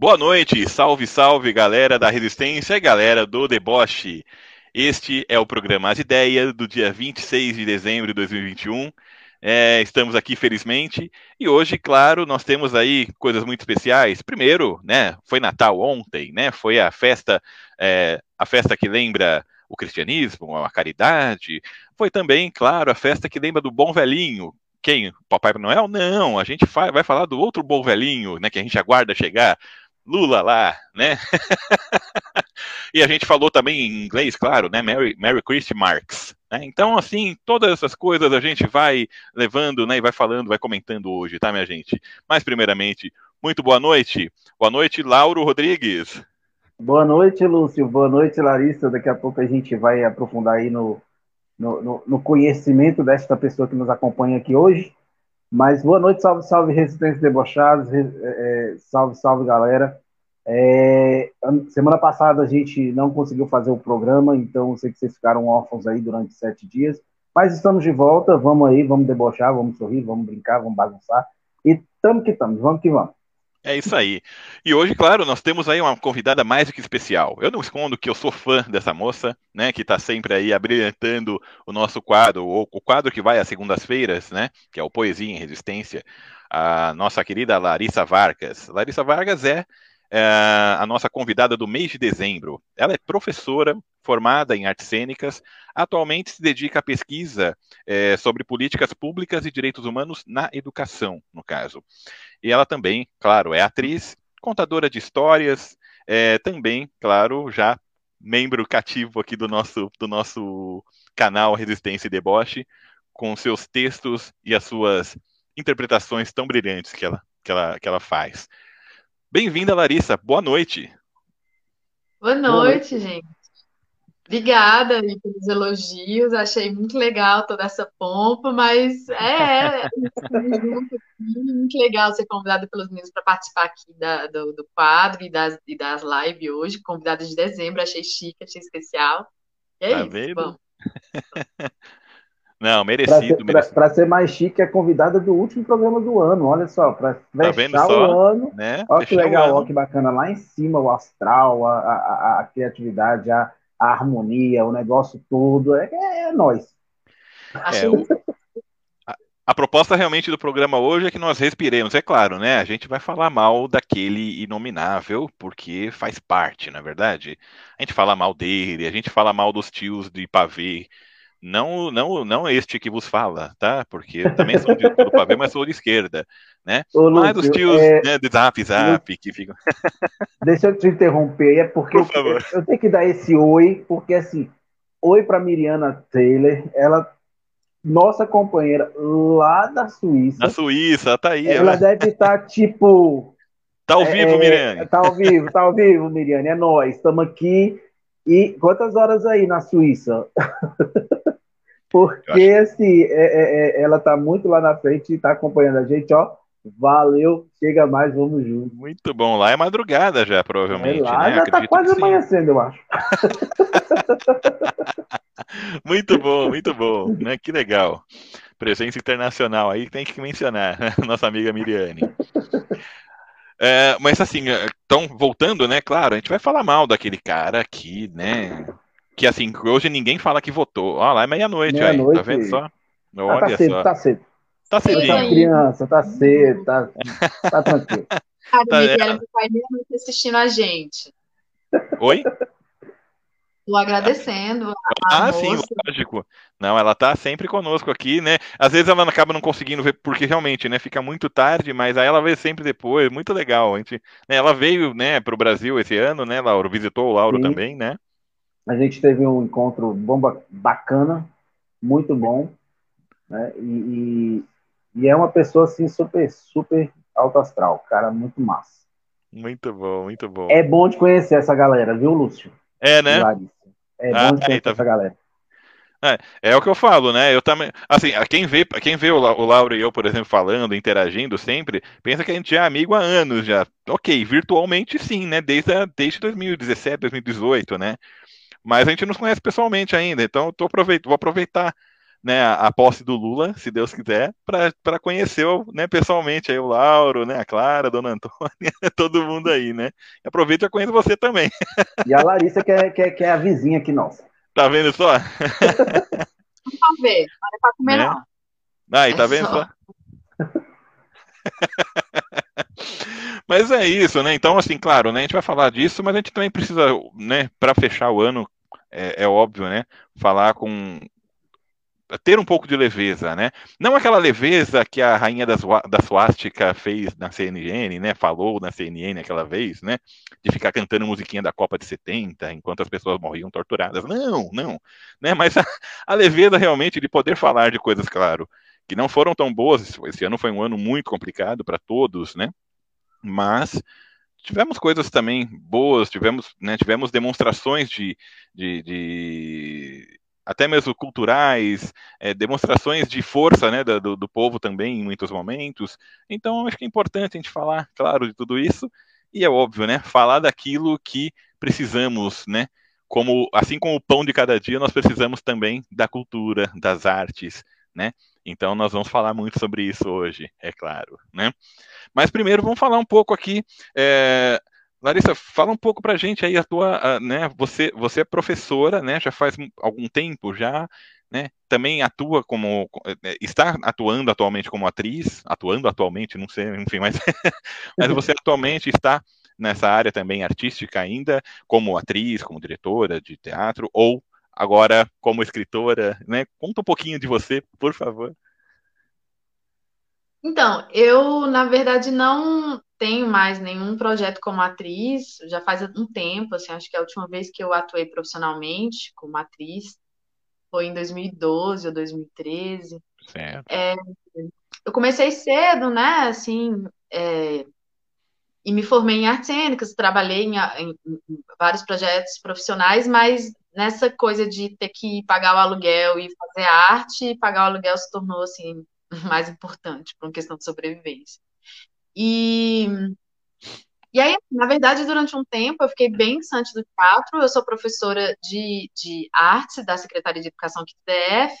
Boa noite, salve, salve, galera da Resistência e galera do Deboche. Este é o programa As Ideias do dia 26 de dezembro de 2021. É, estamos aqui felizmente e hoje, claro, nós temos aí coisas muito especiais. Primeiro, né, foi Natal ontem, né? Foi a festa, é, a festa que lembra o cristianismo, a caridade. Foi também, claro, a festa que lembra do bom velhinho, quem? Papai Noel? Não, a gente vai falar do outro bom velhinho, né, que a gente aguarda chegar, Lula lá, né? e a gente falou também em inglês, claro, né? Mary Christie Marks. Né? Então, assim, todas essas coisas a gente vai levando, né? E vai falando, vai comentando hoje, tá, minha gente? Mas, primeiramente, muito boa noite. Boa noite, Lauro Rodrigues. Boa noite, Lúcio. Boa noite, Larissa. Daqui a pouco a gente vai aprofundar aí no, no, no, no conhecimento desta pessoa que nos acompanha aqui hoje. Mas boa noite, salve, salve, Resistência Debochados, é, é, salve, salve, galera. É, semana passada a gente não conseguiu fazer o programa, então sei que vocês ficaram órfãos aí durante sete dias, mas estamos de volta, vamos aí, vamos debochar, vamos sorrir, vamos brincar, vamos bagunçar, e tamo que estamos, vamos que vamos. É isso aí. E hoje, claro, nós temos aí uma convidada mais do que especial. Eu não escondo que eu sou fã dessa moça, né, que está sempre aí abrilhantando o nosso quadro, o, o quadro que vai às segundas-feiras, né, que é o Poesia em Resistência, a nossa querida Larissa Vargas. Larissa Vargas é, é a nossa convidada do mês de dezembro. Ela é professora, formada em artes cênicas, atualmente se dedica à pesquisa é, sobre políticas públicas e direitos humanos na educação, no caso. E ela também, claro, é atriz, contadora de histórias, é, também, claro, já membro cativo aqui do nosso, do nosso canal Resistência e Deboche, com seus textos e as suas interpretações tão brilhantes que ela, que ela, que ela faz. Bem-vinda, Larissa. Boa noite. Boa noite, gente. Obrigada pelos elogios, achei muito legal toda essa pompa, mas é, é, muito legal ser convidado pelos meninos para participar aqui da, do, do, quadro e das, e das lives hoje, convidada de dezembro, achei chique, achei especial. E é tá isso, vendo? Não, merecido. Para ser mais chique, é convidada do último programa do ano. Olha só, para tá fechar o ano. Né? Olha que legal, olha que bacana. Lá em cima, o astral, a, a, a criatividade, a, a harmonia, o negócio todo. É, é, é nós. É, o, a, a, proposta realmente do programa hoje é que nós respiremos. É claro, né? A gente vai falar mal daquele inominável, porque faz parte, na é verdade. A gente fala mal dele, a gente fala mal dos tios de pavê. Não, não, não este que vos fala, tá? Porque eu também sou de, do pavê, mas sou de esquerda né? Ô, Mas os tios é... né, de zap, zap, que ficam. Deixa eu te interromper, é porque Por eu, eu, tenho que dar esse oi, porque assim, oi para Miriana Taylor, ela, nossa companheira lá da Suíça. Na Suíça, tá aí. Ela, ela... deve estar tá, tipo. Tá ao vivo, é, Miriane. Tá ao vivo, tá ao vivo, Miriane, é nós, estamos aqui. E quantas horas aí na Suíça? Porque, assim, é, é, é, ela tá muito lá na frente e tá acompanhando a gente, ó. Valeu, chega mais, vamos junto. Muito bom. Lá é madrugada já, provavelmente. É, lá né? já tá Acredito tá quase amanhecendo, eu acho. muito bom, muito bom. Né? Que legal. Presença internacional aí tem que mencionar, nossa amiga Miriane. É, mas assim, então, voltando, né? Claro, a gente vai falar mal daquele cara aqui, né? Que assim, hoje ninguém fala que votou. Olha lá, é meia-noite meia aí, tá vendo só? Olha ah, tá cedo, só. Tá cedo. Tá cedinho. Tá criança, tá cedo, tá, tá tranquilo. Cara, tá, Miguel, é... pai tá assistindo a gente. Oi? Tô agradecendo. ah, moça. sim, lógico. Não, ela tá sempre conosco aqui, né? Às vezes ela acaba não conseguindo ver, porque realmente, né, fica muito tarde, mas aí ela vê sempre depois, muito legal. A gente, né, ela veio, né, pro Brasil esse ano, né, Lauro? Visitou o Lauro sim. também, né? A gente teve um encontro bomba bacana, muito bom, né? E, e é uma pessoa assim super, super alto astral, cara, muito massa. Muito bom, muito bom. É bom de conhecer essa galera, viu, Lúcio? É, né? É ah, bom de conhecer tá... essa galera. É, é, o que eu falo, né? Eu também, assim, quem vê, quem vê o, o Lauro e eu, por exemplo, falando, interagindo sempre, pensa que a gente é amigo há anos já. Ok, virtualmente sim, né? Desde, desde 2017, 2018, né? Mas a gente não se conhece pessoalmente ainda, então eu tô aproveito, vou aproveitar né, a posse do Lula, se Deus quiser, para conhecer né, pessoalmente aí o Lauro, né, a Clara, a Dona Antônia, todo mundo aí, né? E aproveita e conheço você também. E a Larissa, que é, que é, que é a vizinha aqui nossa. Tá vendo só? Não pra ver, não é pra comer, né? não. Aí, tá é vendo só? só? mas é isso, né? Então, assim, claro, né? A gente vai falar disso, mas a gente também precisa, né, para fechar o ano, é, é, óbvio, né? Falar com, ter um pouco de leveza, né? Não aquela leveza que a rainha da, da suástica fez na CNN, né? Falou na CNN aquela vez, né? De ficar cantando musiquinha da Copa de 70 enquanto as pessoas morriam torturadas. Não, não, né? Mas a, a leveza realmente de poder falar de coisas, claro, que não foram tão boas. Esse ano foi um ano muito complicado para todos, né? Mas tivemos coisas também boas, tivemos, né, tivemos demonstrações de, de, de até mesmo culturais, é, demonstrações de força né, do, do povo também em muitos momentos. Então, acho que é importante a gente falar, claro, de tudo isso, e é óbvio, né, falar daquilo que precisamos, né, como, assim como o pão de cada dia, nós precisamos também da cultura, das artes, né, então nós vamos falar muito sobre isso hoje, é claro, né. Mas primeiro vamos falar um pouco aqui é, Larissa, fala um pouco para a gente aí a tua, né? Você, você é professora, né? Já faz algum tempo já, né? Também atua como, é, está atuando atualmente como atriz, atuando atualmente, não sei, enfim, mas, mas você atualmente está nessa área também artística ainda, como atriz, como diretora de teatro, ou agora como escritora, né? Conta um pouquinho de você, por favor. Então, eu, na verdade, não tenho mais nenhum projeto como atriz, já faz um tempo, assim, acho que a última vez que eu atuei profissionalmente como atriz foi em 2012 ou 2013. Certo. É, eu comecei cedo, né, assim, é, e me formei em artes cênicas, trabalhei em, em, em, vários projetos profissionais, mas nessa coisa de ter que pagar o aluguel e fazer arte, pagar o aluguel se tornou, assim, mais importante para uma questão de sobrevivência. E, e aí, na verdade, durante um tempo eu fiquei bem distante do teatro. Eu sou professora de, de arte da Secretaria de Educação aqui do DF,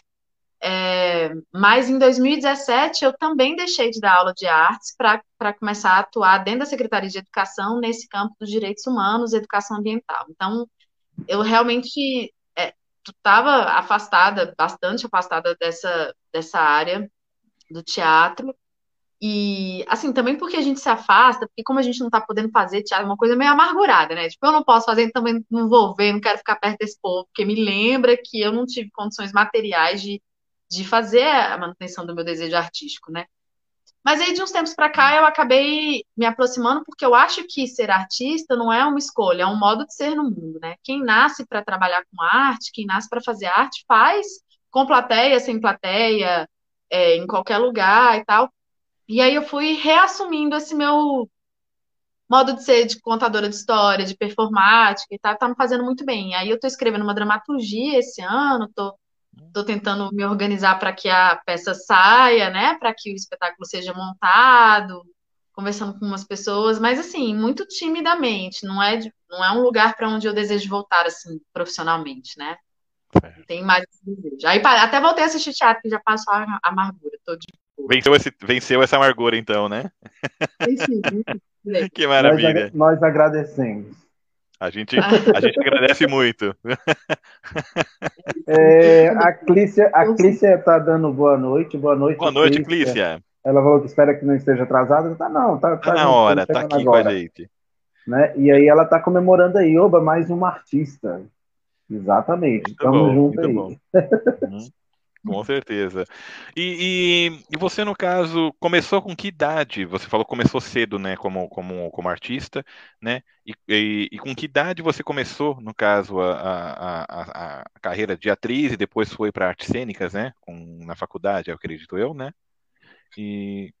é, mas em 2017 eu também deixei de dar aula de artes para começar a atuar dentro da Secretaria de Educação nesse campo dos direitos humanos e educação ambiental. Então, eu realmente estava é, afastada, bastante afastada dessa, dessa área do teatro. E, assim, também porque a gente se afasta, porque como a gente não está podendo fazer teatro, é uma coisa meio amargurada, né? Tipo, eu não posso fazer, também não vou ver, não quero ficar perto desse povo, porque me lembra que eu não tive condições materiais de, de fazer a manutenção do meu desejo artístico, né? Mas aí, de uns tempos para cá, eu acabei me aproximando, porque eu acho que ser artista não é uma escolha, é um modo de ser no mundo, né? Quem nasce para trabalhar com arte, quem nasce para fazer arte, faz com plateia, sem plateia, é, em qualquer lugar e tal. E aí eu fui reassumindo esse meu modo de ser de contadora de história, de performática e tal, tá me fazendo muito bem. Aí eu tô escrevendo uma dramaturgia esse ano, tô, tô tentando me organizar para que a peça saia, né, para que o espetáculo seja montado, conversando com umas pessoas, mas assim, muito timidamente, não é, não é um lugar para onde eu desejo voltar assim profissionalmente, né? Tem mais esse desejo. Aí até voltei a assistir teatro, que já passou a amargura. Tô de venceu, esse, venceu essa amargura, então, né? Que maravilha. Nós, nós agradecemos. A gente, a gente agradece muito. É, a Clícia, a Clícia tá dando boa noite. Boa noite. Boa noite, Clícia. Clícia. Ela falou que espera que não esteja atrasada. Tá, não, tá, tá, tá na hora, tá aqui agora. com a gente. Né? E aí ela tá comemorando aí, oba, mais uma artista. Exatamente. Muito Tamo bom, junto aí. Bom. Com certeza. E, e, e, você, no caso, começou com que idade? Você falou que começou cedo, né, como, como, como artista, né? E, e, e com que idade você começou, no caso, a, a, a, a carreira de atriz e depois foi para artes cênicas, né? Com, na faculdade, acredito eu, né? E.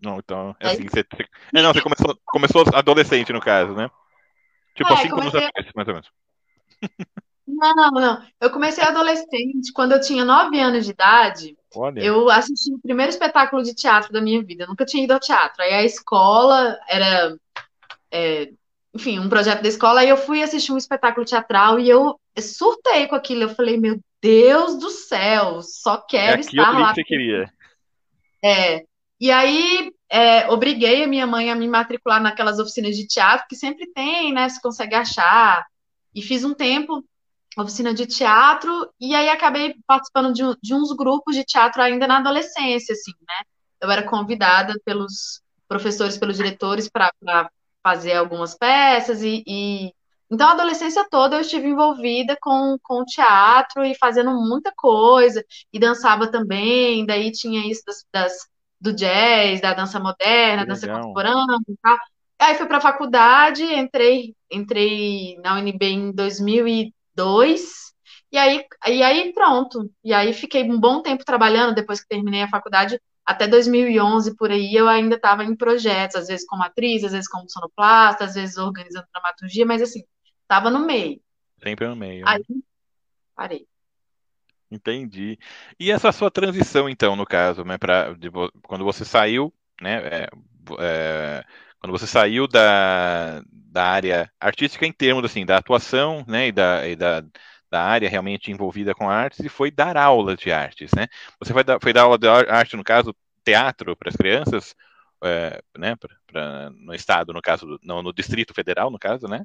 Não, então, é assim, você, é, não, você começou, começou adolescente, no caso, né? Tipo, é, cinco comecei... anos atrás, mais ou menos. Não, não. Eu comecei adolescente, quando eu tinha nove anos de idade. Olha. Eu assisti o primeiro espetáculo de teatro da minha vida. Eu nunca tinha ido ao teatro. Aí a escola era, é, enfim, um projeto da escola. Aí eu fui assistir um espetáculo teatral e eu surtei com aquilo. Eu falei, meu Deus do céu, só quero é estar lá. Que você queria. É. E aí é, obriguei a minha mãe a me matricular naquelas oficinas de teatro que sempre tem, né? Se consegue achar. E fiz um tempo oficina de teatro e aí acabei participando de, de uns grupos de teatro ainda na adolescência, assim, né? Eu era convidada pelos professores, pelos diretores para fazer algumas peças e, e, então a adolescência toda eu estive envolvida com, com o teatro e fazendo muita coisa e dançava também, daí tinha isso das, das do jazz, da dança moderna, dança contemporânea e tal. Aí fui para a faculdade, entrei, entrei na UNB em 2002, e aí, e aí pronto. E aí fiquei um bom tempo trabalhando depois que terminei a faculdade, até 2011 por aí eu ainda estava em projetos, às vezes como atriz, às vezes como sonoplasta, às vezes organizando dramaturgia, mas assim, estava no meio. Sempre no meio. Aí parei. Entendi. E essa sua transição, então, no caso, né, para quando você saiu, né, é, é, quando você saiu da, da área artística em termos assim da atuação, né, e da, e da, da área realmente envolvida com artes e foi dar aulas de artes, né? Você foi dar, foi dar aula de arte, no caso, teatro para as crianças, é, né, pra, pra, no estado, no caso, não, no Distrito Federal, no caso, né?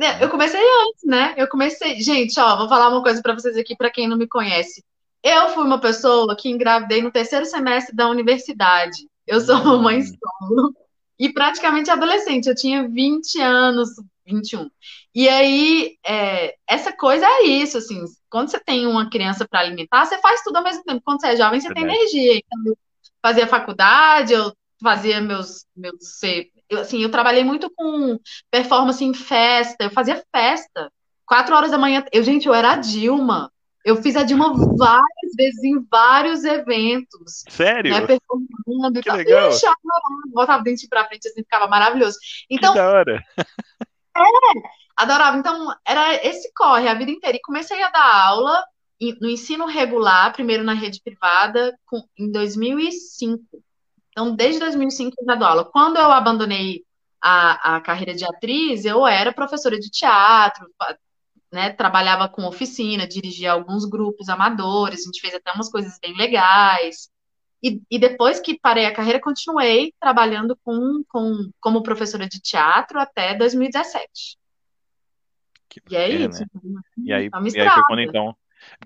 É, eu comecei antes, né? Eu comecei. Gente, ó, vou falar uma coisa para vocês aqui, para quem não me conhece. Eu fui uma pessoa que engravidei no terceiro semestre da universidade. Eu sou uma mãe hum. solo e praticamente adolescente. Eu tinha 20 anos, 21. E aí, é, essa coisa é isso, assim. Quando você tem uma criança para alimentar, você faz tudo ao mesmo tempo. Quando você é jovem, você tem energia. Então, eu fazia faculdade, eu fazia meus, meus eu, assim, eu trabalhei muito com performance em festa, eu fazia festa. Quatro horas da manhã, eu, gente, eu era a Dilma. Eu fiz a Dilma várias vezes em vários eventos. Sério? Né, performando que e tal. legal. Ixi, botava o dente pra frente, assim, ficava maravilhoso. Então, que da hora. É, adorava. Então, era esse corre a vida inteira. E comecei a dar aula no ensino regular, primeiro na rede privada, com, em 2005. Então, desde 2005 eu já dou aula. Quando eu abandonei a, a carreira de atriz, eu era professora de teatro, né, trabalhava com oficina, dirigia alguns grupos amadores, a gente fez até umas coisas bem legais. E, e depois que parei a carreira, continuei trabalhando com, com, como professora de teatro até 2017. Que e é, isso. Né? E aí, e aí foi quando então.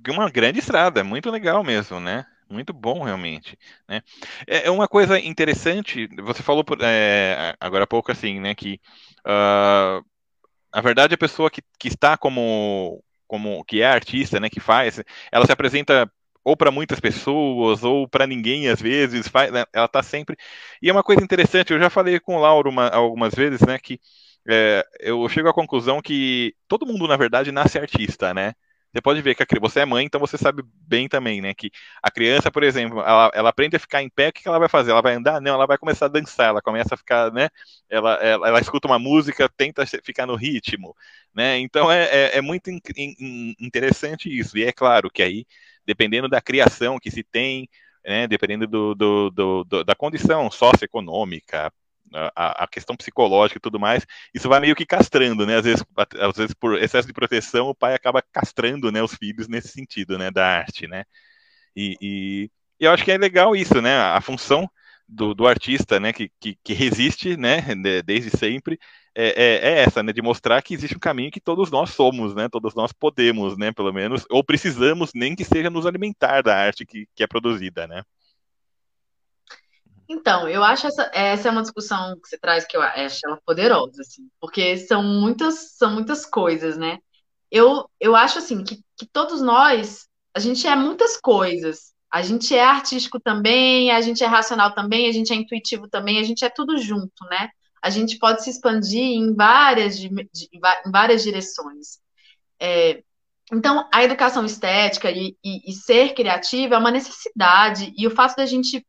Uma grande estrada, muito legal mesmo, né? Muito bom, realmente. Né? É, é uma coisa interessante, você falou é, agora há pouco assim, né, que uh, a verdade a pessoa que, que está como, como que é artista, né, que faz, ela se apresenta ou para muitas pessoas ou para ninguém às vezes, faz, né, ela está sempre. E é uma coisa interessante, eu já falei com o Lauro uma, algumas vezes, né, que é, eu chego à conclusão que todo mundo na verdade nasce artista, né? Você pode ver que a, você é mãe, então você sabe bem também, né? Que a criança, por exemplo, ela, ela aprende a ficar em pé, o que ela vai fazer? Ela vai andar? Não, ela vai começar a dançar, ela começa a ficar, né? Ela, ela, ela escuta uma música, tenta ficar no ritmo, né? Então é, é, é muito in, in, interessante isso. E é claro que aí, dependendo da criação que se tem, né, dependendo do, do, do, do, da condição socioeconômica, a, a, questão psicológica e tudo mais, isso vai meio que castrando, né? Às vezes, às vezes por excesso de proteção, o pai acaba castrando, né, os filhos nesse sentido, né, da arte, né? E, e, e eu acho que é legal isso, né? A função do, do artista, né, que, que, que, resiste, né, desde sempre, é, é, é, essa, né, de mostrar que existe um caminho que todos nós somos, né, todos nós podemos, né, pelo menos, ou precisamos, nem que seja nos alimentar da arte que, que é produzida, né. Então, eu acho essa, essa é uma discussão que você traz que eu acho ela poderosa, assim, porque são muitas, são muitas coisas, né? Eu, eu acho assim que, que todos nós, a gente é muitas coisas. A gente é artístico também, a gente é racional também, a gente é intuitivo também, a gente é tudo junto, né? A gente pode se expandir em várias, em várias direções. É, então, a educação estética e, e, e, ser criativa é uma necessidade, e o fato da gente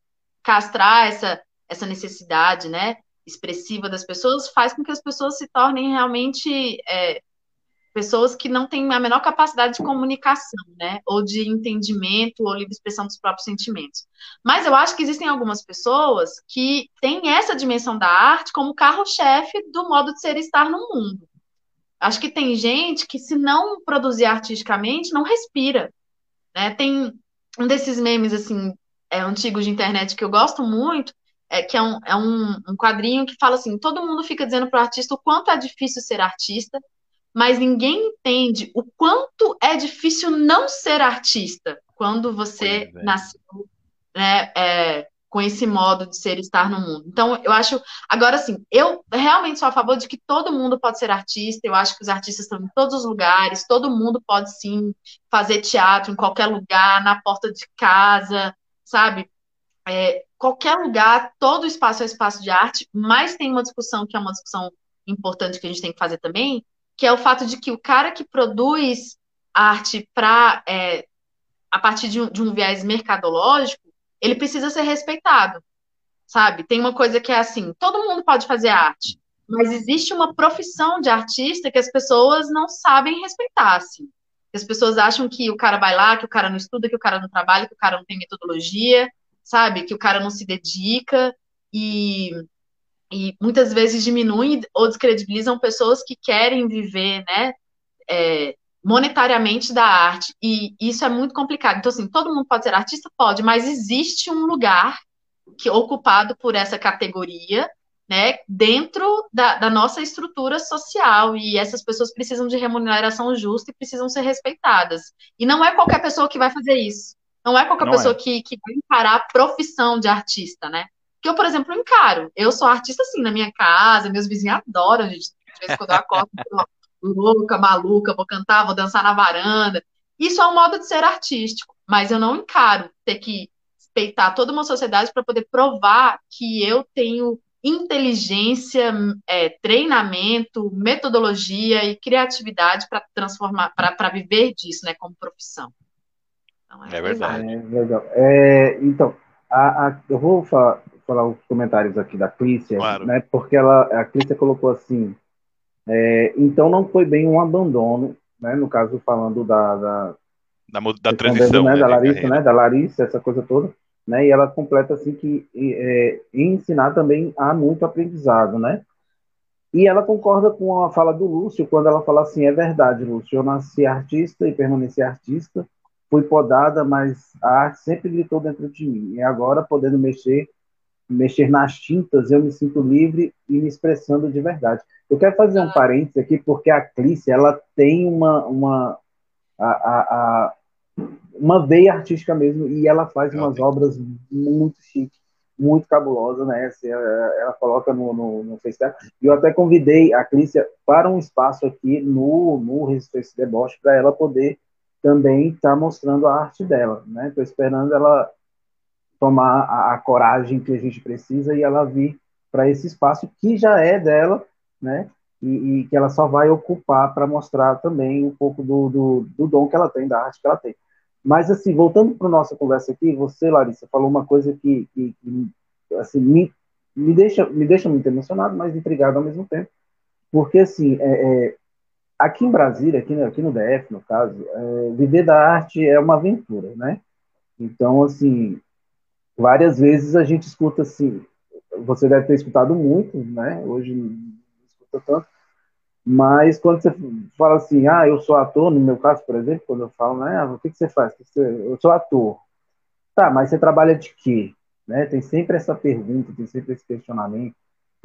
castrar essa, essa necessidade, né, expressiva das pessoas faz com que as pessoas se tornem realmente é, pessoas que não têm a menor capacidade de comunicação, né, ou de entendimento ou livre expressão dos próprios sentimentos. Mas eu acho que existem algumas pessoas que têm essa dimensão da arte como carro-chefe do modo de ser e estar no mundo. Acho que tem gente que, se não produzir artisticamente, não respira. Né? Tem um desses memes assim é, antigos de internet que eu gosto muito, é, que é, um, é um, um quadrinho que fala assim: todo mundo fica dizendo para o artista o quanto é difícil ser artista, mas ninguém entende o quanto é difícil não ser artista quando você é. nasceu né, é, com esse modo de ser e estar no mundo. Então, eu acho. Agora, assim, eu realmente sou a favor de que todo mundo pode ser artista. Eu acho que os artistas estão em todos os lugares, todo mundo pode sim fazer teatro em qualquer lugar, na porta de casa, sabe? É, qualquer lugar, todo espaço é espaço de arte, mas tem uma discussão que é uma discussão importante que a gente tem que fazer também, que é o fato de que o cara que produz arte para é, a partir de um, de um viés mercadológico, ele precisa ser respeitado, sabe? Tem uma coisa que é assim, todo mundo pode fazer arte, mas existe uma profissão de artista que as pessoas não sabem respeitar, assim. As pessoas acham que o cara vai lá, que o cara não estuda, que o cara não trabalha, que o cara não tem metodologia, sabe? Que o cara não se dedica e, e muitas vezes diminuem ou descredibilizam pessoas que querem viver, né? É, monetariamente da arte. E isso é muito complicado. Então, assim, todo mundo pode ser artista? Pode, mas existe um lugar que ocupado por essa categoria, né, dentro da, da, nossa estrutura social, e essas pessoas precisam de remuneração justa e precisam ser respeitadas. E não é qualquer pessoa que vai fazer isso. Não é qualquer não pessoa é. Que, que vai encarar a profissão de artista, né? Que eu, por exemplo, encaro. Eu sou artista, assim, na minha casa, meus vizinhos adoram, gente. De vez em quando eu acordo, louca, maluca, vou cantar, vou dançar na varanda. Isso é um modo de ser artístico, mas eu não encaro ter que respeitar toda uma sociedade para poder provar que eu tenho inteligência, é, treinamento, metodologia e criatividade para transformar, para viver disso, né, como profissão. Então, é, é verdade. É, legal. É, então, a, a, eu vou falar, falar os comentários aqui da Clícia, claro. né, porque ela, a Clícia colocou assim, é, então não foi bem um abandono, né, no caso falando da da, da, da transição, né, né, da Larissa, né, da Larissa, essa coisa toda, né, e ela completa assim que é, ensinar também há muito aprendizado, né, e ela concorda com a fala do Lúcio quando ela fala assim, é verdade, Lúcio, eu nasci artista e permaneci artista, fui podada, mas a arte sempre gritou dentro de mim, e agora podendo mexer mexer nas tintas, eu me sinto livre e me expressando de verdade. Eu quero fazer um parênteses aqui, porque a Clícia, ela tem uma, uma, a, a, a, uma veia artística mesmo, e ela faz umas obras muito chiques, muito cabulosas, né? Ela, ela coloca no, no, no Facebook. E eu até convidei a Clícia para um espaço aqui no, no Resistência Deboche, para ela poder também estar tá mostrando a arte dela, né? Estou esperando ela tomar a, a, coragem que a gente precisa e ela vir para esse espaço que já é dela, né? E, e que ela só vai ocupar para mostrar também um pouco do, do, do, dom que ela tem, da arte que ela tem. Mas, assim, voltando para nossa conversa aqui, você, Larissa, falou uma coisa que, que, que assim, me, me, deixa, me deixa muito emocionado, mas intrigado ao mesmo tempo. Porque, assim, é, é, aqui em Brasília, aqui, aqui no DF, no caso, é, viver da arte é uma aventura, né? Então, assim, várias vezes a gente escuta assim, você deve ter escutado muito, né? Hoje não escuta tanto, mas quando você fala assim, ah, eu sou ator, no meu caso, por exemplo, quando eu falo, né, ah, o que, que você faz? Eu sou ator. Tá, mas você trabalha de quê? Né? Tem sempre essa pergunta, tem sempre esse questionamento.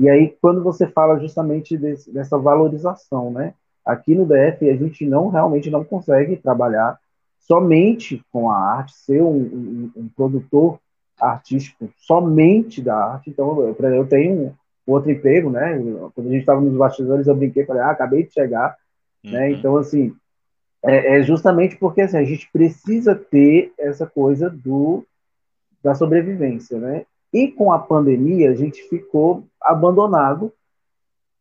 E aí, quando você fala justamente desse, dessa valorização, né? Aqui no DF, a gente não realmente não consegue trabalhar somente com a arte, ser um, um, um produtor artístico somente da arte. Então, eu, eu tenho outro emprego, né? Quando a gente estava nos bastidores, eu brinquei, falei, ah, acabei de chegar, né? uhum. né? Então, assim, é, é, justamente porque assim, a gente precisa ter essa coisa do da sobrevivência, né? E com a pandemia, a gente ficou abandonado.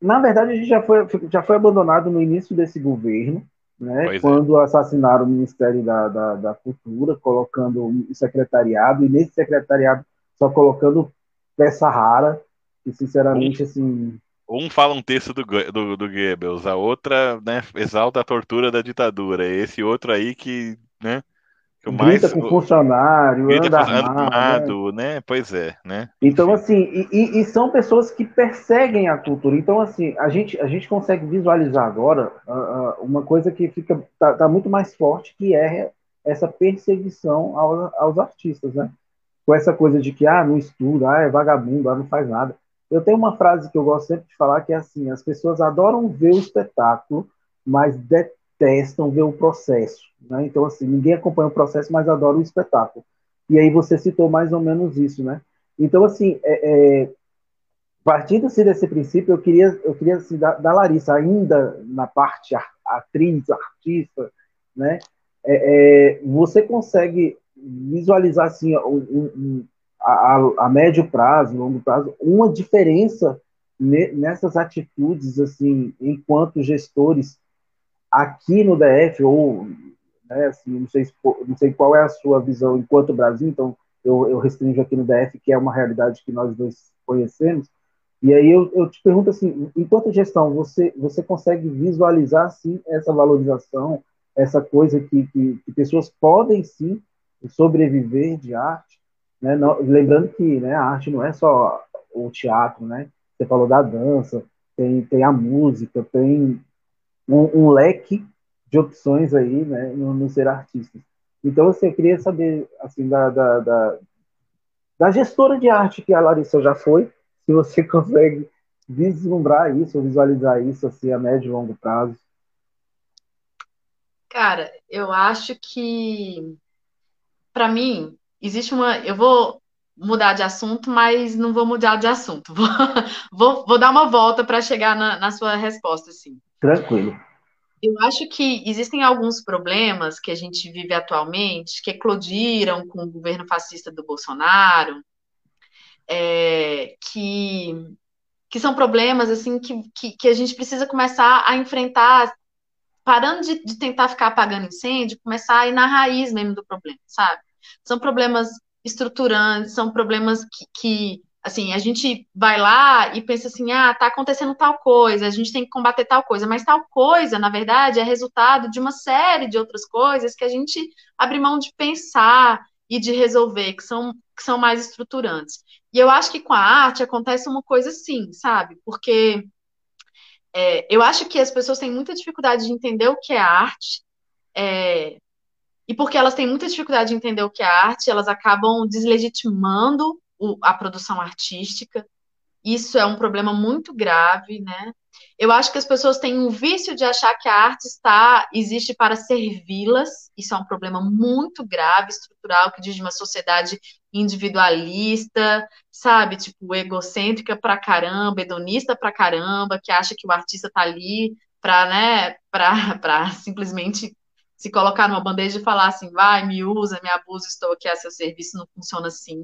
Na verdade, a gente já foi, já foi abandonado no início desse governo, né, é. quando é. assassinaram o Ministério da, da, da, Cultura, colocando o secretariado, e nesse secretariado só colocando peça rara, e sinceramente, um, assim... Um fala um texto do, do, do Goebbels, a outra né, exalta a tortura da ditadura, esse outro aí que, né, grita mais, com funcionário, grita anda armado, armado né? né? Pois é, né? Então, assim, e, e, são pessoas que perseguem a cultura. Então, assim, a gente, a gente consegue visualizar agora uh, uh, uma coisa que fica tá, tá, muito mais forte, que é essa perseguição aos, aos artistas, né? Com essa coisa de que, ah, não estuda, ah, é vagabundo, ah, não faz nada. Eu tenho uma frase que eu gosto sempre de falar, que é assim, as pessoas adoram ver o espetáculo, mas detestam ver o processo. Né? Então, assim, ninguém acompanha o processo, mas adora o espetáculo. E aí você citou mais ou menos isso, né? Então, assim, é, é, partindo-se desse princípio, eu queria, eu queria assim, da, da Larissa, ainda na parte atriz, artista, né? É, é, você consegue visualizar assim, um, um, a, a, médio prazo, longo prazo, uma diferença nessas atitudes, assim, enquanto gestores aqui no DF ou né, assim, não sei, não sei qual é a sua visão enquanto Brasil, então eu, eu restringo aqui no DF, que é uma realidade que nós dois conhecemos, e aí eu, eu te pergunto assim, enquanto gestão, você, você consegue visualizar, sim, essa valorização, essa coisa que, que, que pessoas podem, sim, sobreviver de arte, né? Não, lembrando que né, a arte não é só o teatro, né? Você falou da dança, tem, tem a música, tem um, um leque de opções aí, né, no, no, ser artista. Então, assim, eu queria saber, assim, da, da, da, da, gestora de arte que a Larissa já foi, se você consegue vislumbrar isso, visualizar isso, assim, a médio e longo prazo. Cara, eu acho que, para mim, existe uma. Eu vou mudar de assunto, mas não vou mudar de assunto. Vou, vou, vou dar uma volta para chegar na, na sua resposta, assim. Tranquilo. Eu acho que existem alguns problemas que a gente vive atualmente que eclodiram com o governo fascista do Bolsonaro, é, que, que são problemas assim que, que, que, a gente precisa começar a enfrentar, parando de, de tentar ficar apagando incêndio, começar a ir na raiz mesmo do problema, sabe? São problemas estruturantes, são problemas que, que assim, a gente vai lá e pensa assim, ah, tá acontecendo tal coisa, a gente tem que combater tal coisa, mas tal coisa, na verdade, é resultado de uma série de outras coisas que a gente abre mão de pensar e de resolver, que são, que são mais estruturantes. E eu acho que com a arte acontece uma coisa assim, sabe? Porque é, eu acho que as pessoas têm muita dificuldade de entender o que é arte, é, e porque elas têm muita dificuldade de entender o que é arte, elas acabam deslegitimando o, a produção artística. Isso é um problema muito grave, né? Eu acho que as pessoas têm um vício de achar que a arte está existe para servi-las. Isso é um problema muito grave, estrutural, que diz de uma sociedade individualista, sabe? Tipo, egocêntrica pra caramba, hedonista pra caramba, que acha que o artista tá ali para, né, para simplesmente se colocar numa bandeja e falar assim, vai, me usa, me abusa, estou aqui a seu serviço, não funciona assim.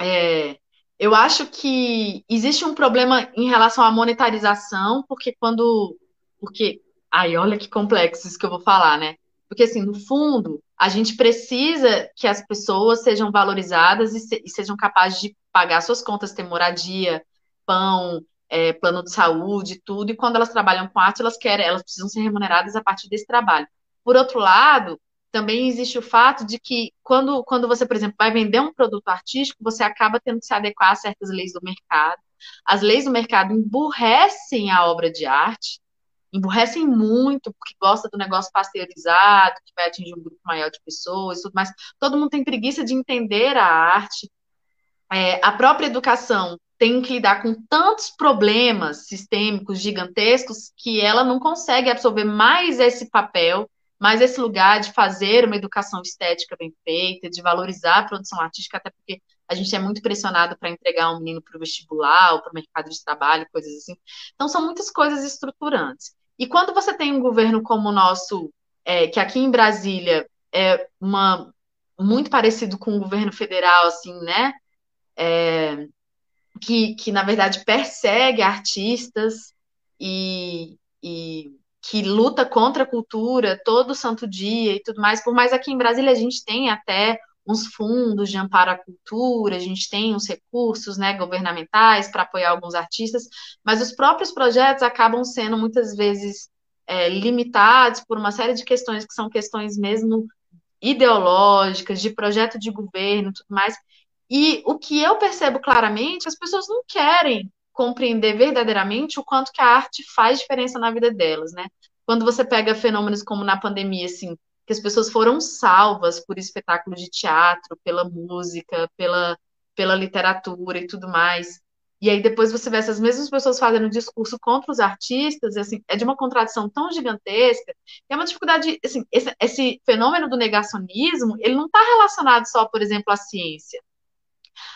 É, eu acho que existe um problema em relação à monetarização, porque quando. Porque. Ai, olha que complexo isso que eu vou falar, né? Porque, assim, no fundo, a gente precisa que as pessoas sejam valorizadas e, se, e sejam capazes de pagar suas contas, ter moradia, pão, é, plano de saúde, tudo. E quando elas trabalham com arte, elas querem, elas precisam ser remuneradas a partir desse trabalho. Por outro lado, também existe o fato de que quando, quando você, por exemplo, vai vender um produto artístico, você acaba tendo que se adequar a certas leis do mercado. As leis do mercado emburrecem a obra de arte, emburrecem muito, porque gosta do negócio pasteurizado, que vai atingir um grupo maior de pessoas, tudo mais. Todo mundo tem preguiça de entender a arte. É, a própria educação tem que lidar com tantos problemas sistêmicos gigantescos que ela não consegue absorver mais esse papel mas esse lugar de fazer uma educação estética bem feita, de valorizar a produção artística, até porque a gente é muito pressionado para entregar um menino para o vestibular para o mercado de trabalho, coisas assim. Então, são muitas coisas estruturantes. E quando você tem um governo como o nosso, é, que aqui em Brasília é uma, muito parecido com o governo federal, assim, né? É, que, que, na verdade, persegue artistas e, e que luta contra a cultura todo santo dia e tudo mais, por mais aqui em Brasília a gente tem até uns fundos de amparo à cultura, a gente tem uns recursos né, governamentais para apoiar alguns artistas, mas os próprios projetos acabam sendo muitas vezes é, limitados por uma série de questões que são questões mesmo ideológicas, de projeto de governo, tudo mais. E o que eu percebo claramente, as pessoas não querem compreender verdadeiramente o quanto que a arte faz diferença na vida delas, né? Quando você pega fenômenos como na pandemia, assim, que as pessoas foram salvas por espetáculo de teatro, pela música, pela, pela literatura e tudo mais. E aí depois você vê essas mesmas pessoas fazendo discurso contra os artistas, assim, é de uma contradição tão gigantesca, que é uma dificuldade, assim, esse, esse fenômeno do negacionismo, ele não está relacionado só, por exemplo, à ciência.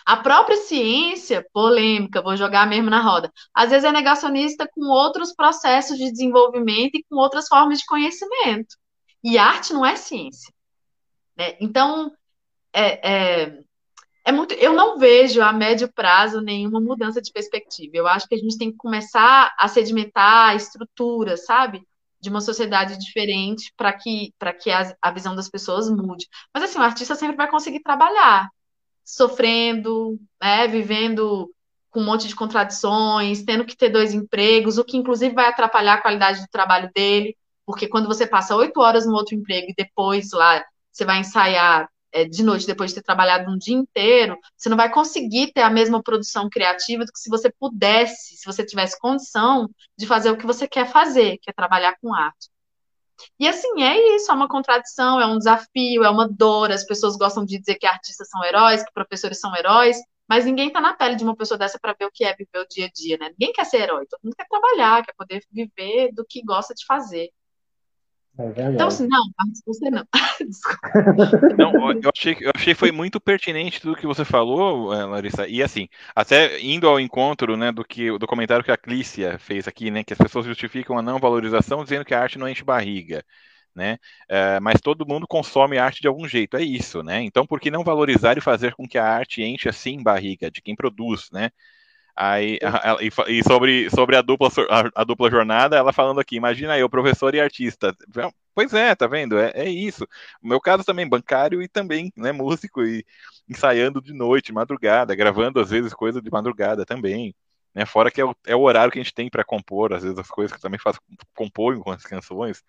A própria ciência, polêmica, vou jogar mesmo na roda, às vezes é negacionista com outros processos de desenvolvimento e com outras formas de conhecimento. E arte não é ciência. Né? Então, é, é, é muito. Eu não vejo a médio prazo nenhuma mudança de perspectiva. Eu acho que a gente tem que começar a sedimentar a estrutura, sabe? De uma sociedade diferente para que, que a, a visão das pessoas mude. Mas assim, o artista sempre vai conseguir trabalhar, sofrendo, né, vivendo com um monte de contradições, tendo que ter dois empregos, o que inclusive vai atrapalhar a qualidade do trabalho dele, porque quando você passa oito horas no outro emprego e depois lá você vai ensaiar é, de noite, depois de ter trabalhado um dia inteiro, você não vai conseguir ter a mesma produção criativa do que se você pudesse, se você tivesse condição de fazer o que você quer fazer, que é trabalhar com arte. E assim, é isso, é uma contradição, é um desafio, é uma dor. As pessoas gostam de dizer que artistas são heróis, que professores são heróis, mas ninguém está na pele de uma pessoa dessa para ver o que é viver o dia a dia, né? Ninguém quer ser herói, todo mundo quer trabalhar, quer poder viver do que gosta de fazer. É então, assim, não, você não. não, eu achei, eu achei que foi muito pertinente tudo que você falou, eh, Larissa. E assim, até indo ao encontro né, do, que, do comentário que a Clícia fez aqui, né? Que as pessoas justificam a não valorização dizendo que a arte não enche barriga. Né? É, mas todo mundo consome arte de algum jeito, é isso, né? Então, por que não valorizar e fazer com que a arte enche assim barriga de quem produz, né? Aí, ela, e, sobre, sobre a, dupla, a, a, dupla jornada, ela falando aqui, imagina eu, professor e artista. Pois é, tá vendo? É, é isso. O meu caso também, bancário e também, né, músico, e ensaiando de noite, madrugada, gravando às vezes coisa de madrugada também. Né, fora que é o, é o horário que a gente tem para compor, às vezes as coisas que também faço, compõe com as canções.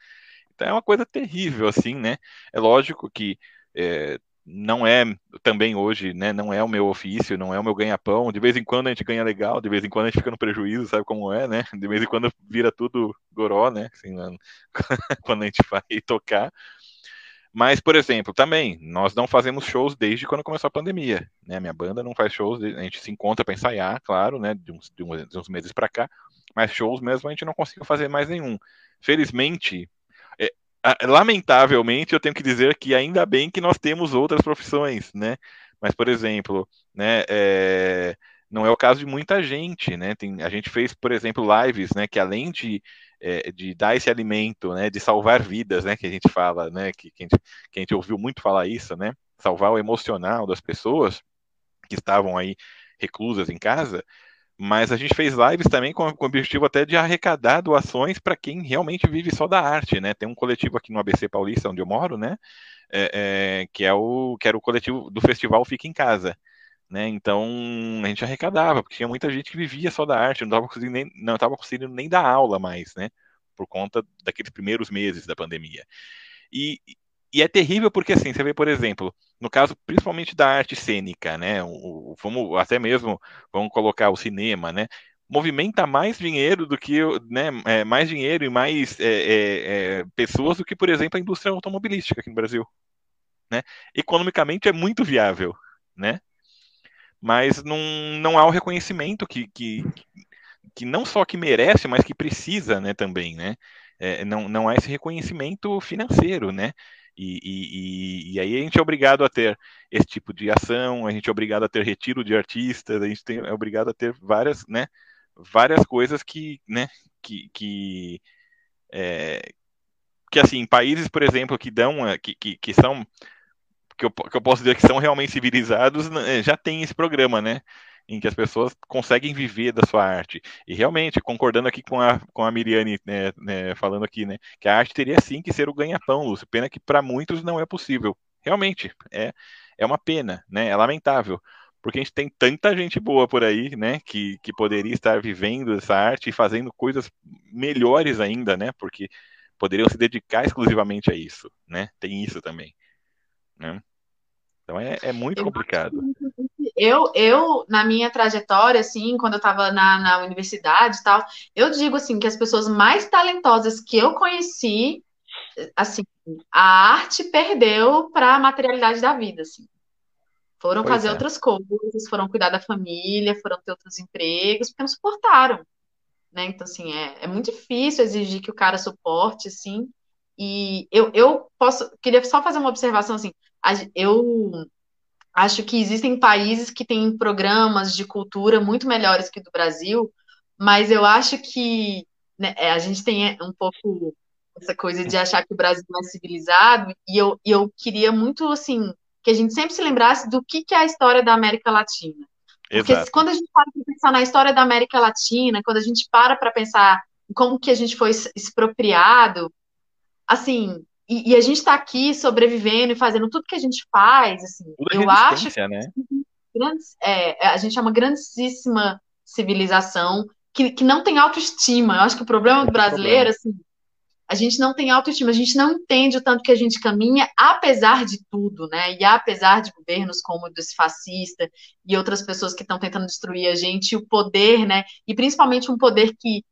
Então é uma coisa terrível, assim, né? É lógico que é, não é também hoje, né, não é o meu ofício, não é o meu ganha-pão. De vez em quando a gente ganha legal, de vez em quando a gente fica no prejuízo, sabe como é, né? De vez em quando vira tudo goró, né? Assim, quando a gente vai tocar. Mas, por exemplo, também, nós não fazemos shows desde quando começou a pandemia, né? Minha banda não faz shows, a gente se encontra para ensaiar, claro, né? De uns, de uns meses para cá, mas shows mesmo a gente não conseguiu fazer mais nenhum. Felizmente, lamentavelmente, eu tenho que dizer que ainda bem que nós temos outras profissões, né? Mas, por exemplo, né, é, não é o caso de muita gente, né? Tem, a gente fez, por exemplo, lives, né, que além de, é, de dar esse alimento, né, de salvar vidas, né, que a gente fala, né, que, que, a gente, que a gente ouviu muito falar isso, né, salvar o emocional das pessoas que estavam aí reclusas em casa, mas a gente fez lives também com, com o objetivo até de arrecadar doações para quem realmente vive só da arte, né? Tem um coletivo aqui no ABC Paulista, onde eu moro, né? É, é, que, é o, que era o coletivo do festival Fica em Casa. Né? Então a gente arrecadava, porque tinha muita gente que vivia só da arte, não estava conseguindo nem, conseguindo nem dar aula mais, né? Por conta daqueles primeiros meses da pandemia. E, e é terrível porque, assim, você vê, por exemplo, no caso principalmente da arte cênica, né? O, o, vamos até mesmo, vamos colocar o cinema, né? Movimenta mais dinheiro do que, né? É, mais dinheiro e mais é, é, é, pessoas do que, por exemplo, a indústria automobilística aqui no Brasil, né? Economicamente é muito viável, né? Mas não, não há o reconhecimento que, que, que não só que merece, mas que precisa, né? Também, né? É, não, não há esse reconhecimento financeiro, né? E, e, e, aí a gente é obrigado a ter esse tipo de ação, a gente é obrigado a ter retiro de artistas, a gente tem, é obrigado a ter várias, né, várias coisas que, né, que, que, é, que assim, países, por exemplo, que dão, é, que, que, que são, que eu, que eu posso dizer que são realmente civilizados, né, já tem esse programa, né, em que as pessoas conseguem viver da sua arte. E realmente, concordando aqui com a, com a Miriane, né, né, falando aqui, né, que a arte teria sim que ser o ganha-pão, Lúcio. Pena que para muitos não é possível. Realmente, é, é uma pena, né, é lamentável. Porque a gente tem tanta gente boa por aí, né, que, que poderia estar vivendo essa arte e fazendo coisas melhores ainda, né, porque poderiam se dedicar exclusivamente a isso, né, tem isso também. Né? Então é, é muito eu complicado. Eu, eu, na minha trajetória, assim, quando eu estava na, na universidade e tal, eu digo assim que as pessoas mais talentosas que eu conheci, assim, a arte perdeu para a materialidade da vida, assim. Foram pois fazer é. outras coisas, foram cuidar da família, foram ter outros empregos, porque não suportaram. Né? Então, assim, é, é muito difícil exigir que o cara suporte, assim. E eu, eu posso, queria só fazer uma observação, assim, eu acho que existem países que têm programas de cultura muito melhores que o do Brasil, mas eu acho que né, é, a gente tem um pouco essa coisa de achar que o Brasil é civilizado, e eu, e eu queria muito, assim, que a gente sempre se lembrasse do que, que é a história da América Latina. Porque Exato. quando a gente para para pensar na história da América Latina, quando a gente para para pensar em como que a gente foi expropriado, assim, e, e a gente está aqui sobrevivendo e fazendo tudo que a gente faz, assim, eu acho que né? grandes, é, a gente é uma grandíssima civilização que, que não tem autoestima. Eu acho que o problema do brasileiro, assim, a gente não tem autoestima, a gente não entende o tanto que a gente caminha, apesar de tudo, né? E apesar de governos como o desse fascista e outras pessoas que estão tentando destruir a gente, o poder, né? E principalmente um poder que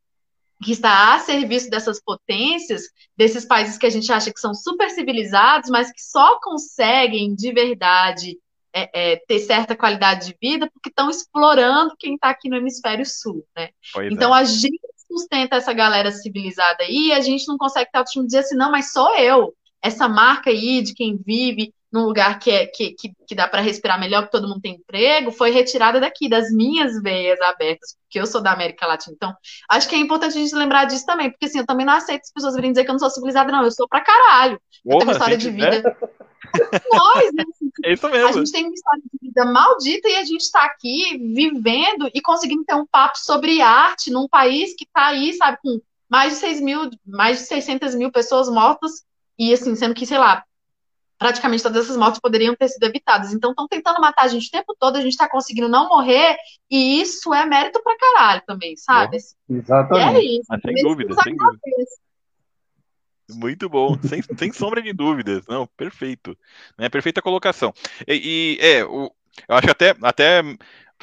que está a serviço dessas potências, desses países que a gente acha que são super civilizados, mas que só conseguem de verdade é, é, ter certa qualidade de vida porque estão explorando quem está aqui no hemisfério sul, né? Pois então é. a gente sustenta essa galera civilizada aí e a gente não consegue ter autoestima dizer assim, não, mas sou eu, essa marca aí de quem vive num lugar que, é, que, que, que dá para respirar melhor, que todo mundo tem emprego, foi retirada daqui, das minhas veias abertas, porque eu sou da América Latina. Então, acho que é importante a gente lembrar disso também, porque assim, eu também não aceito as pessoas virem dizer que eu não sou civilizada, não, eu sou pra caralho. Eu tenho uma história de vida. É. Nós, né? É isso mesmo. A gente tem uma história de vida maldita e a gente está aqui vivendo e conseguindo ter um papo sobre arte num país que está aí, sabe, com mais de 6 mil, mais de 600 mil pessoas mortas e assim, sendo que, sei lá, praticamente todas essas mortes poderiam ter sido evitadas. Então, estão tentando matar a gente o tempo todo, a gente está conseguindo não morrer, e isso é mérito pra caralho também, sabe? É, exatamente. E é isso. Mas sem dúvida, sem dúvida. Muito bom, sem, sem sombra de dúvidas. Não, perfeito. Né, perfeita colocação. E, e é, o, eu acho até, até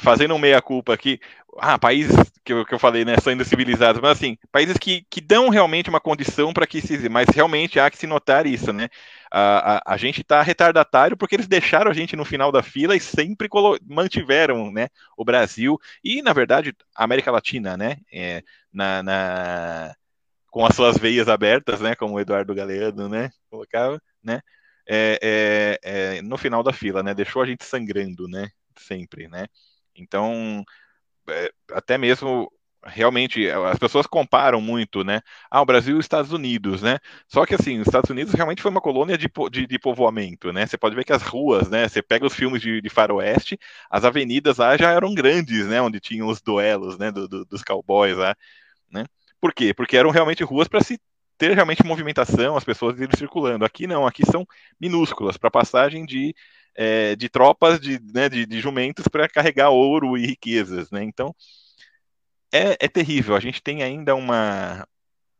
fazendo um meia-culpa aqui, ah, países que eu, que eu falei, né, são ainda civilizados, mas assim, países que, que dão realmente uma condição para que se. Mas realmente há que se notar isso, né? A, a, a gente está retardatário porque eles deixaram a gente no final da fila e sempre mantiveram né, o Brasil e, na verdade, a América Latina, né? É, na, na, com as suas veias abertas, né? Como o Eduardo Galeano, né? Colocava, né? É, é, é, no final da fila, né? Deixou a gente sangrando, né? Sempre, né? Então, é, até mesmo realmente as pessoas comparam muito, né? Ah, o Brasil e os Estados Unidos, né? Só que assim, os Estados Unidos realmente foi uma colônia de, de, de povoamento, né? Você pode ver que as ruas, né? Você pega os filmes de, de faroeste, as avenidas lá já eram grandes, né? Onde tinham os duelos, né? Do, do, dos cowboys lá, né? Por quê? Porque eram realmente ruas para se ter realmente movimentação, as pessoas irem circulando. Aqui não, aqui são minúsculas para passagem de é, de tropas de, né, de, de jumentos para carregar ouro e riquezas, né? Então é, é terrível. A gente tem ainda uma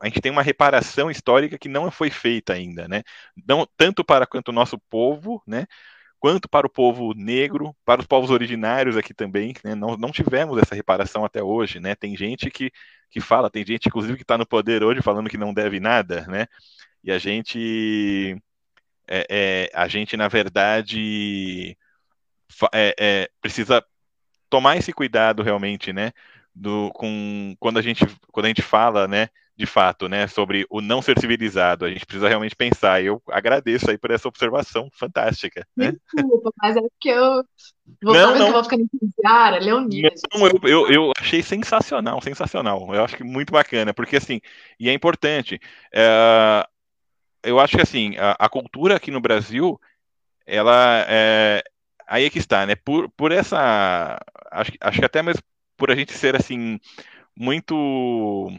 a gente tem uma reparação histórica que não foi feita ainda, né? Não, tanto para quanto o nosso povo, né? Quanto para o povo negro, para os povos originários aqui também, né? Não, não tivemos essa reparação até hoje, né? Tem gente que, que fala, tem gente, inclusive, que está no poder hoje falando que não deve nada, né? E a gente é, é, a gente, na verdade, é, é, precisa tomar esse cuidado realmente, né? Do, com, quando, a gente, quando a gente fala, né, de fato, né, sobre o não ser civilizado, a gente precisa realmente pensar. E eu agradeço aí por essa observação fantástica. Né? Desculpa, mas é porque eu vou, não, não. eu vou entusiasta, Leonina. Não, eu, eu, eu, achei sensacional, sensacional. Eu acho que muito bacana, porque assim, e é importante. É, eu acho que assim, a, a, cultura aqui no Brasil, ela é, aí é que está, né? Por, por essa. Acho, acho que até mesmo por a gente ser assim, muito.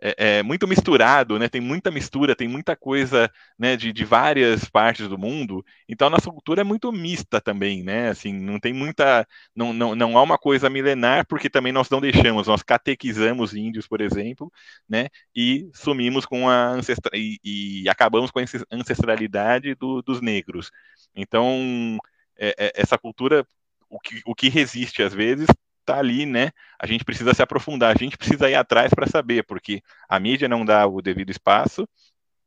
É, é, muito misturado, né? Tem muita mistura, tem muita coisa, né? De, de várias partes do mundo. Então a nossa cultura é muito mista também, né? Assim, não tem muita, não, não, não há uma coisa milenar, porque também nós não deixamos, nós catequizamos índios, por exemplo, né? E sumimos com a ancestra e, e acabamos com a ancestralidade do, dos negros. Então é, é, essa cultura, o que, o que resiste às vezes está ali, né? A gente precisa se aprofundar, a gente precisa ir atrás para saber, porque a mídia não dá o devido espaço.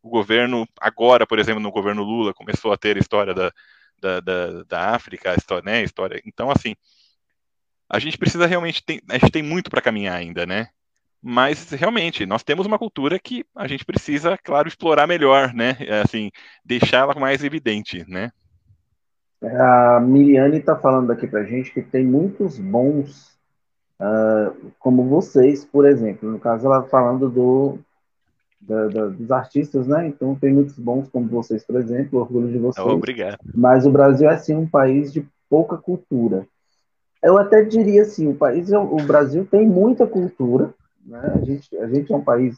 O governo, agora, por exemplo, no governo Lula, começou a ter a história da, da, da, da África, a história, né? A história. Então, assim, a gente precisa realmente, tem, a gente tem muito para caminhar ainda, né? Mas realmente, nós temos uma cultura que a gente precisa, claro, explorar melhor, né? Assim, deixar ela mais evidente, né? A Miriane está falando aqui para gente que tem muitos bons uh, como vocês, por exemplo. No caso, ela falando do, da, da, dos artistas, né? Então, tem muitos bons como vocês, por exemplo, orgulho de vocês. obrigado. Mas o Brasil é, sim, um país de pouca cultura. Eu até diria assim, o país, é o Brasil tem muita cultura, né? A gente, a gente é um país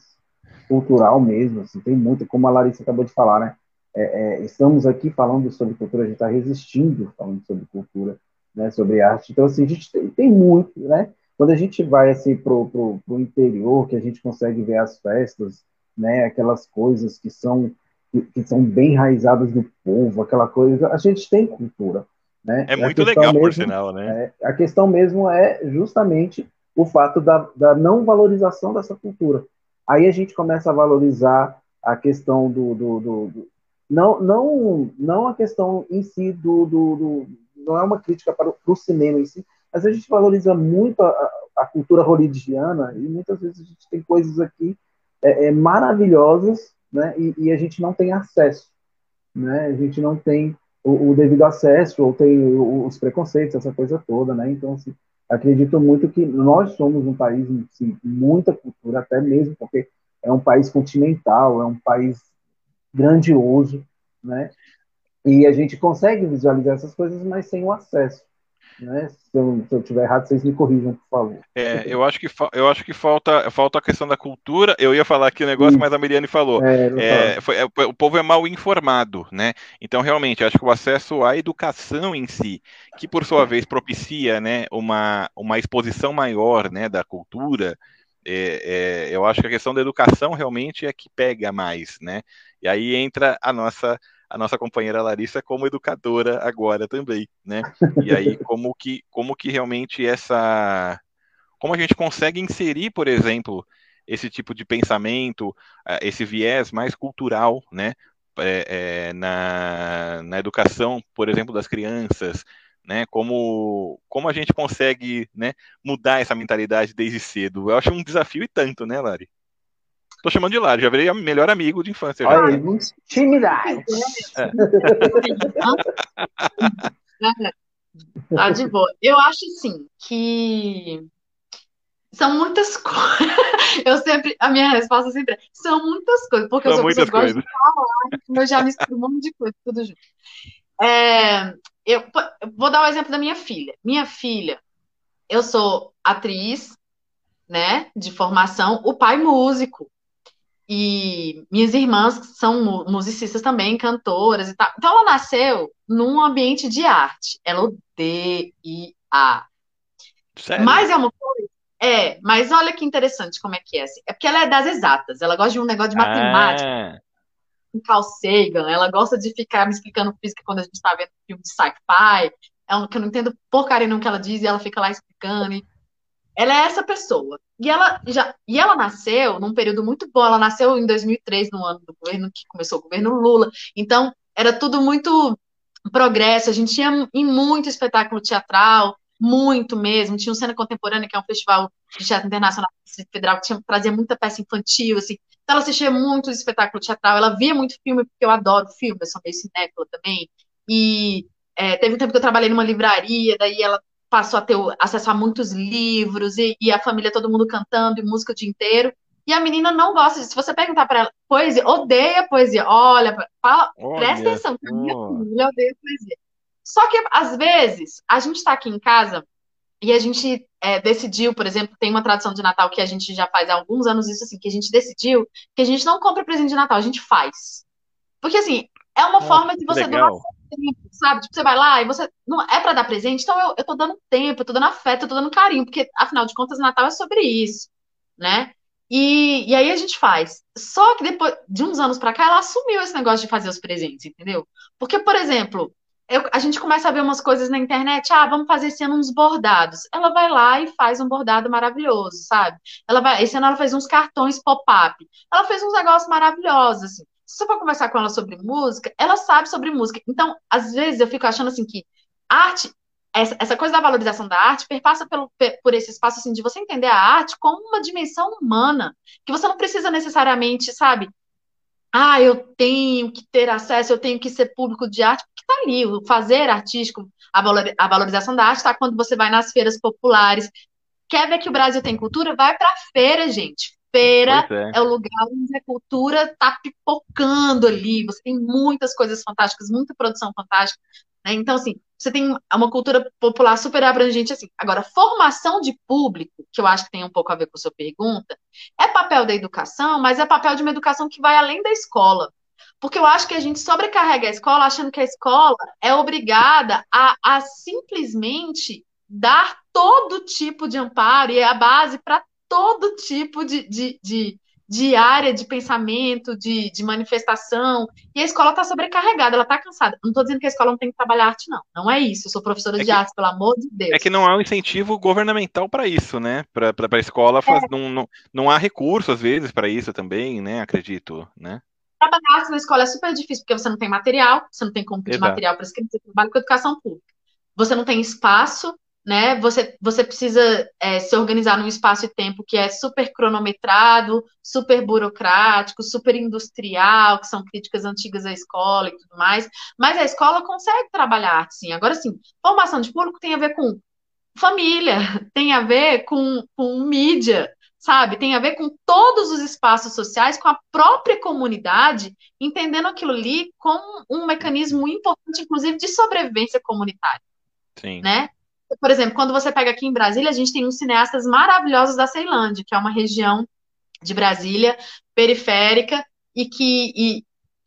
cultural mesmo, assim, tem muito, como a Larissa acabou de falar, né? É, é, estamos aqui falando sobre cultura, a gente está resistindo falando sobre cultura, né? Sobre arte. Então, assim, a gente tem, tem muito, né? Quando a gente vai assim pro, pro interior, que a gente consegue ver as festas, né, aquelas coisas que são que, que são bem enraizadas no povo, aquela coisa, a gente tem cultura, né? É muito legal, mesmo, por sinal, né? É, a questão mesmo é justamente o fato da, da não valorização dessa cultura. Aí a gente começa a valorizar a questão do, do, do, do não, não, não a questão em si do, do, do não é uma crítica para o, cinema em si, mas a gente valoriza muito a, a cultura hollywoodiana e muitas vezes a gente tem coisas aqui é, é, maravilhosas, né? E, e, a gente não tem acesso, né? A gente não tem o, o devido acesso ou tem os preconceitos, essa coisa toda, né? Então, assim, acredito muito que nós somos um país assim, muita cultura, até mesmo porque é um país continental, é um país grandioso, né? E a gente consegue visualizar essas coisas, mas sem o acesso. Né? Se eu, se eu tiver errado, vocês me corrijam, por favor. É, eu acho que, eu acho que falta, falta a questão da cultura. Eu ia falar aqui o um negócio, mas a Miriane falou. É, é, foi, é, o povo é mal informado, né? Então, realmente, acho que o acesso à educação em si, que por sua vez propicia né, uma, uma exposição maior né, da cultura, é, é, eu acho que a questão da educação realmente é que pega mais, né? E aí entra a nossa a nossa companheira Larissa como educadora agora também, né? E aí como que como que realmente essa como a gente consegue inserir, por exemplo, esse tipo de pensamento, esse viés mais cultural, né? É, é, na, na educação, por exemplo, das crianças, né? Como, como a gente consegue né, mudar essa mentalidade desde cedo? Eu acho um desafio e tanto, né, Lari? Tô chamando de Lari, já virei melhor amigo de infância. Olha, já. intimidade. É. tá de boa. Eu acho, assim, que são muitas coisas. Eu sempre, a minha resposta sempre é, são muitas coisas, porque são eu sou pessoa que gosta de falar, eu já misturo um monte de coisa, tudo junto. É, eu, eu vou dar o exemplo da minha filha. Minha filha, eu sou atriz, né, de formação, o pai músico. E minhas irmãs são musicistas também, cantoras e tal. Então ela nasceu num ambiente de arte. Ela odeia. Sério? Mas é uma coisa. É, mas olha que interessante como é que é. Assim. É porque ela é das exatas. Ela gosta de um negócio de matemática. Ah. Um Carl Sagan. Ela gosta de ficar me explicando física quando a gente está vendo filme de sci-fi. Que eu não entendo porcaria no que ela diz e ela fica lá explicando. E ela é essa pessoa. E ela já e ela nasceu num período muito bom. Ela nasceu em 2003, no ano do governo que começou o governo Lula. Então, era tudo muito progresso. A gente tinha muito espetáculo teatral, muito mesmo. Tinha o Cena Contemporânea, que é um festival de teatro internacional federal que tinha, trazia muita peça infantil, assim. Então, ela assistia muito espetáculo teatral. Ela via muito filme, porque eu adoro filme, eu sou meio cinéfila também. E é, teve um tempo que eu trabalhei numa livraria, daí ela passou a ter acesso a muitos livros e, e, a família, todo mundo cantando e música o dia inteiro. E a menina não gosta disso. Se você perguntar para ela, poesia, odeia poesia. Olha, fala, Olha, presta atenção, minha filha odeia poesia. Só que, às vezes, a gente está aqui em casa e a gente é, decidiu, por exemplo, tem uma tradição de Natal que a gente já faz há alguns anos isso assim, que a gente decidiu que a gente não compra presente de Natal, a gente faz. Porque assim, é uma forma de você legal. doar tempo, sabe? Tipo, você vai lá e você não é para dar presente, então eu, eu tô dando tempo, eu tô dando afeto, eu tô dando carinho, porque afinal de contas Natal é sobre isso, né? E, e aí a gente faz. Só que depois de uns anos pra cá, ela assumiu esse negócio de fazer os presentes, entendeu? Porque, por exemplo, eu- a gente começa a ver umas coisas na internet, ah, vamos fazer esse ano uns bordados. Ela vai lá e faz um bordado maravilhoso, sabe? Ela vai, esse ano ela fez uns cartões pop-up. Ela fez uns negócios maravilhosos, assim. Se você for conversar com ela sobre música, ela sabe sobre música. Então, às vezes eu fico achando assim que arte, essa, essa coisa da valorização da arte perpassa pelo, pe- por esse espaço assim de você entender a arte como uma dimensão humana, que você não precisa necessariamente, sabe? ah, eu tenho que ter acesso, eu tenho que ser público de arte, porque tá ali, o fazer artístico, a valor- a valorização da arte está quando você vai nas feiras populares. Quer ver que o Brasil tem cultura? Vai pra feira, gente. Feira é. é o lugar onde a cultura tá pipocando ali. Você tem muitas coisas fantásticas, muita produção fantástica, né? Então, assim, você tem uma cultura popular super abrangente, assim. Agora, formação de público, que eu acho que tem um pouco a ver com a sua pergunta, é papel da educação, mas é papel de uma educação que vai além da escola. Porque eu acho que a gente sobrecarrega a escola achando que a escola é obrigada a, a simplesmente dar todo tipo de amparo e é a base para todo tipo de, de, de, de área de pensamento, de, de manifestação. E a escola está sobrecarregada, ela está cansada. Não estou dizendo que a escola não tem que trabalhar arte, não. Não é isso. Eu sou professora É de que- arte, pelo amor de Deus. É que não há um incentivo governamental para isso, né? Para a escola, faz, não, não, não há recurso, às vezes, para isso também, né? Acredito, né? Trabalhar na escola é super difícil, porque você não tem material, você não tem como pedir Exato. material para crianças, você trabalha com educação pública. Você não tem espaço, né? Você, você precisa é, se organizar num espaço e tempo que é super cronometrado, super burocrático, super industrial, que são críticas antigas à escola e tudo mais. Mas a escola consegue trabalhar sim. Agora, sim, formação de público tem a ver com família, tem a ver com, com mídia, sabe? Tem a ver com todos os espaços sociais, com a própria comunidade, entendendo aquilo ali como um mecanismo importante, inclusive, de sobrevivência comunitária, Sim. né? Por exemplo, quando você pega aqui em Brasília, a gente tem uns cineastas maravilhosos da Ceilândia, que é uma região de Brasília periférica e que e,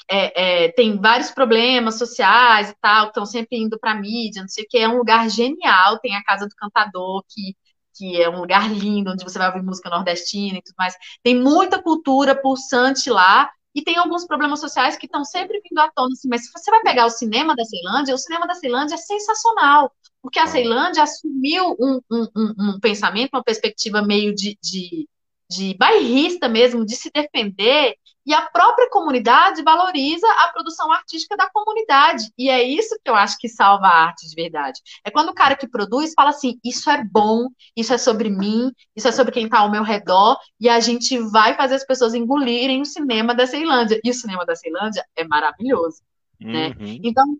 é, é, tem vários problemas sociais e tal, estão sempre indo para a mídia, não sei o que, é um lugar genial, tem a Casa do Cantador, que, que é um lugar lindo, onde você vai ouvir música nordestina e tudo mais. Tem muita cultura pulsante lá, e tem alguns problemas sociais que estão sempre vindo à tona, assim, mas se você vai pegar o cinema da Ceilândia, o cinema da Ceilândia é sensacional, porque a Ah. Ceilândia assumiu um, um, um, um pensamento, uma perspectiva meio de, de, de bairrista mesmo, de se defender, e a própria comunidade valoriza a produção artística da comunidade. E é isso que eu acho que salva a arte de verdade. É quando o cara que produz fala assim: isso é bom, isso é sobre mim, isso é sobre quem está ao meu redor, e a gente vai fazer as pessoas engolirem o cinema da Ceilândia. E o cinema da Ceilândia é maravilhoso. né? Uhum. Então,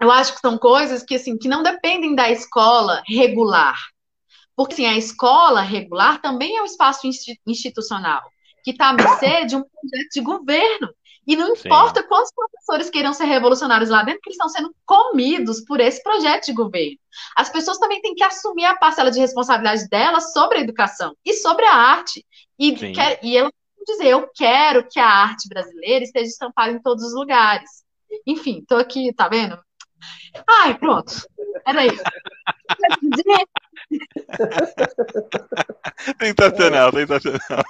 eu acho que são coisas que, assim, que não dependem da escola regular. Porque assim, a escola regular também é um espaço insti- institucional que está à mercê de um projeto de governo. E não Sim. importa quantos professores queiram ser revolucionários lá dentro, que eles estão sendo comidos por esse projeto de governo. As pessoas também têm que assumir a parcela de responsabilidade delas sobre a educação e sobre a arte. E, Sim. quer, e elas vão dizer: eu quero que a arte brasileira esteja estampada em todos os lugares. Enfim, tô aqui, tá vendo? Ai, pronto. Era isso. Sensacional, sensacional.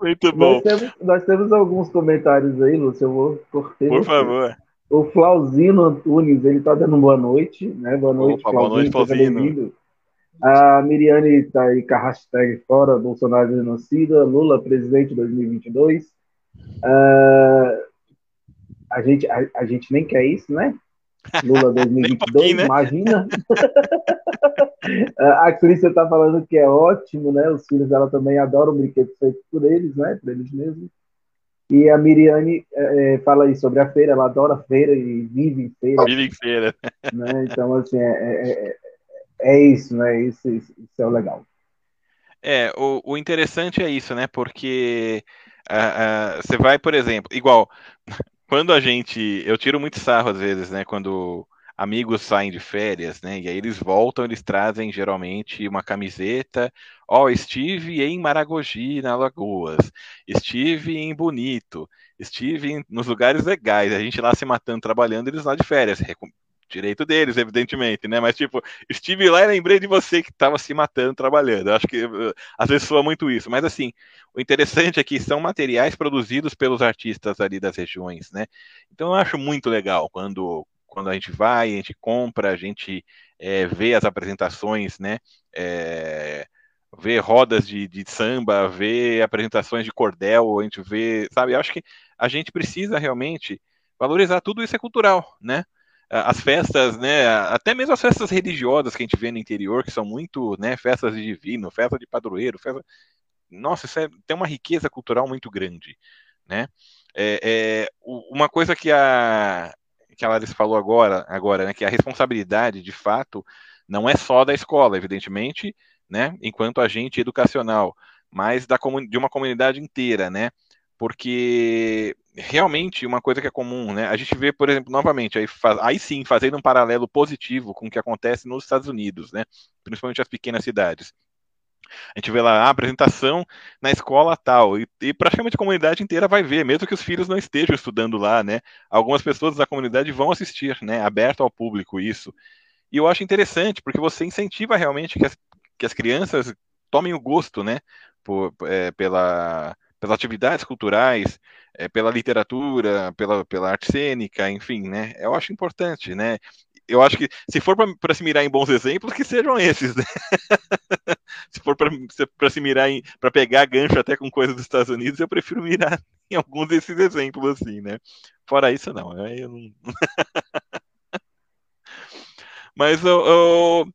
Muito bom. Nós temos, nós temos alguns comentários aí, Lúcio. Eu vou cortar. Por favor. O Flauzino Antunes, ele tá dando boa noite, né? Boa noite, Opa, boa noite, Flauzino. A Miriane tá aí com a hashtag fora Bolsonaro genocida, Lula presidente 2022. Ah, a, gente, a, a gente nem quer isso, né? Lula 2022, pouquinho, né? imagina. a Clícia tá falando que é ótimo, né? Os filhos dela também adoram brinquedos feitos por eles, né? Por eles mesmos. E a Miriane eh, fala aí sobre a feira, ela adora feira e vive em feira, Vive em feira. né? Então, assim, é, é, é- é isso, né? Isso, isso, isso é o legal. É, o, o interessante é isso, né? Porque ah, ah, você vai, por exemplo, igual quando a gente. Eu tiro muito sarro às vezes, né? Quando amigos saem de férias, né? E aí eles voltam, eles trazem geralmente uma camiseta. Ó, oh, estive em Maragogi, na Lagoas. Estive em Bonito. Estive em, nos lugares legais. A gente lá se matando, trabalhando, eles lá de férias direito deles, evidentemente, né? Mas, tipo, estive lá e lembrei de você que estava se matando trabalhando. Acho que uh, às vezes soa muito isso. Mas, assim, o interessante é que são materiais produzidos pelos artistas ali das regiões, né? Então, eu acho muito legal quando, quando a gente vai, a gente compra, a gente é, vê as apresentações, né? É, vê rodas de, de, samba, vê apresentações de cordel, a gente vê, sabe? Eu acho que a gente precisa realmente valorizar tudo isso é cultural, né? As festas, né, até mesmo as festas religiosas que a gente vê no interior, que são muito, né, festas de divino, festa de padroeiro, festa... Nossa, isso é, tem uma riqueza cultural muito grande, né? É, é, uma coisa que a, que a Larissa falou agora, agora, né, que a responsabilidade, de fato, não é só da escola, evidentemente, né, enquanto agente educacional, mas da, de uma comunidade inteira, né? Porque realmente uma coisa que é comum, né? A gente vê, por exemplo, novamente, aí, aí sim, fazendo um paralelo positivo com o que acontece nos Estados Unidos, né? Principalmente as pequenas cidades. A gente vê lá a apresentação na escola tal, e, e, praticamente a comunidade inteira vai ver, mesmo que os filhos não estejam estudando lá, né? Algumas pessoas da comunidade vão assistir, né? Aberto ao público isso. E eu acho interessante, porque você incentiva realmente que as, que as crianças tomem o gosto, né? Por, é, pela, pelas atividades culturais, é, pela literatura, pela, pela arte cênica, enfim, né? Eu acho importante, né? Eu acho que se for para se mirar em bons exemplos, que sejam esses, né? se for para se mirar em para pegar gancho até com coisas dos Estados Unidos, eu prefiro mirar em alguns desses exemplos assim, né? Fora isso não, eu não... Mas eu,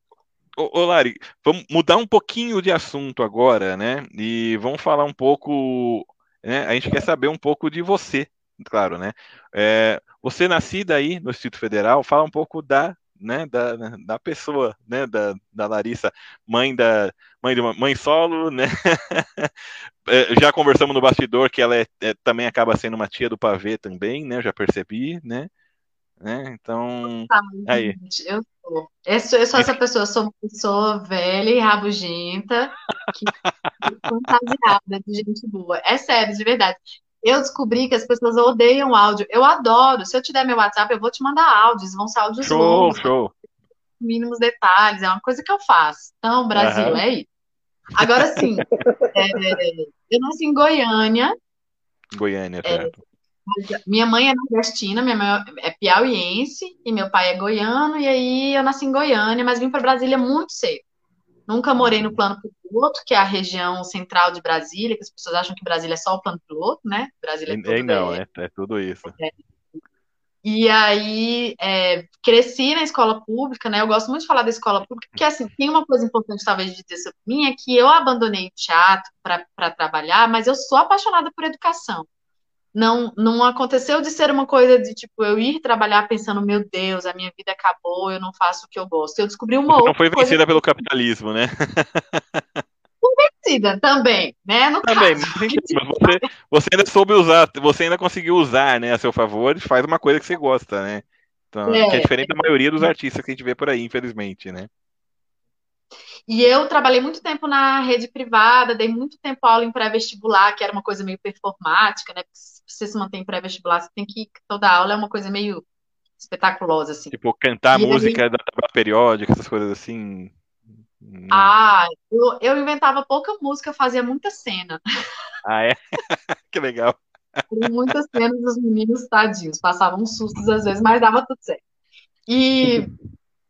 Ô, ô, Lari, vamos mudar um pouquinho de assunto agora, né? E vamos falar um pouco. Né? A gente quer saber um pouco de você, claro, né? É, você nascida aí no Distrito Federal, fala um pouco da, né, da, da pessoa, né, da, da Larissa, mãe da mãe de uma, mãe solo, né? É, já conversamos no bastidor que ela é, é, também acaba sendo uma tia do pavê também, né? Já percebi, né? Né? Então, tá, aí. Eu sou. Eu sou, eu sou essa pessoa, eu sou uma pessoa velha e rabugenta, que fantasiada de gente boa. É sério, de verdade. Eu descobri que as pessoas odeiam áudio. Eu adoro. Se eu te der meu WhatsApp, eu vou te mandar áudios. Vão ser áudios show, longos. Show, Mínimos detalhes. É uma coisa que eu faço. Então, Brasil, uhum. é isso. Agora sim, é, eu nasci em Goiânia. Goiânia, é, certo. Minha mãe é nordestina, minha mãe é piauiense e meu pai é goiano, e aí eu nasci em Goiânia, mas vim para Brasília muito cedo. Nunca morei no plano piloto, que é a região central de Brasília, que as pessoas acham que Brasília é só o plano piloto, né? Brasília é tudo. não, é, é tudo isso. É. E aí, é, cresci na escola pública, né? Eu gosto muito de falar da escola pública, porque, assim, tem uma coisa importante, talvez, de dizer sobre mim, é que eu abandonei o teatro para trabalhar, mas eu sou apaixonada por educação não, não aconteceu de ser uma coisa de tipo eu ir trabalhar pensando, meu Deus, a minha vida acabou, eu não faço o que eu gosto. Eu descobri uma outra. Não foi vencida coisa... pelo capitalismo, né? vencida também, né? No também, caso. mas você, você ainda soube usar, você ainda conseguiu usar, né, a seu favor e faz uma coisa que você gosta, né? Então, é, que é diferente da maioria dos artistas que a gente vê por aí, infelizmente, né? E eu trabalhei muito tempo na rede privada, dei muito tempo aula em pré-vestibular, que era uma coisa meio performática, né? Se você se mantém em pré-vestibular, você tem que. Toda aula é uma coisa meio espetaculosa, assim. Tipo, cantar e música aí... da tabela periódica, essas coisas assim. Ah, eu, eu inventava pouca música, fazia muita cena. Ah, é? que legal. Muitas cenas dos meninos tadinhos, passavam sustos às vezes, mas dava tudo certo. E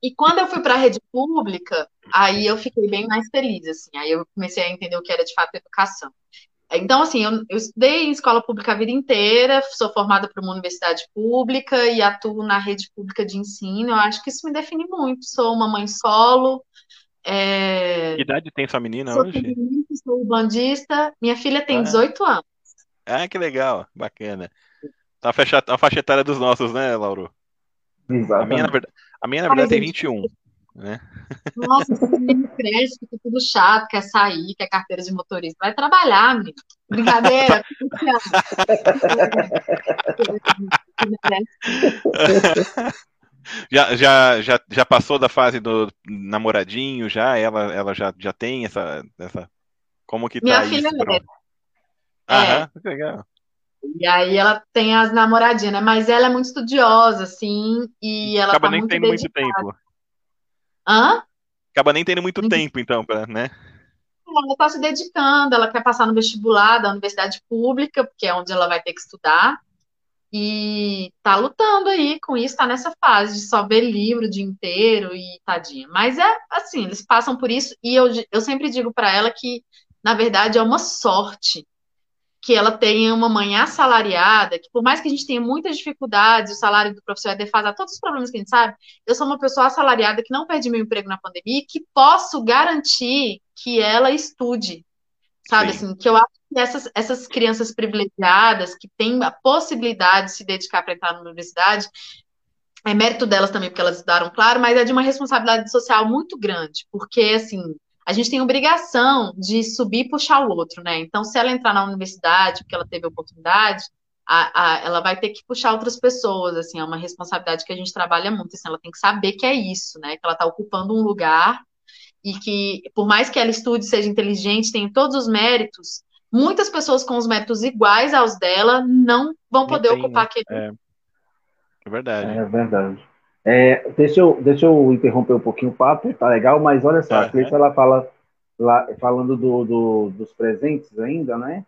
e quando eu fui para a rede pública, aí eu fiquei bem mais feliz, assim. Aí eu comecei a entender o que era de fato educação. Então, assim, eu, eu estudei em escola pública a vida inteira, sou formada por uma universidade pública e atuo na rede pública de ensino. Eu acho que isso me define muito. Sou uma mãe solo. É... Que idade tem sua menina sou hoje? Sou bandista. Minha filha tem ah. 18 anos. Ah, que legal, bacana. Tá a faixa, a faixa etária dos nossos, né, Lauro? Exatamente. A minha, na verdade, a minha, na verdade, tem 21. Né? Nossa, menino cresce, fica tudo chato, quer sair, quer carteira de motorista. Vai trabalhar, menino. Brincadeira. já, já, já, já passou da fase do namoradinho, já? Ela, ela já, já tem essa, essa. Como que Minha tá filha isso? é. Aham, que legal. E aí ela tem as namoradinhas, né? Mas ela é muito estudiosa, assim, e ela Acaba tá nem muito tendo muito dedicada. tempo. Hã? Acaba nem tendo muito Uhum. tempo, então, pra, né? Ela está se dedicando, ela quer passar no vestibular da universidade pública, porque é onde ela vai ter que estudar, e tá lutando aí com isso, tá nessa fase de só ver livro o dia inteiro e tadinha. Mas é assim, eles passam por isso, e eu, eu sempre digo para ela que, na verdade, é uma sorte que ela tenha uma mãe assalariada, que por mais que a gente tenha muitas dificuldades, o salário do professor é defasado, todos os problemas que a gente sabe, eu sou uma pessoa assalariada que não perdi meu emprego na pandemia e que posso garantir que ela estude, sabe? Sim. Assim, que eu acho que essas, essas crianças privilegiadas, que têm a possibilidade de se dedicar para entrar na universidade, é mérito delas também, porque elas estudaram, claro, mas é de uma responsabilidade social muito grande, porque, assim, a gente tem obrigação de subir e puxar o outro, né? Então, se ela entrar na universidade, porque ela teve oportunidade, a, a, ela vai ter que puxar outras pessoas, assim, é uma responsabilidade que a gente trabalha muito, assim, ela tem que saber que é isso, né? Que ela está ocupando um lugar e que, por mais que ela estude, seja inteligente, tenha todos os méritos, muitas pessoas com os méritos iguais aos dela não vão Não poder tem, ocupar né? aquele. É, é verdade. É verdade. É, deixa, eu, deixa eu interromper um pouquinho o papo, tá legal, mas olha só, a. Cleiton, ela fala, lá, falando do, do- dos presentes ainda, né?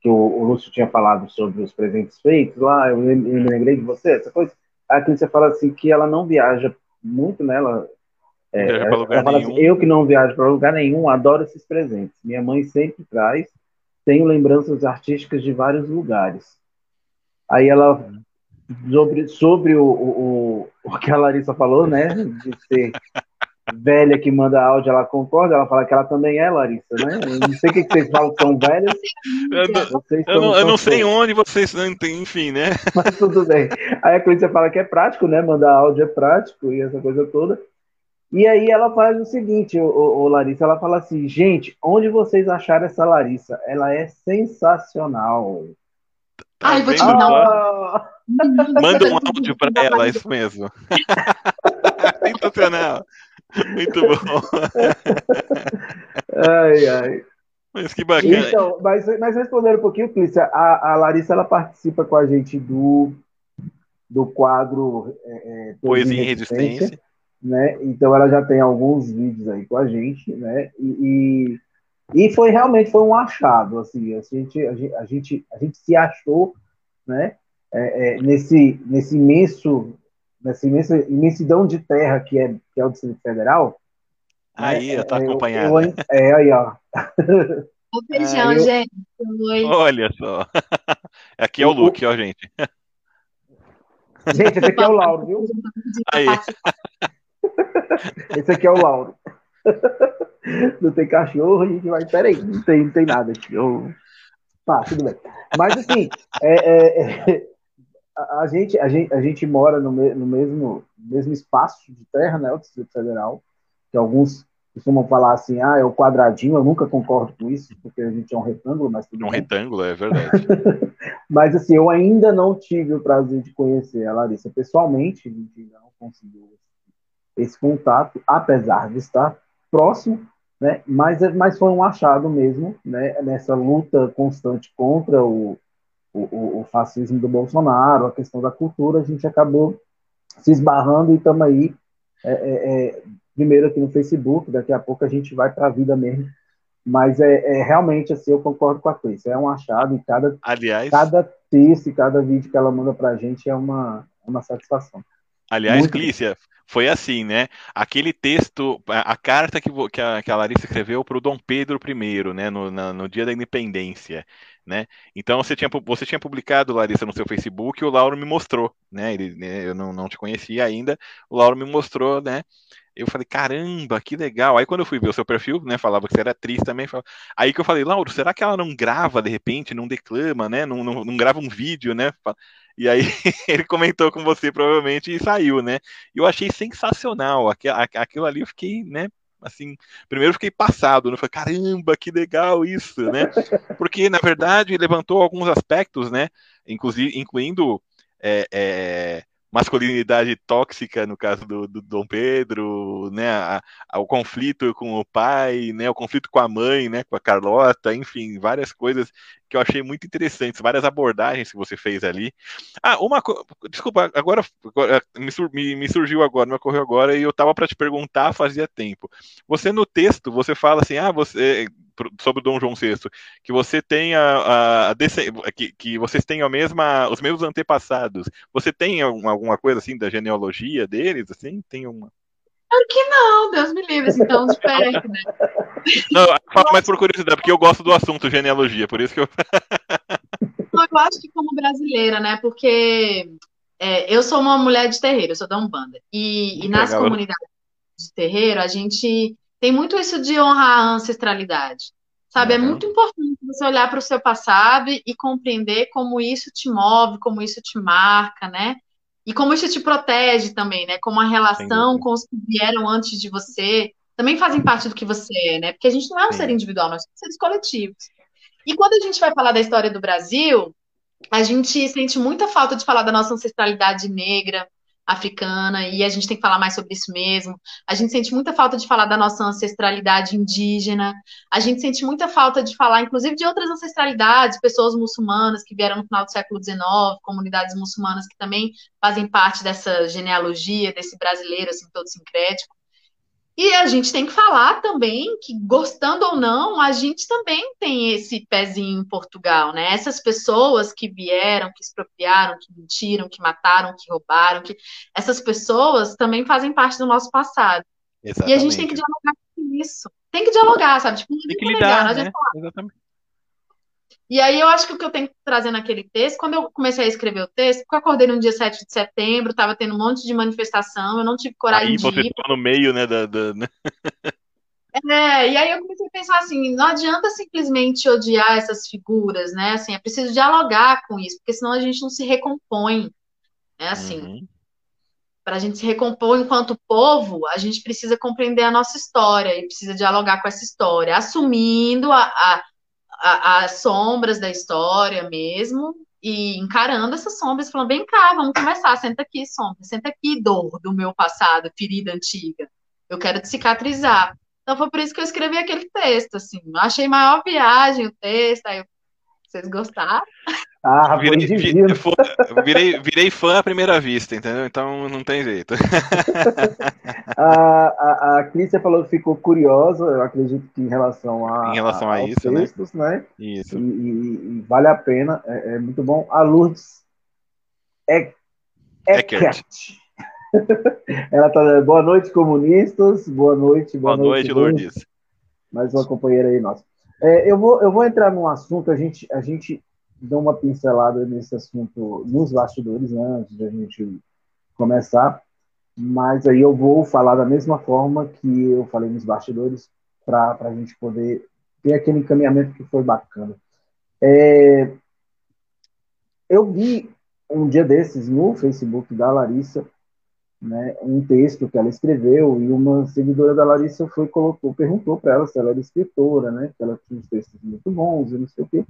Que o, o Lúcio tinha falado sobre os presentes feitos lá, eu, me lembrei de você, essa coisa. A Cleiton fala assim que ela não viaja muito, né? Ela, pra ela lugar fala assim, eu que não viajo para lugar nenhum, adoro esses presentes. Minha mãe sempre traz, tenho lembranças artísticas de vários lugares. Aí ela, sobre, sobre o, o, o, que a Larissa falou, né, de ser velha que manda áudio, ela concorda, ela fala que ela também é, Larissa, né? Eu não sei o que que vocês falam que são velhas, Eu, não- vocês eu não, eu não sei onde vocês. Enfim, né? mas tudo bem. Aí a Cleiton fala que é prático, né? Mandar áudio é prático e essa coisa toda. E aí ela faz o seguinte, o, o, o Larissa, ela fala assim, gente, onde vocês acharam essa Larissa? Ela é sensacional. Tá Ai, vou te vendo mandar um-? Ah, Manda um áudio pra ela, é isso mesmo. Sensacional. Muito bom. ai, ai. Mas que bacana. Então, mas, mas respondendo um pouquinho, Clícia, a, a Larissa ela participa com a gente do, do quadro é, é, Poesia em Resistência. né? Então ela já tem alguns vídeos aí com a gente, né? E, e, e foi realmente foi um achado, assim, a gente, a gente, a gente, a gente se achou, né? É, é, nesse, nesse imenso, nessa imensa imensidão de terra que é, que é o Distrito Federal. Aí, né? tá É, eu- eu- é, aí, ó. Ah, eu- gente. Oi. Olha só. Aqui é o Luke, ó, gente. Gente, esse aqui é o Lauro, viu? Aí. Esse aqui é o Lauro. Não tem cachorro, a gente vai. Peraí, não tem, não tem nada aqui. Eu... Tá, tudo bem. Mas assim, é, é, é, a, a gente, a, gente, a gente mora no, me- no mesmo, mesmo espaço de terra, né? O Distrito Federal, que alguns costumam falar assim, ah, é o quadradinho, eu nunca concordo com isso, porque a gente é um retângulo, mas tudo É um bem. retângulo, é verdade. Mas assim, eu ainda não tive o prazer de conhecer a Larissa pessoalmente, a gente ainda não conseguiu esse contato, apesar de estar próximo, né? Mas, mas foi um achado mesmo, né? Nessa luta constante contra o, o, o- o fascismo do Bolsonaro, a questão da cultura, a gente acabou se esbarrando e estamos aí, é, é, é, primeiro aqui no Facebook, daqui a pouco a gente vai para a vida mesmo. Mas é, é realmente assim, eu concordo com a Cris, é um achado e cada Aliás, cada texto e cada vídeo que ela manda pra gente é uma, uma satisfação. aliás, muito- Clícia, foi assim, né? Aquele texto, a, a carta que, que, a, que a Larissa escreveu para o Dom Pedro I, né? No, na- no dia da independência, né? Então você tinha, você tinha publicado, Larissa, no seu Facebook, e o Lauro me mostrou, né? Ele, né, eu não, não te conhecia ainda, o Lauro me mostrou, né? Eu falei, caramba, que legal. Aí quando eu fui ver o seu perfil, né, falava que você era atriz também. fal- Aí que eu falei, Lauro, será que ela não grava de repente, não declama, né? Não, não, não grava um vídeo, né? E aí ele comentou com você provavelmente e saiu, né? E eu achei sensacional. Aqu- a- Aquilo ali eu fiquei, né? Assim, primeiro fiquei passado, né? Falei, caramba, que legal isso, né? Porque, na verdade, levantou alguns aspectos, né? Inclusive, incluindo é, é, masculinidade tóxica no caso do, do Dom Pedro, né, a, a, o conflito com o pai, né, o conflito com a mãe, né, com a Carlota, enfim, várias coisas que eu achei muito interessantes, várias abordagens que você fez ali. Ah, uma desculpa, agora, agora me, me, surgiu agora, me ocorreu agora e eu estava para te perguntar fazia tempo. Você no texto, você fala assim, ah, você sobre Dom João VI, que você tenha a, a que, que vocês tenham a mesma, os mesmos antepassados. Você tem alguma, alguma coisa assim da genealogia deles, assim? Tem uma Claro que não, Deus me livre, assim, tão de perto, né? Não, fala mais por curiosidade, porque eu gosto do assunto genealogia, por isso que eu. eu acho que como brasileira, né? Porque é, eu sou uma mulher de terreiro, eu sou da Umbanda. E, e nas Legal. comunidades de terreiro, a gente tem muito isso de honrar a ancestralidade. Sabe, uhum. é muito importante você olhar para o seu passado e compreender como isso te move, como isso te marca, né? E como isso te protege também, né? Como a relação com os que vieram antes de você também fazem parte do que você é, né? Porque a gente não é um Sim. ser individual, nós somos seres coletivos. E quando a gente vai falar da história do Brasil, a gente sente muita falta de falar da nossa ancestralidade negra, africana, e a gente tem que falar mais sobre isso mesmo. A gente sente muita falta de falar da nossa ancestralidade indígena, a gente sente muita falta de falar, inclusive, de outras ancestralidades, pessoas muçulmanas que vieram no final do século XIX, comunidades muçulmanas que também fazem parte dessa genealogia, desse brasileiro, assim, todo sincrético. E a gente tem que falar também que, gostando ou não, a gente também tem esse pezinho em Portugal, né? Essas pessoas que vieram, que expropriaram, que mentiram, que mataram, que roubaram, que essas pessoas também fazem parte do nosso passado. Exatamente. E a gente tem que dialogar com isso. Tem que dialogar, sabe? Tipo, tem que lidar, né? Exatamente. E aí eu acho que o que eu tenho que trazer naquele texto, quando eu comecei a escrever o texto, porque eu acordei no dia 7 de setembro, estava tendo um monte de manifestação, eu não tive coragem aí de você ir. no meio, né, da... da né? É, e aí eu comecei a pensar assim, não adianta simplesmente odiar essas figuras, né? Assim, é preciso dialogar com isso, porque senão a gente não se recompõe. É assim. Uhum. Para a gente se recompor enquanto povo, a gente precisa compreender a nossa história e precisa dialogar com essa história, assumindo a a, as sombras da história mesmo, e encarando essas sombras, falando, vem cá, vamos começar, senta aqui, sombra, senta aqui, dor do meu passado, ferida antiga. Eu quero te cicatrizar. Então foi por isso que eu escrevi aquele texto, assim. Eu achei maior viagem o texto, aí eu... vocês gostaram? Ah, virei, virei, virei, virei, fã à primeira vista, entendeu? Então não tem jeito. a, a, a Clícia falou que ficou curiosa, eu acredito que em relação a, em relação a, a isso, né? textos, né? né? Isso. E, e, e, vale a pena, é, é, muito bom. A Lourdes é, é Ela tá boa noite, comunistas. Boa noite, boa, boa noite, noite Lourdes. Mais uma companheira aí nossa. É, eu, vou, eu vou entrar num assunto, a gente, a gente dar uma pincelada nesse assunto nos bastidores né, antes de a gente começar, mas aí eu vou falar da mesma forma que eu falei nos bastidores para a gente poder ter aquele encaminhamento que foi bacana. É, eu vi um dia desses no Facebook da Larissa né, um texto que ela escreveu e uma seguidora da Larissa foi colocou perguntou para ela se ela era escritora, né, que ela tinha uns textos muito bons e não sei o quê.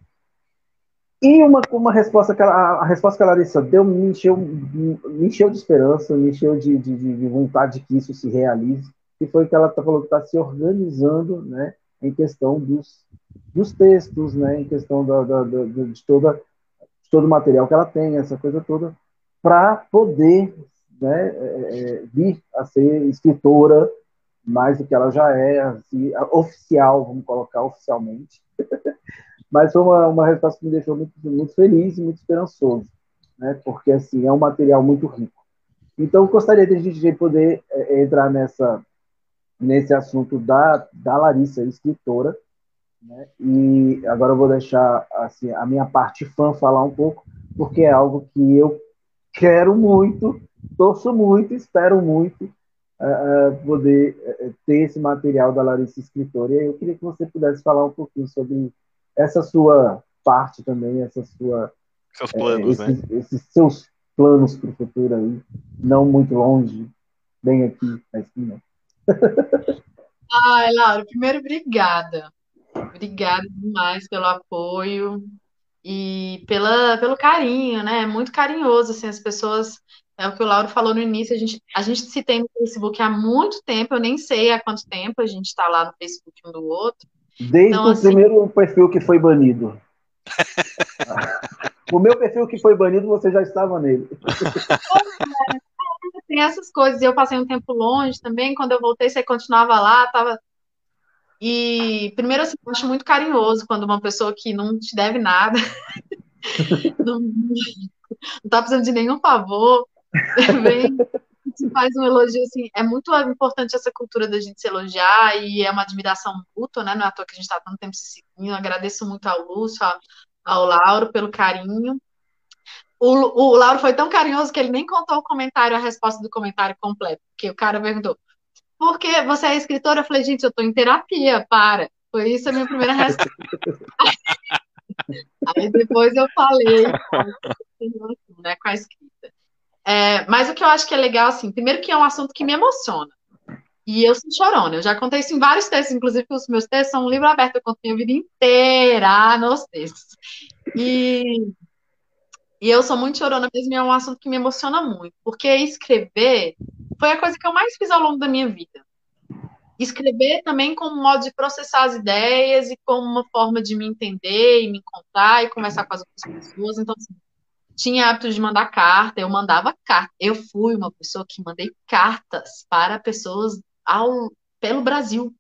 E uma, uma resposta que ela, a resposta que a Larissa deu me encheu, me encheu de esperança, me encheu de, de, de vontade que isso se realize, e foi que ela tá, falou que está se organizando né, em questão dos, dos textos, né, em questão da, da, da, de, toda, de todo o material que ela tem, essa coisa toda, para poder né, é, é, vir a ser escritora mais do que ela já é, assim, oficial, vamos colocar oficialmente. Mas foi uma, uma resposta que me deixou muito, muito feliz e muito esperançoso, né? porque assim, é um material muito rico. Então, gostaria de poder é, entrar nessa, nesse assunto da, da Larissa, escritora, né? e agora eu vou deixar assim, a minha parte fã falar um pouco, porque é algo que eu quero muito, torço muito, espero muito uh, poder uh, ter esse material da Larissa escritora. E eu queria que você pudesse falar um pouquinho sobre essa sua parte também, essa sua. Seus planos, é, esses, né? Esses seus planos para o futuro aí, não muito longe, bem aqui na esquina. Ai, Laura, primeiro, obrigada. Obrigada demais pelo apoio e pela, pelo carinho, né? É muito carinhoso, assim, as pessoas É o que o Lauro falou no início, a gente, a gente se tem no Facebook há muito tempo, eu nem sei há quanto tempo a gente está lá no Facebook um do outro. Desde então, o assim, primeiro perfil que foi banido. o meu perfil que foi banido, você já estava nele. Tem essas coisas. Eu passei um tempo longe também. Quando eu voltei, você continuava lá, tava. E primeiro, assim, eu acho muito carinhoso quando uma pessoa que não te deve nada, não, não tá precisando de nenhum favor, vem faz um elogio, assim, é muito importante essa cultura da gente se elogiar e é uma admiração mútua, né? Não é à toa que a gente está tanto tempo se seguindo. Eu agradeço muito ao Lúcio, ao, ao Lauro pelo carinho. O, o Lauro foi tão carinhoso que ele nem contou o comentário, a resposta do comentário completo, porque o cara perguntou: por que você é escritora? Eu falei, gente, eu estou em terapia, para. Foi isso a minha primeira resposta. Aí depois eu falei né, com a escrita. É, mas o que eu acho que é legal, assim, primeiro que é um assunto que me emociona. E eu sou chorona. Eu já contei isso em vários textos, inclusive os meus textos são um livro aberto, eu conto minha vida inteira nos textos. E, e eu sou muito chorona mesmo, e é um assunto que me emociona muito, porque escrever foi a coisa que eu mais fiz ao longo da minha vida. Escrever também como modo de processar as ideias e como uma forma de me entender e me encontrar e conversar com as outras pessoas. Então, assim, tinha hábito de mandar carta, eu mandava carta. Eu fui uma pessoa que mandei cartas para pessoas ao, pelo Brasil.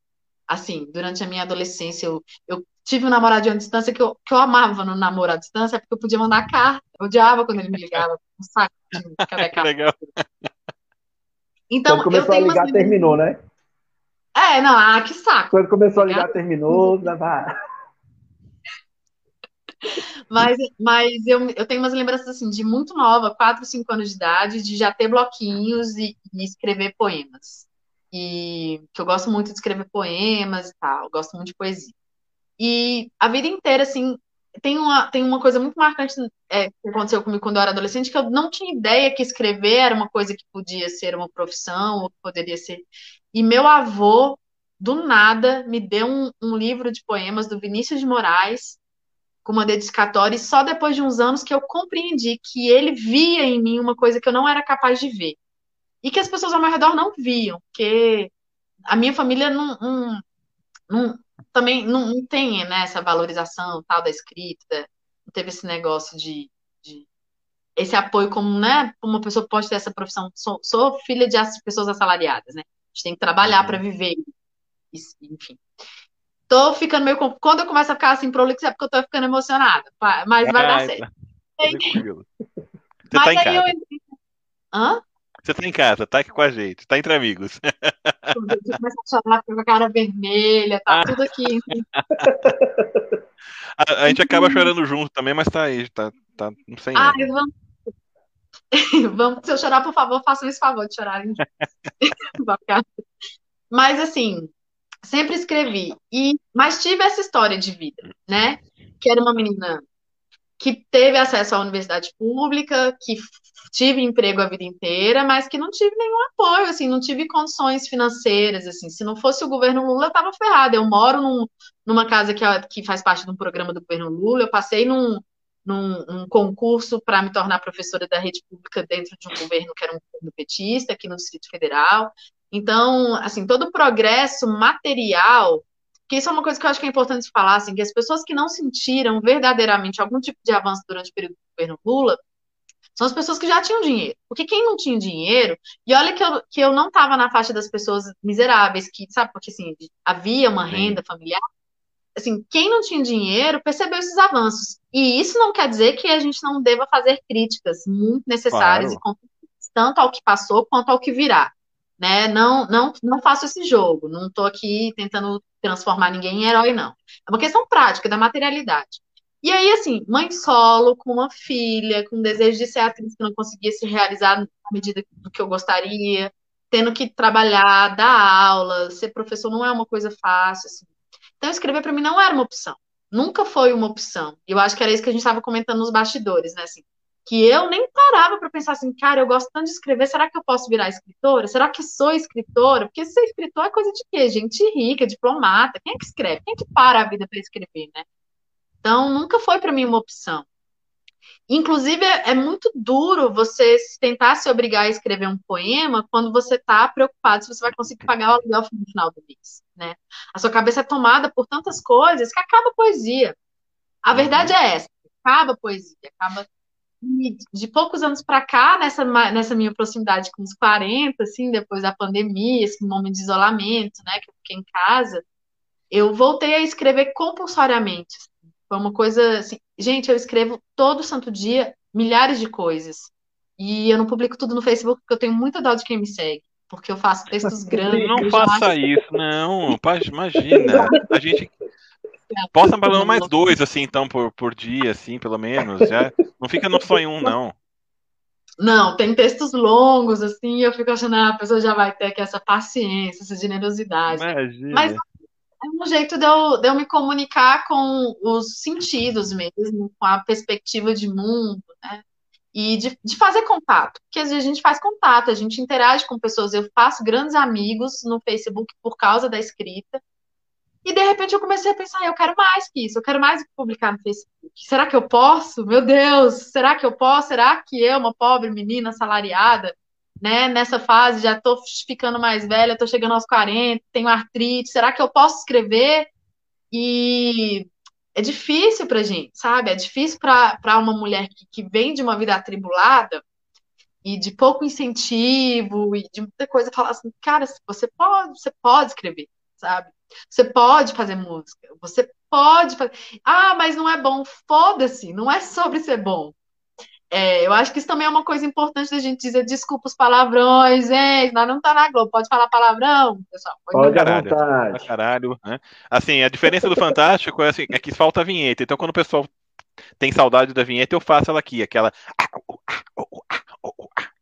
Assim, durante a minha adolescência, eu, eu tive um namorado de distância que eu, que eu amava no namoro à distância, porque eu podia mandar carta. Eu odiava quando ele me ligava, um saco de cadê carta. Legal. Então, quando começou a ligar, umas... terminou, né? É, não, ah, que saco. Quando começou a ligar, terminou. Mas, mas eu, eu tenho umas lembranças assim de muito nova, 4, 5 anos de idade, de já ter bloquinhos e, e, escrever poemas. E que eu gosto muito de escrever poemas e tal, gosto muito de poesia. E a vida inteira, assim, tem uma, tem uma coisa muito marcante é, que aconteceu comigo quando eu era adolescente, que eu não tinha ideia que escrever era uma coisa que podia ser uma profissão, ou que poderia ser. E meu avô, do nada, me deu um, um livro de poemas do Vinícius de Moraes, com uma dedicatória, e só depois de uns anos que eu compreendi que ele via em mim uma coisa que eu não era capaz de ver. E que as pessoas ao meu redor não viam, porque a minha família não, não, não também não, não, tem né, essa valorização tal da escrita, não teve esse negócio de, de esse apoio como, né, uma pessoa pode ter essa profissão. Sou, sou filha de pessoas assalariadas, né? A gente tem que trabalhar para viver, enfim. Tô ficando meio. Quando eu começo a ficar assim prolixo é porque eu tô ficando emocionada. Mas vai dar certo. Tranquilo. Você tá em casa. Eu... Hã? Você tá em casa, tá aqui com a gente, tá entre amigos. Eu começo a chorar com a cara vermelha, tá ah. tudo aqui. A, a, gente acaba chorando junto também, mas tá aí, tá, tá não sei. Ah, vamos... vamos. Se eu chorar, por favor, façam esse favor de chorar. mas assim, sempre escrevi. E, mas tive essa história de vida, né? Que era uma menina que teve acesso à universidade pública, que tive emprego a vida inteira, mas que não tive nenhum apoio, assim, não tive condições financeiras, assim. Se não fosse o governo Lula, eu estava ferrada. Eu moro num, numa casa que, que faz parte de um programa do governo Lula, eu passei num, num um concurso para me tornar professora da rede pública dentro de um governo que era um governo petista, aqui no Distrito Federal. Então, assim, todo o progresso material, que isso é uma coisa que eu acho que é importante falar, assim, que as pessoas que não sentiram verdadeiramente algum tipo de avanço durante o período do governo Lula, são as pessoas que já tinham dinheiro. Porque quem não tinha dinheiro, e olha que eu, que eu não estava na faixa das pessoas miseráveis, que, sabe, porque assim, havia uma renda familiar, assim, quem não tinha dinheiro percebeu esses avanços. E isso não quer dizer que a gente não deva fazer críticas muito necessárias claro. e tanto ao que passou quanto ao que virá né? Não, não, não faço esse jogo, não estou aqui tentando transformar ninguém em herói, não. É uma questão prática, da materialidade. E aí, assim, mãe solo, com uma filha, com desejo de ser atriz que não conseguia se realizar na medida do que eu gostaria, tendo que trabalhar, dar aula, ser professor não é uma coisa fácil, assim. Então, escrever para mim não era uma opção. Nunca foi uma opção. Eu acho que era isso que a gente estava comentando nos bastidores, né? Assim, que eu nem parava para pensar assim, cara, eu gosto tanto de escrever, será que eu posso virar escritora? Será que sou escritora? Porque ser escritor é coisa de quê? Gente rica, diplomata, quem é que escreve? Quem é que para a vida para escrever, né? Então, nunca foi para mim uma opção. Inclusive, é, é muito duro você tentar se obrigar a escrever um poema quando você está preocupado se você vai conseguir pagar o aluguel no final do mês, né? A sua cabeça é tomada por tantas coisas que acaba a poesia. A verdade é essa, acaba a poesia, acaba e de poucos anos para cá, nessa, nessa minha proximidade com os 40, assim, depois da pandemia, esse momento de isolamento, né, que eu fiquei em casa, eu voltei a escrever compulsoriamente. Foi uma coisa assim, gente, eu escrevo todo santo dia milhares de coisas. E eu não publico tudo no Facebook porque eu tenho muita dó de quem me segue. Porque eu faço textos grandes. Não faça isso, não. Imagina. A gente Posta pelo menos mais dois, assim, então, por, por dia, assim, pelo menos. Já. Não fica no só em um, não. Não, tem textos longos, assim, e eu fico achando, ah, a pessoa já vai ter aqui essa paciência, essa generosidade. Imagina. Mas é um jeito de eu, de eu me comunicar com os sentidos mesmo, com a perspectiva de mundo, né? E de, de fazer contato, porque às vezes a gente faz contato, a gente interage com pessoas. Eu faço grandes amigos no Facebook por causa da escrita, e de repente eu comecei a pensar, eu quero mais que isso, eu quero mais publicar no Facebook. Será que eu posso? Meu Deus, será que eu posso? Será que eu, uma pobre menina assalariada, né, nessa fase, já estou ficando mais velha, estou chegando aos 40, tenho artrite, será que eu posso escrever? E é difícil pra gente, sabe? É difícil para uma mulher que, que vem de uma vida atribulada e de pouco incentivo e de muita coisa falar assim, cara, você pode, você pode escrever, sabe? Você pode fazer música, você pode fazer. Ah, mas não é bom. Foda-se, não é sobre ser bom. É, eu acho que isso também é uma coisa importante da gente dizer desculpa os palavrões, hein? Nós não tá na Globo, pode falar palavrão, pessoal? Pode, pode caralho, vontade. Caralho, né? Assim, a diferença do Fantástico é, assim, é que falta a vinheta. Então, quando o pessoal tem saudade da vinheta, eu faço ela aqui, aquela.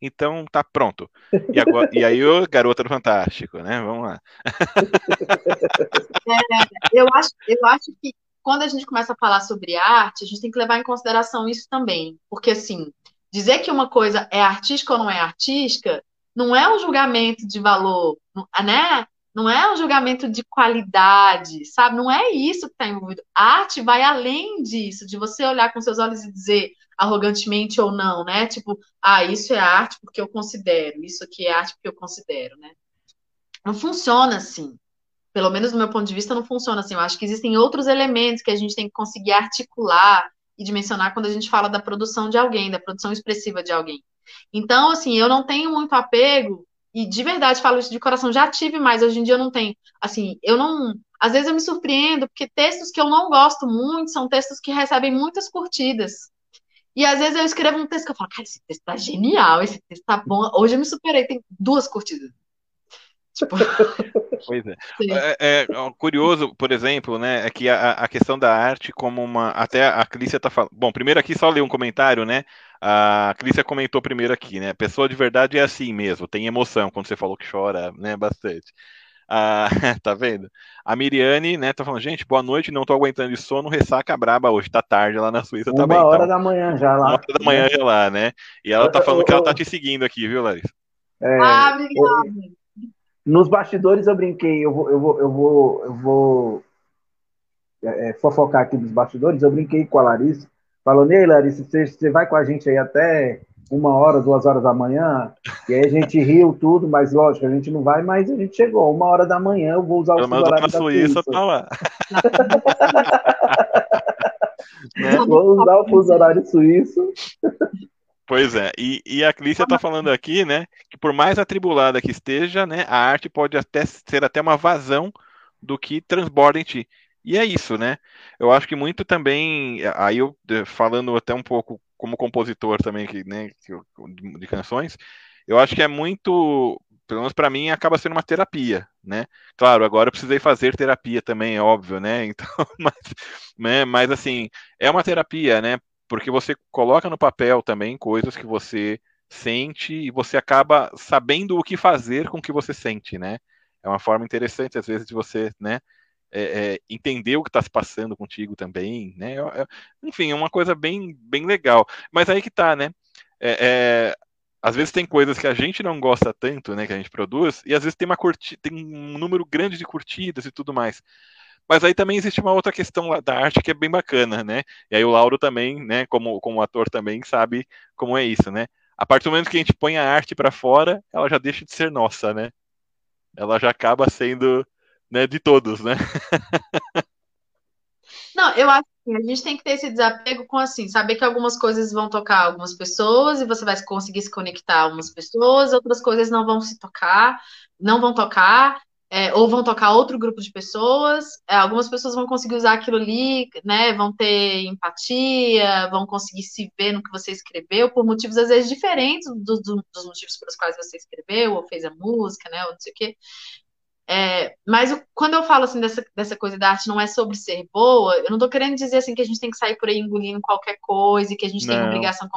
Então tá pronto. E, agora, e aí o Garota do Fantástico, né? Vamos lá. É, eu, acho, eu acho que quando a gente começa a falar sobre arte, a gente tem que levar em consideração isso também. Porque, assim, dizer que uma coisa é artística ou não é artística não é um julgamento de valor, né? Não é um julgamento de qualidade, sabe? Não é isso que está envolvido. A arte vai além disso, de você olhar com seus olhos e dizer arrogantemente ou não, né? Tipo, ah, isso é arte porque eu considero, isso aqui é arte porque eu considero, né? Não funciona assim. Pelo menos do meu ponto de vista, não funciona assim. Eu acho que existem outros elementos que a gente tem que conseguir articular e dimensionar quando a gente fala da produção de alguém, da produção expressiva de alguém. Então, assim, eu não tenho muito apego e de verdade falo isso de coração, já tive mais, hoje em dia eu não tenho. Assim, eu não. Às vezes eu me surpreendo, porque textos que eu não gosto muito são textos que recebem muitas curtidas. E às vezes eu escrevo um texto que eu falo, cara, esse texto tá genial, esse texto tá bom. Hoje eu me superei, tem duas curtidas. Tipo... Pois é. é. é. Curioso, por exemplo, né, é que a, a questão da arte como uma. Até a Clícia tá falando. Bom, primeiro aqui só ler um comentário, né? A Clícia comentou primeiro aqui, né? Pessoa de verdade é assim mesmo, tem emoção quando você falou que chora, né? Bastante. Ah, tá vendo? A Miriane, né, tá falando, gente, boa noite, não tô aguentando de sono, ressaca braba hoje, tá tarde lá na Suíça Uma também. Uma hora então, da manhã já lá. Uma hora da manhã já lá, né? E ela tá falando que ela tá te seguindo aqui, viu, Larissa? É, ah, obrigada. Nos bastidores eu brinquei, eu vou, eu vou, eu vou, eu vou é, é fofocar aqui nos bastidores, eu brinquei com a Larissa, falando, ei Larissa, você, você vai com a gente aí até uma hora, duas horas da manhã, e aí a gente riu tudo, mas lógico, a gente não vai, mas a gente chegou, uma hora da manhã, eu vou usar o celular da Suíça. Tá lá. né? Vou usar o fuso horário suíço. Pois é, e, e a Clícia está falando aqui, né, que por mais atribulada que esteja, né, a arte pode até ser até uma vazão do que transborda em ti. E é isso, né? Eu acho que muito também, aí eu falando até um pouco como compositor também, que, né, de, canções, eu acho que é muito, pelo menos para mim, acaba sendo uma terapia, né? Claro, agora eu precisei fazer terapia também, é óbvio, né? Então, mas, né, mas assim, é uma terapia, né? porque você coloca no papel também coisas que você sente e você acaba sabendo o que fazer com o que você sente, né? É uma forma interessante, às vezes, de você, né? É, é, entender o que está se passando contigo também, né? Enfim, é uma coisa bem, bem legal. Mas aí que tá, né? É, é, às vezes tem coisas que a gente não gosta tanto, né? Que a gente produz, e às vezes tem uma curti tem um número grande de curtidas e tudo mais. Mas aí também existe uma outra questão da arte que é bem bacana, né? E aí o Lauro também, né, como, como ator também sabe como é isso, né? A partir do momento que a gente põe a arte para fora, ela já deixa de ser nossa, né? Ela já acaba sendo né, de todos, né? Não, eu acho que a gente tem que ter esse desapego com assim, saber que algumas coisas vão tocar algumas pessoas e você vai conseguir se conectar a algumas pessoas, outras coisas não vão se tocar, não vão tocar, é, ou vão tocar outro grupo de pessoas. É, algumas pessoas vão conseguir usar aquilo ali, né? Vão ter empatia, vão conseguir se ver no que você escreveu, por motivos às vezes diferentes do, do, dos motivos pelos quais você escreveu, ou fez a música, né? Ou não sei o quê. É, mas quando eu falo assim dessa, dessa coisa da arte não é sobre ser boa, eu não estou querendo dizer assim que a gente tem que sair por aí engolindo qualquer coisa e que a gente não. tem obrigação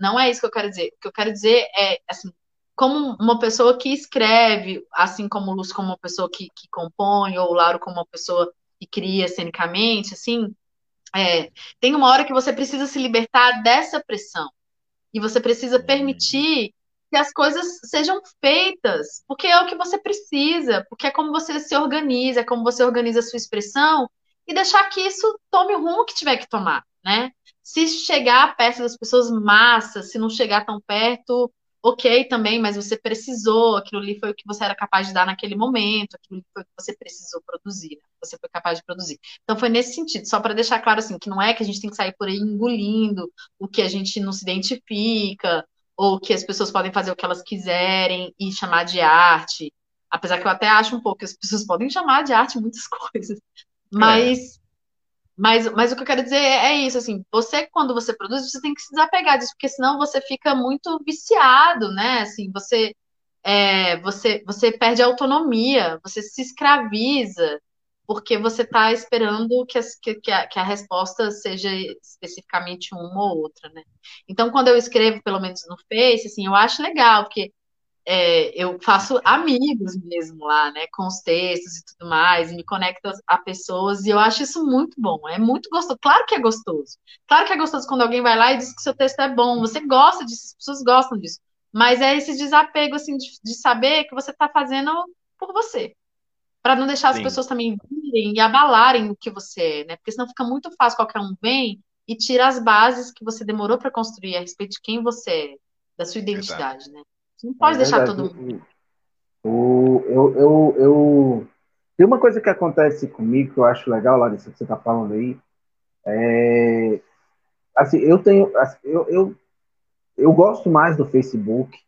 não é isso que eu quero dizer. O que eu quero dizer é assim, como uma pessoa que escreve, assim como o Lúcio como uma pessoa que, que compõe, ou o Lauro como uma pessoa que cria cenicamente, assim, é, tem uma hora que você precisa se libertar dessa pressão. E você precisa permitir que as coisas sejam feitas, porque é o que você precisa, porque é como você se organiza, é como você organiza a sua expressão e deixar que isso tome o rumo que tiver que tomar, né? Se chegar perto das pessoas, massa, se não chegar tão perto, ok também, mas você precisou, aquilo ali foi o que você era capaz de dar naquele momento, aquilo foi o que você precisou produzir, né? você foi capaz de produzir. Então foi nesse sentido, só para deixar claro assim, que não é que a gente tem que sair por aí engolindo o que a gente não se identifica, ou que as pessoas podem fazer o que elas quiserem e chamar de arte. Apesar que eu até acho um pouco que as pessoas podem chamar de arte muitas coisas. Mas, é. mas, mas o que eu quero dizer é, isso, assim, você, quando você produz, você tem que se desapegar disso, porque senão você fica muito viciado, né? Assim, você, é, você, você perde a autonomia, você se escraviza, porque você está esperando que, as, que, que, a, que, a, resposta seja especificamente uma ou outra, né? Então, quando eu escrevo, pelo menos no Face, assim, eu acho legal, porque é, eu faço amigos mesmo lá, né, com os textos e tudo mais, e me conecto a pessoas, e eu acho isso muito bom, é muito gostoso. Claro que é gostoso. Claro que é gostoso quando alguém vai lá e diz que seu texto é bom, você gosta disso, as pessoas gostam disso. Mas é esse desapego, assim, de, de saber que você está fazendo por você para não deixar Sim. as pessoas também virem e abalarem o que você é, né? Porque senão fica muito fácil qualquer um vem e tira as bases que você demorou para construir a respeito de quem você é, da sua identidade, né? Você não pode é deixar todo mundo. O, eu, eu, eu... Tem uma coisa que acontece comigo que eu acho legal, Larissa, que você está falando aí. É... Assim, eu tenho. Assim, eu, eu, eu gosto mais do Facebook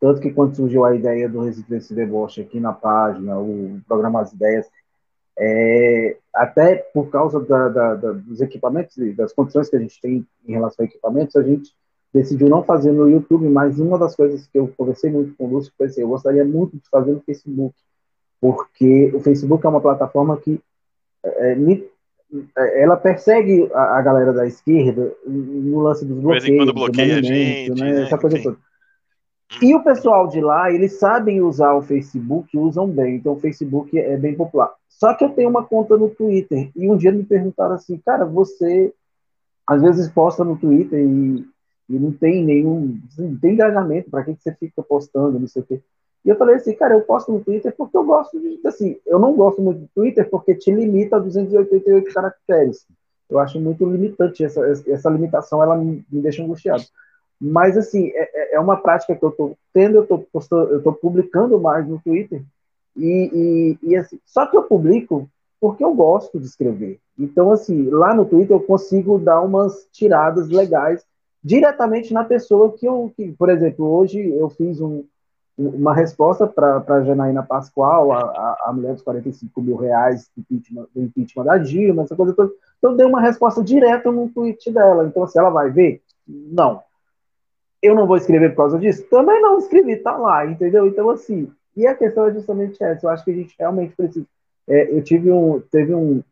tanto que quando surgiu a ideia do Resistência Deboche aqui na página, o programa As Ideias, é, até por causa da, da, da, dos equipamentos e das condições que a gente tem em relação a equipamentos, a gente decidiu não fazer no YouTube, mas uma das coisas que eu conversei muito com o Lúcio foi assim, eu gostaria muito de fazer no Facebook, porque o Facebook é uma plataforma que é, é ela persegue a, a, galera da esquerda no lance dos bloqueios, do bloqueia a gente, né, essa coisa toda. E o pessoal de lá, eles sabem usar o Facebook, usam bem, então o Facebook é bem popular. Só que eu tenho uma conta no Twitter, e um dia me perguntaram assim, cara, você às vezes posta no Twitter e, e não tem nenhum, não tem engajamento, para que, que você fica postando, não sei o quê. E eu falei assim, cara, eu posto no Twitter porque eu gosto de, assim, eu não gosto muito do Twitter porque te limita a 288 caracteres. Eu acho muito limitante essa, essa limitação, ela me, me deixa angustiado. Mas, assim, é, é, é uma prática que eu estou tendo, eu estou eu publicando mais no Twitter, e, e, e, assim, só que eu publico porque eu gosto de escrever. Então, assim, lá no Twitter eu consigo dar umas tiradas legais diretamente na pessoa que eu, que, por exemplo, hoje eu fiz um, uma resposta para a Janaína Pascoal, a, a, a, mulher dos 45 mil reais do impeachment, do impeachment da Dilma, essa coisa toda. Então, eu dei uma resposta direta no tweet dela. Então, assim, ela vai ver? Não eu não vou escrever por causa disso? Também não escrevi, tá lá, entendeu? Então, assim, e a questão é justamente essa, eu acho que a gente realmente precisa. É, eu tive um, teve um,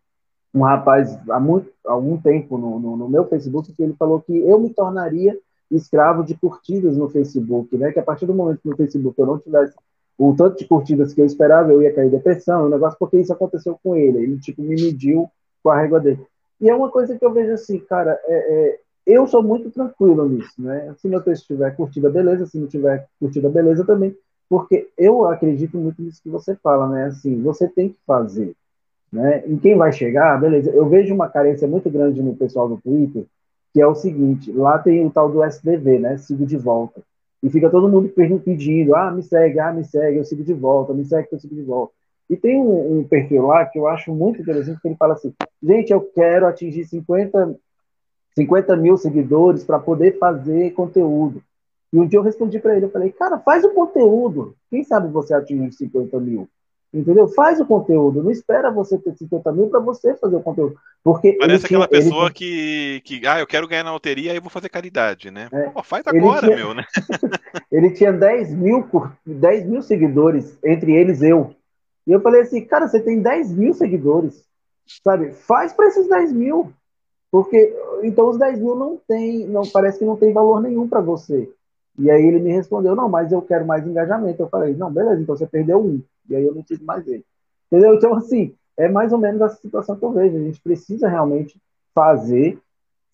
um rapaz há, muito, há algum tempo no, no, no, meu Facebook que ele falou que eu me tornaria escravo de curtidas no Facebook, né? Que a partir do momento que no Facebook eu não tivesse o tanto de curtidas que eu esperava, eu ia cair em depressão, um negócio, porque isso aconteceu com ele. Ele, tipo, me mediu com a régua dele. E é uma coisa que eu vejo assim, cara, é, é eu sou muito tranquilo nisso, né? Se meu texto tiver curtida, beleza. Se não tiver curtida, beleza também. Porque eu acredito muito nisso que você fala, né? Assim, você tem que fazer. né? Em quem vai chegar, beleza. Eu vejo uma carência muito grande no pessoal do Twitter, que é o seguinte: lá tem o tal do SDV, né? Sigo de volta. E fica todo mundo pedindo: ah, me segue, ah, me segue, eu sigo de volta, me segue, eu sigo de volta. E tem um, um perfil lá que eu acho muito interessante, que ele fala assim: gente, eu quero atingir 50, 50 mil seguidores para poder fazer conteúdo. E um dia eu respondi para ele, eu falei, cara, faz o conteúdo. Quem sabe você atingir 50 mil? Entendeu? Faz o conteúdo, não espera você ter 50 mil para você fazer o conteúdo. Porque Parece aquela tinha, pessoa ele... que, que, ah, eu quero ganhar na loteria e vou fazer caridade, né? É, Pô, faz agora, tinha... meu, né? ele tinha 10 mil, 10 mil seguidores, entre eles eu. E eu falei assim, cara, você tem 10 mil seguidores, sabe? Faz para esses 10 mil. Porque então os 10 mil não tem, não, parece que não tem valor nenhum para você. E aí ele me respondeu, não, mas eu quero mais engajamento. Eu falei, não, beleza, então você perdeu um. E aí eu não tive mais ele. Entendeu? Então, assim, é mais ou menos essa situação que eu vejo. A gente precisa realmente fazer,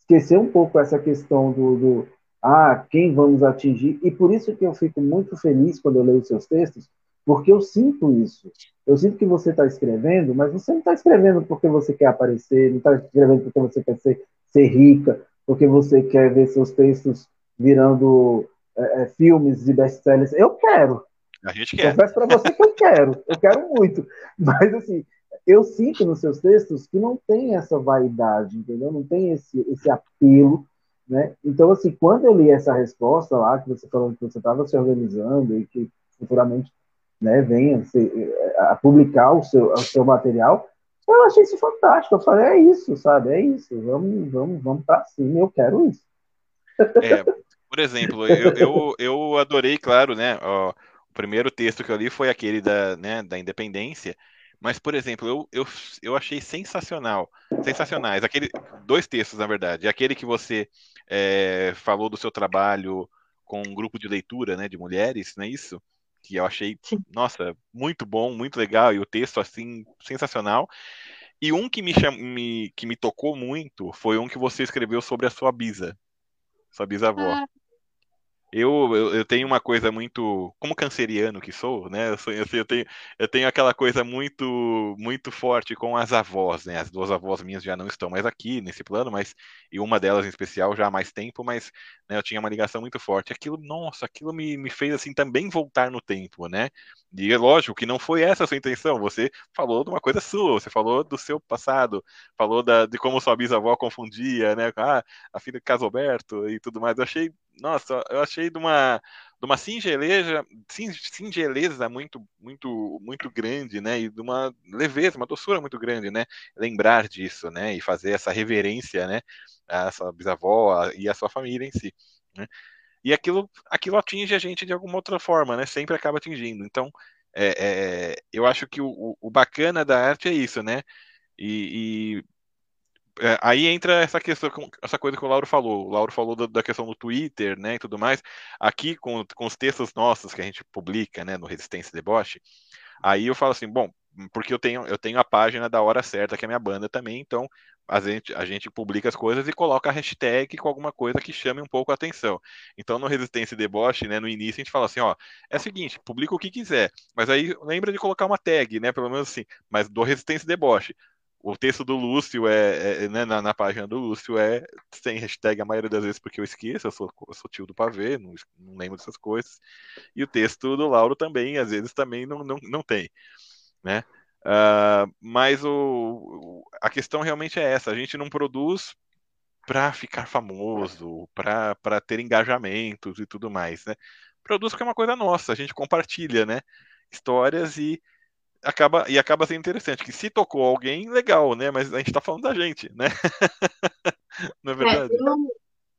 esquecer um pouco essa questão do, do ah, quem vamos atingir. E por isso que eu fico muito feliz quando eu leio seus textos, porque eu sinto isso. Eu sinto que você está escrevendo, mas você não está escrevendo porque você quer aparecer, não está escrevendo porque você quer ser, ser rica, porque você quer ver seus textos virando é, é, filmes e best-sellers. Eu quero. A gente quer. Confesso para você que eu quero. Eu quero muito. Mas, assim, eu sinto nos seus textos que não tem essa vaidade, entendeu? Não tem esse, esse apelo, né? Então, assim, quando eu li essa resposta lá, que você falou que você estava se organizando e que futuramente né, venha a publicar o seu, o seu material, eu achei isso fantástico. Eu falei, é isso, sabe? É isso. Vamos, vamos, vamos para cima. Eu quero isso. É, por exemplo, eu, eu, eu adorei, claro, né? Ó, o primeiro texto que eu li foi aquele da, né, da independência. Mas, por exemplo, eu, eu, eu achei sensacional, sensacionais. Aquele, dois textos, na verdade. Aquele que você é, falou do seu trabalho com um grupo de leitura, né, de mulheres, não é isso? Que eu achei, nossa, muito bom, muito legal, e o texto, assim, sensacional. E um que me, cham... me, que me tocou muito foi um que você escreveu sobre a sua bisa, sua bisavó. Ah, eu, eu, eu, tenho uma coisa muito. Como canceriano que sou, né? Eu, sou, eu, eu, tenho, eu tenho aquela coisa muito muito forte com as avós, né? As duas avós minhas já não estão mais aqui nesse plano, mas. E uma delas em especial já há mais tempo, mas né, eu tinha uma ligação muito forte. Aquilo, nossa, aquilo me, me fez assim também voltar no tempo, né? E é lógico que não foi essa a sua intenção. Você falou de uma coisa sua, você falou do seu passado, falou da, de como sua bisavó confundia, né? Ah, a filha de Casoberto e tudo mais. Eu achei nossa, eu achei de uma, de uma singeleza, singeleza muito, muito, muito grande, né? E de uma leveza, uma doçura muito grande, né? Lembrar disso, né? E fazer essa reverência, né? A sua bisavó e a sua família em si, né? E aquilo, aquilo atinge a gente de alguma outra forma, né? Sempre acaba atingindo. Então, é, é, eu acho que o, o, bacana da arte é isso, né? E, e é, aí entra essa questão, essa coisa que o Lauro falou. O Lauro falou da, da, questão do Twitter, né, e tudo mais. Aqui, com, com os textos nossos que a gente publica, né, no Resistência Deboche, aí eu falo assim, bom, porque eu tenho, eu tenho a página da Hora Certa, que é a minha banda também, então a gente, a gente publica as coisas e coloca a hashtag com alguma coisa que chame um pouco a atenção. Então, no Resistência Deboche, né, no início, a gente fala assim, ó, é o seguinte, publica o que quiser, mas aí lembra de colocar uma tag, né, pelo menos assim, mas do Resistência Deboche o texto do Lúcio é, é né, na, na, página do Lúcio é sem hashtag a maioria das vezes porque eu esqueço, eu sou, eu sou tio do pavê, não, não, lembro dessas coisas. E o texto do Lauro também, às vezes, também não, não, não tem, né? Uh, mas o, a questão realmente é essa, a gente não produz para ficar famoso, para ter engajamentos e tudo mais, né? Produz porque é uma coisa nossa, a gente compartilha, né? Histórias e acaba e acaba sendo interessante que se tocou alguém legal né? Mas a gente está falando da gente né? Não é, é verdade? é, eu,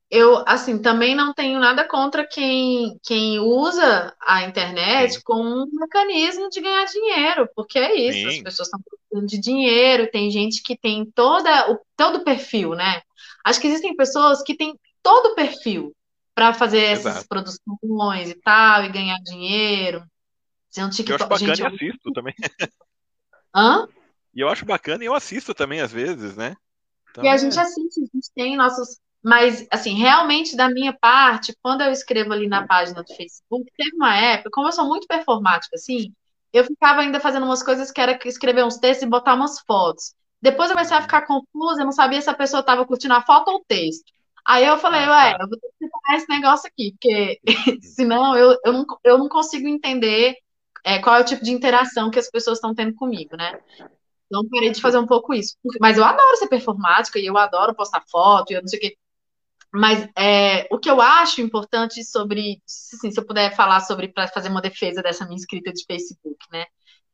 eu, assim também não tenho nada contra quem quem usa a internet Sim. como um mecanismo de ganhar dinheiro porque é isso Sim. as pessoas estão precisando de dinheiro tem gente que tem toda o todo o perfil né? Acho que existem pessoas que têm todo o perfil para fazer essas produções e tal e ganhar dinheiro um TikTok. Eu acho bacana gente, e assisto também. Hã? E eu acho bacana e eu assisto também, às vezes, né? Então, e a é... gente assiste, a gente tem nossos. Mas, assim, realmente, da minha parte, quando eu escrevo ali na página do Facebook, teve uma época, como eu sou muito performática, assim, eu ficava ainda fazendo umas coisas que era escrever uns textos e botar umas fotos. Depois eu comecei a ficar confusa, eu não sabia se a pessoa estava curtindo a foto ou o texto. Aí eu falei, ah, ué, tá. eu vou ter que separar esse negócio aqui, porque senão eu, eu, não, eu não consigo entender é, qual é o tipo de interação que as pessoas estão tendo comigo, né? Então parei de fazer um pouco isso. Mas eu adoro ser performática e eu adoro postar foto e eu não sei o quê. Mas é, o que eu acho importante sobre, assim, se eu puder falar sobre, para fazer uma defesa dessa minha escrita de Facebook, né?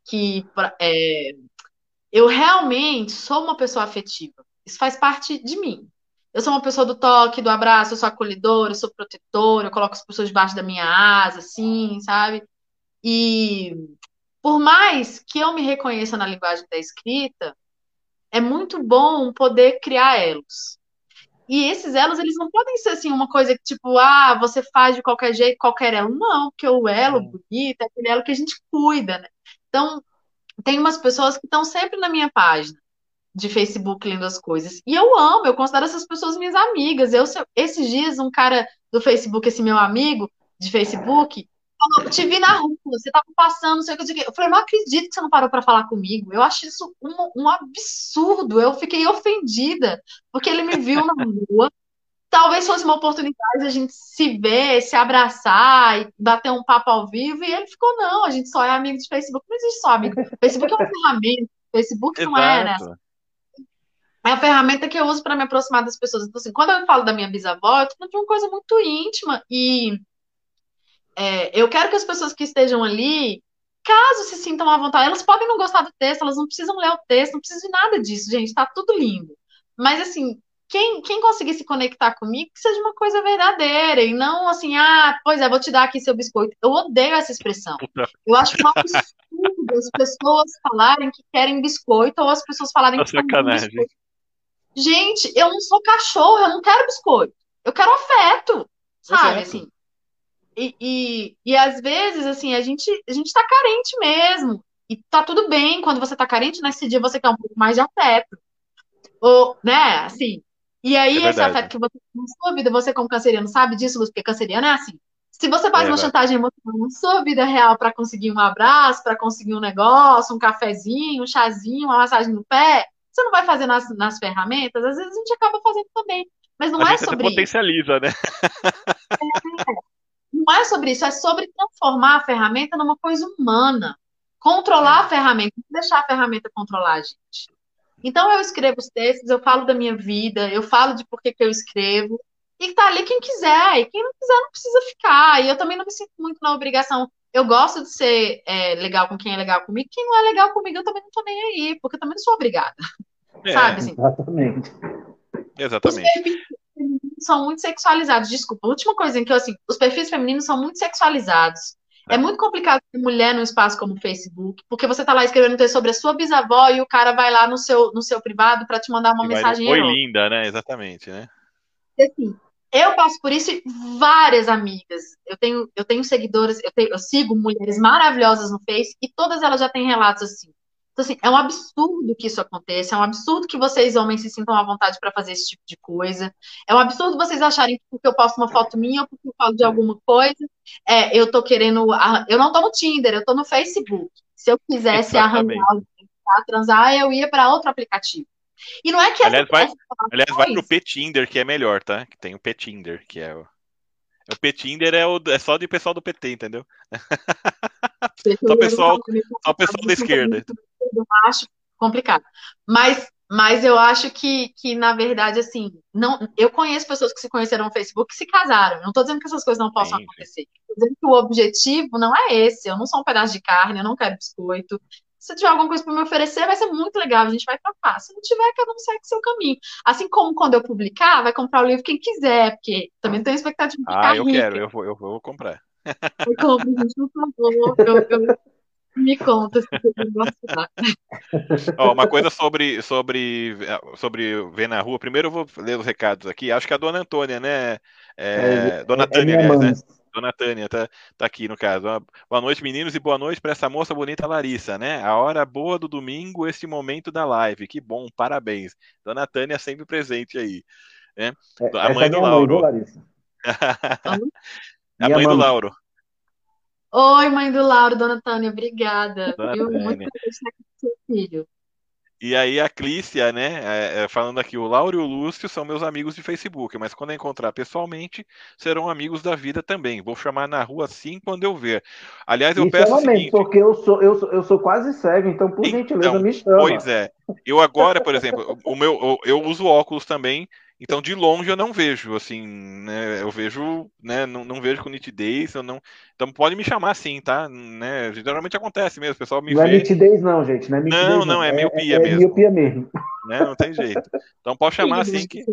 Que é, eu realmente sou uma pessoa afetiva. Isso faz parte de mim. Eu sou uma pessoa do toque, do abraço, eu sou acolhedora, eu sou protetora, eu coloco as pessoas debaixo da minha asa, assim, sabe? E por mais que eu me reconheça na linguagem da escrita, é muito bom poder criar elos. E esses elos, eles não podem ser assim uma coisa que, tipo, ah, você faz de qualquer jeito, qualquer elo. Não, porque o elo é. bonito é aquele elo que a gente cuida, né? Então, tem umas pessoas que estão sempre na minha página de Facebook lendo as coisas. E eu amo, eu considero essas pessoas minhas amigas. Eu, esses dias, um cara do Facebook, esse meu amigo de Facebook, falou, te vi na rua, você tava passando, não sei o que eu digo. Eu falei, não acredito que você não parou para falar comigo. Eu acho isso um, um, absurdo. Eu fiquei ofendida, porque ele me viu na rua. Talvez fosse uma oportunidade de a gente se ver, se abraçar e bater um papo ao vivo. E ele ficou, não, a gente só é amigo de Facebook. Não existe só amigo. Facebook é uma ferramenta. Facebook não é, né? É a ferramenta que eu uso para me aproximar das pessoas. Então, assim, quando eu falo da minha bisavó, eu tô falando de uma coisa muito íntima. E é, eu quero que as pessoas que estejam ali, caso se sintam à vontade, elas podem não gostar do texto, elas não precisam ler o texto, não precisam de nada disso, gente, tá tudo lindo. Mas, assim, quem, quem conseguir se conectar comigo, que seja uma coisa verdadeira, e não assim, ah, pois é, vou te dar aqui seu biscoito. Eu odeio essa expressão. Eu acho um absurdo as pessoas falarem que querem biscoito, ou as pessoas falarem que querem biscoito. Gente, eu não sou cachorro, eu não quero biscoito. Eu quero afeto, sabe, assim. E, e, e às vezes, assim, a gente, a gente tá carente mesmo. E tá tudo bem quando você tá carente, nesse dia você quer um pouco mais de afeto. Ou, né, assim. E aí, é esse afeto que você tem na sua vida, você como canceriano sabe disso, Luz, porque canceriano é assim. Se você faz é, uma chantagem emocional na sua vida real para conseguir um abraço, para conseguir um negócio, um cafezinho, um chazinho, uma massagem no pé, você não vai fazer nas, nas ferramentas, às vezes a gente acaba fazendo também. Mas não a é sobre isso. potencializa, né? É, não é sobre isso, é sobre transformar a ferramenta numa coisa humana. Controlar a ferramenta, não deixar a ferramenta controlar a gente. Então eu escrevo os textos, eu falo da minha vida, eu falo de por que, que eu escrevo, e tá ali quem quiser, e quem não quiser não precisa ficar. E eu também não me sinto muito na obrigação. Eu gosto de ser é, legal com quem é legal comigo, quem não é legal comigo eu também não tô nem aí, porque eu também não sou obrigada. É, Sabe? Assim? Exatamente. Exatamente são muito sexualizados. Desculpa, a última coisa em que eu, assim, os perfis femininos são muito sexualizados. É, é muito complicado ser mulher num espaço como o Facebook, porque você tá lá escrevendo um texto sobre a sua bisavó e o cara vai lá no seu, no seu privado para te mandar uma e mensagem. Foi linda, né? Exatamente, né? Assim, eu passo por isso e várias amigas. Eu tenho, eu tenho seguidoras, eu, tenho, eu sigo mulheres maravilhosas no Face e todas elas já têm relatos assim. Então, assim, é um absurdo que isso aconteça, é um absurdo que vocês, homens, se sintam à vontade para fazer esse tipo de coisa. É um absurdo vocês acharem que porque eu posto uma foto minha ou porque eu falo de alguma coisa, é, eu tô querendo. Eu não tô no Tinder, eu tô no Facebook. Se eu quisesse Exatamente. arranjar alguém pra transar, eu ia para outro aplicativo. E não é que aliás, essa, vai, aliás, vai pro Petinder, que é melhor, tá? Que tem o Petinder, que é o. O Petinder é, o, é só de pessoal do PT, entendeu? só pessoal, só pessoal da esquerda eu acho complicado. Mas, mas eu acho que, que, na verdade, assim, não, eu conheço pessoas que se conheceram no Facebook e se casaram. Não estou dizendo que essas coisas não possam Sim. acontecer. Estou dizendo que o objetivo não é esse. Eu não sou um pedaço de carne, eu não quero biscoito. Se tiver alguma coisa para me oferecer, vai ser muito legal, a gente vai trocar. Se não tiver, cada um segue seu caminho. Assim como quando eu publicar, vai comprar o livro quem quiser, porque também tenho expectativa de ficar Ah, eu rica. quero, eu vou, eu vou comprar. Eu compro, gente, por favor. Eu, eu, me conta se você gostar. Ó, uma coisa sobre, sobre, sobre ver na rua. Primeiro eu vou ler os recados aqui. Acho que a dona Antônia, né? É, é, dona é, Tânia, é aliás, né? Dona Tânia tá, tá aqui no caso. Boa noite, meninos, e boa noite para essa moça bonita Larissa, né? A hora boa do domingo, esse momento da live. Que bom, parabéns. Dona Tânia sempre presente aí. Né? É, a mãe do Lauro. a mãe do Lauro. Oi, mãe do Lauro, dona Tânia, obrigada. Dona viu? Tânia. Muito estar aqui com seu filho. E aí a Clícia, né, é, é, falando aqui, o Lauro e o Lúcio são meus amigos de Facebook, mas quando eu encontrar pessoalmente, serão amigos da vida também. Vou chamar na rua assim quando eu ver. Aliás, eu peço o seguinte... porque eu sou, eu sou, eu sou quase cego, então por então, gentileza me chama. Pois é. Eu agora, por exemplo, o meu, eu, eu uso óculos também, então, de longe eu não vejo, assim, né? Eu vejo, né? Não, não vejo com nitidez, eu não. Então pode me chamar assim, tá? Né? Geralmente acontece mesmo, o pessoal me não é vê. Não é nitidez, não, gente. Não, é nitidez, não, não, é, é miopia é, mesmo. É miopia mesmo. Né? Não tem jeito. Então pode chamar assim que.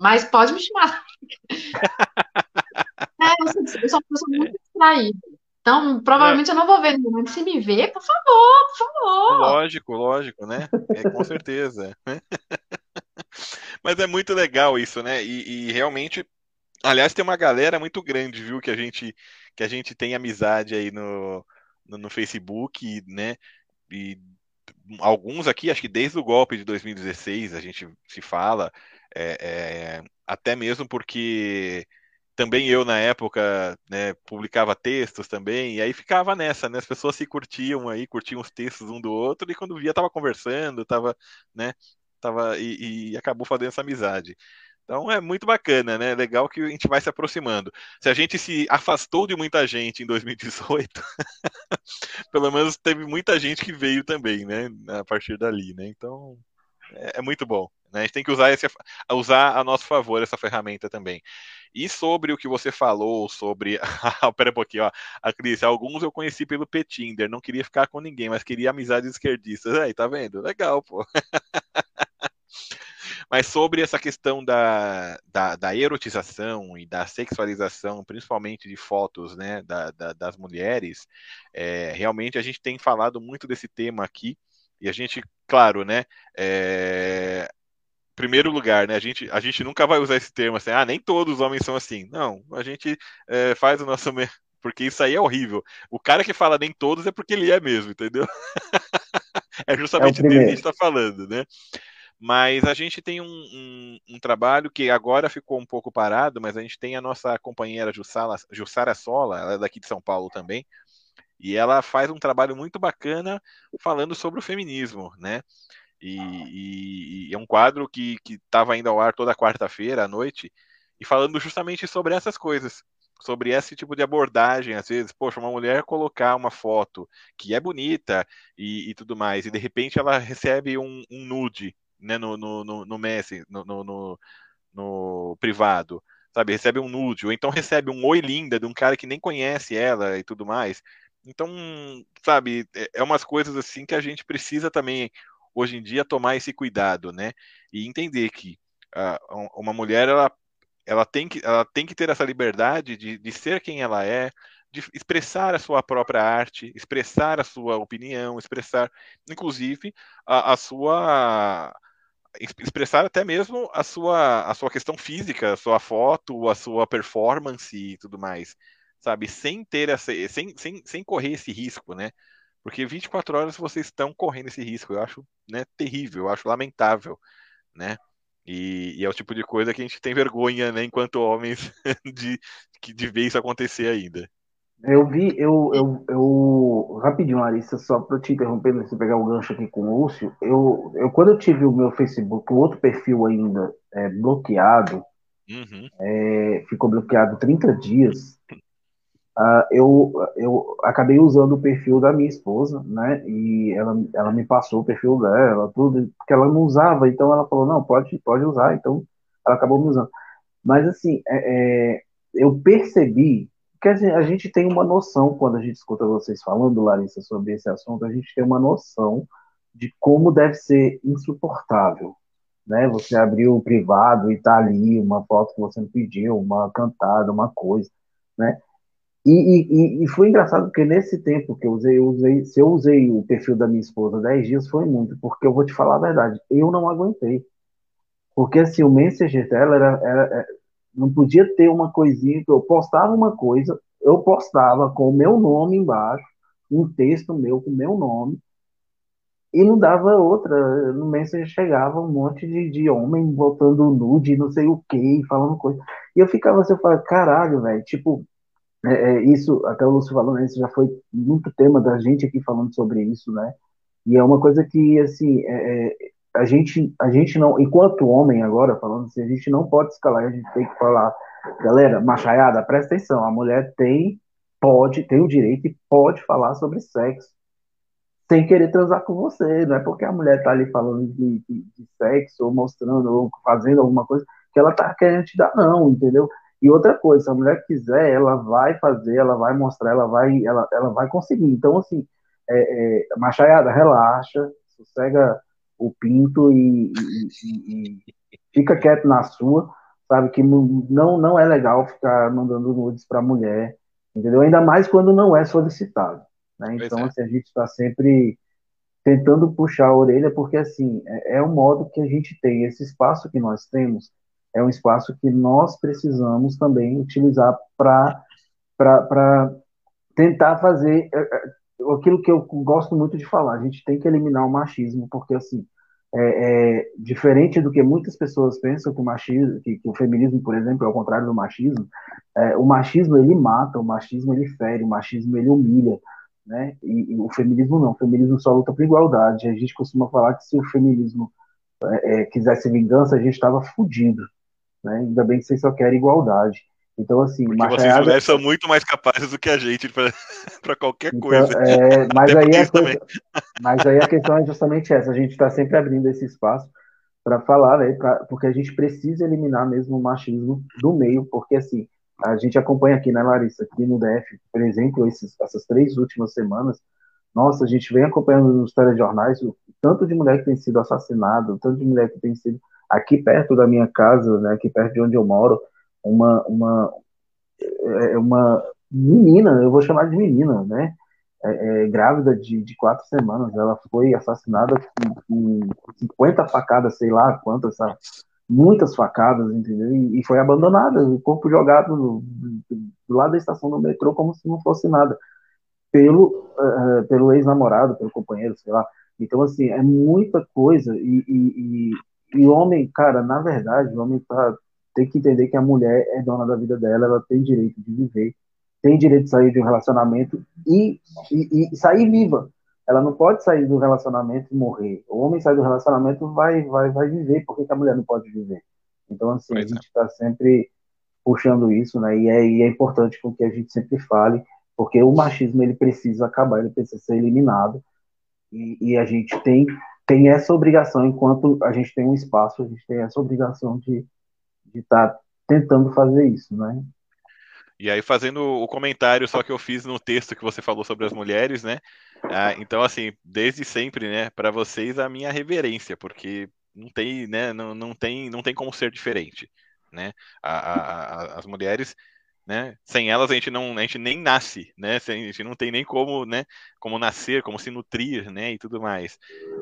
Mas pode me chamar. é, eu sou, eu sou uma pessoa muito distraída. Então, provavelmente é. eu não vou ver momento. Se me ver, por favor, por favor. Lógico, lógico, né? É, com certeza. Mas é muito legal isso, né? E, e, realmente, aliás, tem uma galera muito grande, viu, que a gente que a gente tem amizade aí no, no, no Facebook, né? E alguns aqui, acho que desde o golpe de 2016 a gente se fala, é, é, até mesmo porque também eu na época né, publicava textos também, e aí ficava nessa, né? As pessoas se curtiam aí, curtiam os textos um do outro, e quando via tava conversando, tava, né? Tava e, e acabou fazendo essa amizade. Então é muito bacana, né? Legal que a gente vai se aproximando. Se a gente se afastou de muita gente em 2018, pelo menos teve muita gente que veio também, né? A partir dali, né? Então é, é muito bom. Né? A gente tem que usar, esse, usar a nosso favor essa ferramenta também. E sobre o que você falou sobre. Pera um pouquinho, ó. A Cris, alguns eu conheci pelo Petinder, não queria ficar com ninguém, mas queria amizades esquerdistas. Aí, tá vendo? Legal, pô. Mas sobre essa questão da, da, da, erotização e da sexualização, principalmente de fotos né, da, da, das mulheres, é, realmente a gente tem falado muito desse tema aqui, e a gente, claro, né? É, primeiro lugar, né? A gente, a gente nunca vai usar esse termo assim, ah, nem todos os homens são assim. Não, a gente é, faz o nosso. Porque isso aí é horrível. O cara que fala nem todos é porque ele é mesmo, entendeu? é justamente é dele que a gente está falando, né? Mas a gente tem um, um, um, trabalho que agora ficou um pouco parado, mas a gente tem a nossa companheira Jussara, Jussara Sola, ela é daqui de São Paulo também, e ela faz um trabalho muito bacana falando sobre o feminismo, né? E, e, e é um quadro que estava indo ao ar toda quarta-feira à noite, e falando justamente sobre essas coisas, sobre esse tipo de abordagem, às vezes, poxa, uma mulher colocar uma foto que é bonita e, e tudo mais, e de repente ela recebe um, um nude né, no, no, no, no Messi, no, no, no, privado, sabe? Recebe um nude, ou então recebe um oi linda de um cara que nem conhece ela e tudo mais. Então, sabe, é, é umas coisas assim que a gente precisa também, hoje em dia, tomar esse cuidado, né? E entender que uh, uma mulher, ela, ela, tem que, ela tem que ter essa liberdade de, de ser quem ela é, de expressar a sua própria arte, expressar a sua opinião, expressar, inclusive, a, a sua expressar até mesmo a sua, a sua questão física, a sua foto, a sua performance e tudo mais, sabe? Sem ter essa, sem, sem, sem correr esse risco, né? Porque 24 horas vocês estão correndo esse risco. Eu acho né, terrível, eu acho lamentável, né? E, e, é o tipo de coisa que a gente tem vergonha, né, enquanto homens, de, de ver isso acontecer ainda. Eu vi, eu, eu, eu rapidinho, Larissa, só para te interromper, se pegar o gancho aqui com o Lúcio, eu, eu quando eu tive o meu Facebook, o outro perfil ainda é, bloqueado, uhum. é, ficou bloqueado 30 dias, uh, eu, eu acabei usando o perfil da minha esposa, né, e ela, ela me passou o perfil dela, tudo, porque ela não usava, então ela falou, não, pode, pode usar, então ela acabou me usando. Mas assim, é, é eu percebi porque a gente tem uma noção, quando a gente escuta vocês falando, Larissa, sobre esse assunto, a gente tem uma noção de como deve ser insuportável. Né? Você abrir o privado e tá ali uma foto que você não pediu, uma cantada, uma coisa. Né? E, e, e foi engraçado porque nesse tempo que eu usei, eu usei, se eu usei o perfil da minha esposa 10 dias, foi muito, porque eu vou te falar a verdade, eu não aguentei. Porque assim, o Messenger dela era, era, não podia ter uma coisinha que eu postava uma coisa, eu postava com o meu nome embaixo, um texto meu com o meu nome, e não dava outra. No Messenger chegava um monte de, de homem botando nude, não sei o que, falando coisa. E eu ficava assim, eu falava, caralho, velho, tipo, é, é, isso, até o Lúcio falando, né, isso já foi muito tema da gente aqui falando sobre isso, né? E é uma coisa que, assim, é, é, a gente, a gente não, enquanto homem agora, falando assim, a gente não pode escalar, a gente tem que falar, galera, machaiada, presta atenção, a mulher tem, pode, tem o direito e pode falar sobre sexo sem querer transar com você, não é porque a mulher tá ali falando de, de, de sexo, ou mostrando, ou fazendo alguma coisa, que ela tá querendo te dar, não, entendeu? E outra coisa, se a mulher quiser, ela vai fazer, ela vai mostrar, ela vai, ela, ela vai conseguir. Então, assim, é, é, machaiada, relaxa, sossega o pinto e, e, e, fica quieto na sua, sabe? Que não, não é legal ficar mandando nudes para mulher, entendeu? Ainda mais quando não é solicitado. Né? Então, é. assim, a gente está sempre tentando puxar a orelha, porque assim é, é o modo que a gente tem, esse espaço que nós temos é um espaço que nós precisamos também utilizar para tentar fazer é, é, aquilo que eu gosto muito de falar. A gente tem que eliminar o machismo, porque assim é, é, diferente do que muitas pessoas pensam que o machismo, que, que o feminismo, por exemplo, é o contrário do machismo. É, o machismo ele mata, o machismo ele fere, o machismo ele humilha, né? E, e, o feminismo não, o feminismo só luta por igualdade. A gente costuma falar que se o feminismo é, é quisesse vingança, a gente estava fudido, né? Ainda bem que vocês só querem igualdade. Então, assim, Porque vocês mulheres são muito mais capazes do que a gente para qualquer então, coisa. É, mas, aí a coisa, mas aí a questão é justamente essa: a gente está sempre abrindo esse espaço para falar, né, pra, porque a gente precisa eliminar mesmo o machismo do meio, porque assim, a gente acompanha aqui, né, Larissa, aqui no DF, por exemplo, esses, essas três últimas semanas, nossa, a gente vem acompanhando nos telejornais o tanto de mulher que tem sido assassinada, o tanto de mulher que tem sido aqui perto da minha casa, né, aqui perto de onde eu moro, uma, uma, é, é uma menina, eu vou chamar de menina, né, é, é, grávida de, de quatro semanas, ela foi assassinada com, com 50 facadas, sei lá quantas, muitas facadas, entendeu? E, e, foi abandonada, o corpo jogado do, do, do, lado da estação do metrô como se não fosse nada, pelo, uh, pelo ex-namorado, pelo companheiro, sei lá. Então, assim, é muita coisa e, e, o homem, cara, na verdade, o homem tá, tem que entender que a mulher é dona da vida dela, ela tem direito de viver, tem direito de sair de um relacionamento e, e, e sair viva. Ela não pode sair do relacionamento e morrer. O homem sai do relacionamento vai vai vai viver. Por que, que a mulher não pode viver? Então, assim, pois a gente está é. sempre puxando isso, né? E é, e é importante com que a gente sempre fale, porque o machismo ele precisa acabar, ele precisa ser eliminado. E, e a gente tem tem essa obrigação, enquanto a gente tem um espaço, a gente tem essa obrigação de estar tá tentando fazer isso, né? E aí, fazendo o comentário só que eu fiz no texto que você falou sobre as mulheres, né? Ah, então, assim, desde sempre, né, para vocês a minha reverência, porque não tem, né, não, não tem, não tem como ser diferente, né? A, a, a, as mulheres, né, sem elas a gente não, a gente nem nasce, né? A gente não tem nem como, né, como nascer, como se nutrir, né, e tudo mais.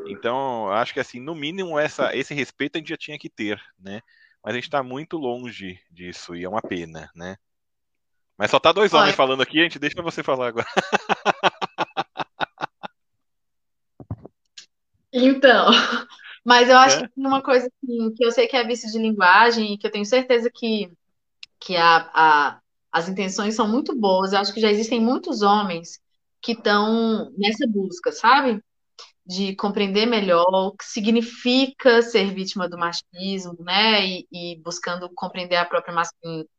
Então, acho que assim, no mínimo essa, esse respeito a gente já tinha que ter, né? Mas a gente está muito longe disso e é uma pena, né? Mas só tá dois homens falando aqui, a gente deixa você falar agora. Então, mas eu acho é? que uma coisa assim, que eu sei que é vício de linguagem e que eu tenho certeza que, que a, a, as intenções são muito boas. Eu acho que já existem muitos homens que estão nessa busca, sabe? De compreender melhor o que significa ser vítima do machismo, né? E, e buscando compreender a própria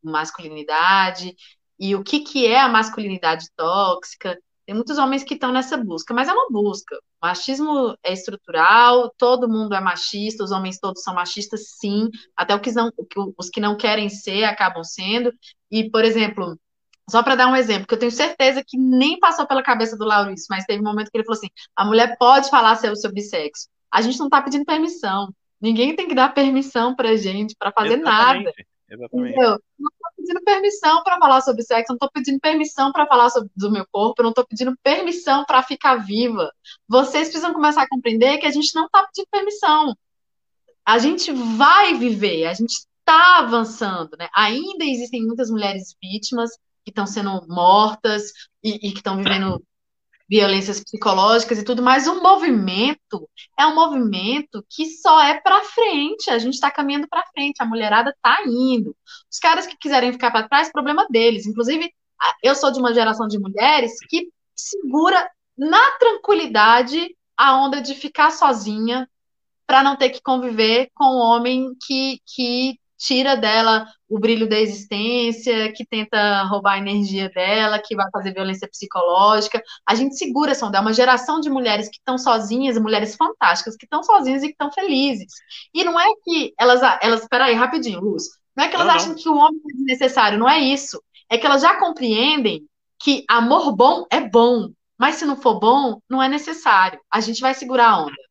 masculinidade e o que, que é a masculinidade tóxica tem muitos homens que estão nessa busca, mas é uma busca. O machismo é estrutural, todo mundo é machista, os homens todos são machistas, sim, até os que não, os que não querem ser acabam sendo. E, por exemplo, só para dar um exemplo, que eu tenho certeza que nem passou pela cabeça do Laurício, mas teve um momento que ele falou assim: a mulher pode falar sobre sexo. A gente não está pedindo permissão. Ninguém tem que dar permissão para gente para fazer Exatamente. nada. Exatamente. Entendeu? Não estou pedindo permissão para falar sobre sexo, não estou pedindo permissão para falar sobre, do meu corpo, não estou pedindo permissão para ficar viva. Vocês precisam começar a compreender que a gente não está pedindo permissão. A gente vai viver, a gente está avançando, né? Ainda existem muitas mulheres vítimas que estão sendo mortas e, e que estão vivendo violências psicológicas e tudo, mas o movimento é um movimento que só é para frente. A gente está caminhando para frente, a mulherada está indo. Os caras que quiserem ficar para trás, problema deles. Inclusive, Eu sou de uma geração de mulheres que segura na tranquilidade a onda de ficar sozinha para não ter que conviver com um homem que, que tira dela o brilho da existência, que tenta roubar a energia dela, que vai fazer violência psicológica. A gente segura essa onda. É uma geração de mulheres que estão sozinhas, mulheres fantásticas, que estão sozinhas e que estão felizes. E não é que elas. elas Peraí, rapidinho, Luz. Não é que elas não, acham não. que o homem é desnecessário, não é isso. É que elas já compreendem que amor bom é bom, mas se não for bom, não é necessário. A gente vai segurar a onda.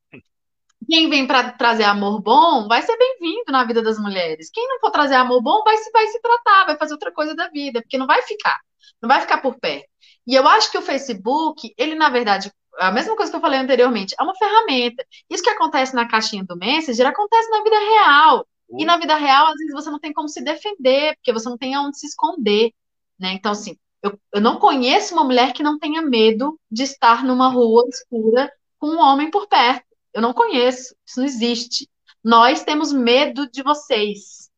Quem vem para trazer amor bom vai ser bem-vindo na vida das mulheres. Quem não for trazer amor bom vai se, vai se tratar, vai fazer outra coisa da vida, porque não vai ficar, não vai ficar por perto. E eu acho que o Facebook, ele na verdade, a mesma coisa que eu falei anteriormente, é uma ferramenta. Isso que acontece na caixinha do Messenger acontece na vida real. E na vida real, às vezes, você não tem como se defender, porque você não tem aonde se esconder. Né? Então, assim, eu, eu não conheço uma mulher que não tenha medo de estar numa rua escura com um homem por perto. Eu não conheço. Isso não existe. Nós temos medo de vocês.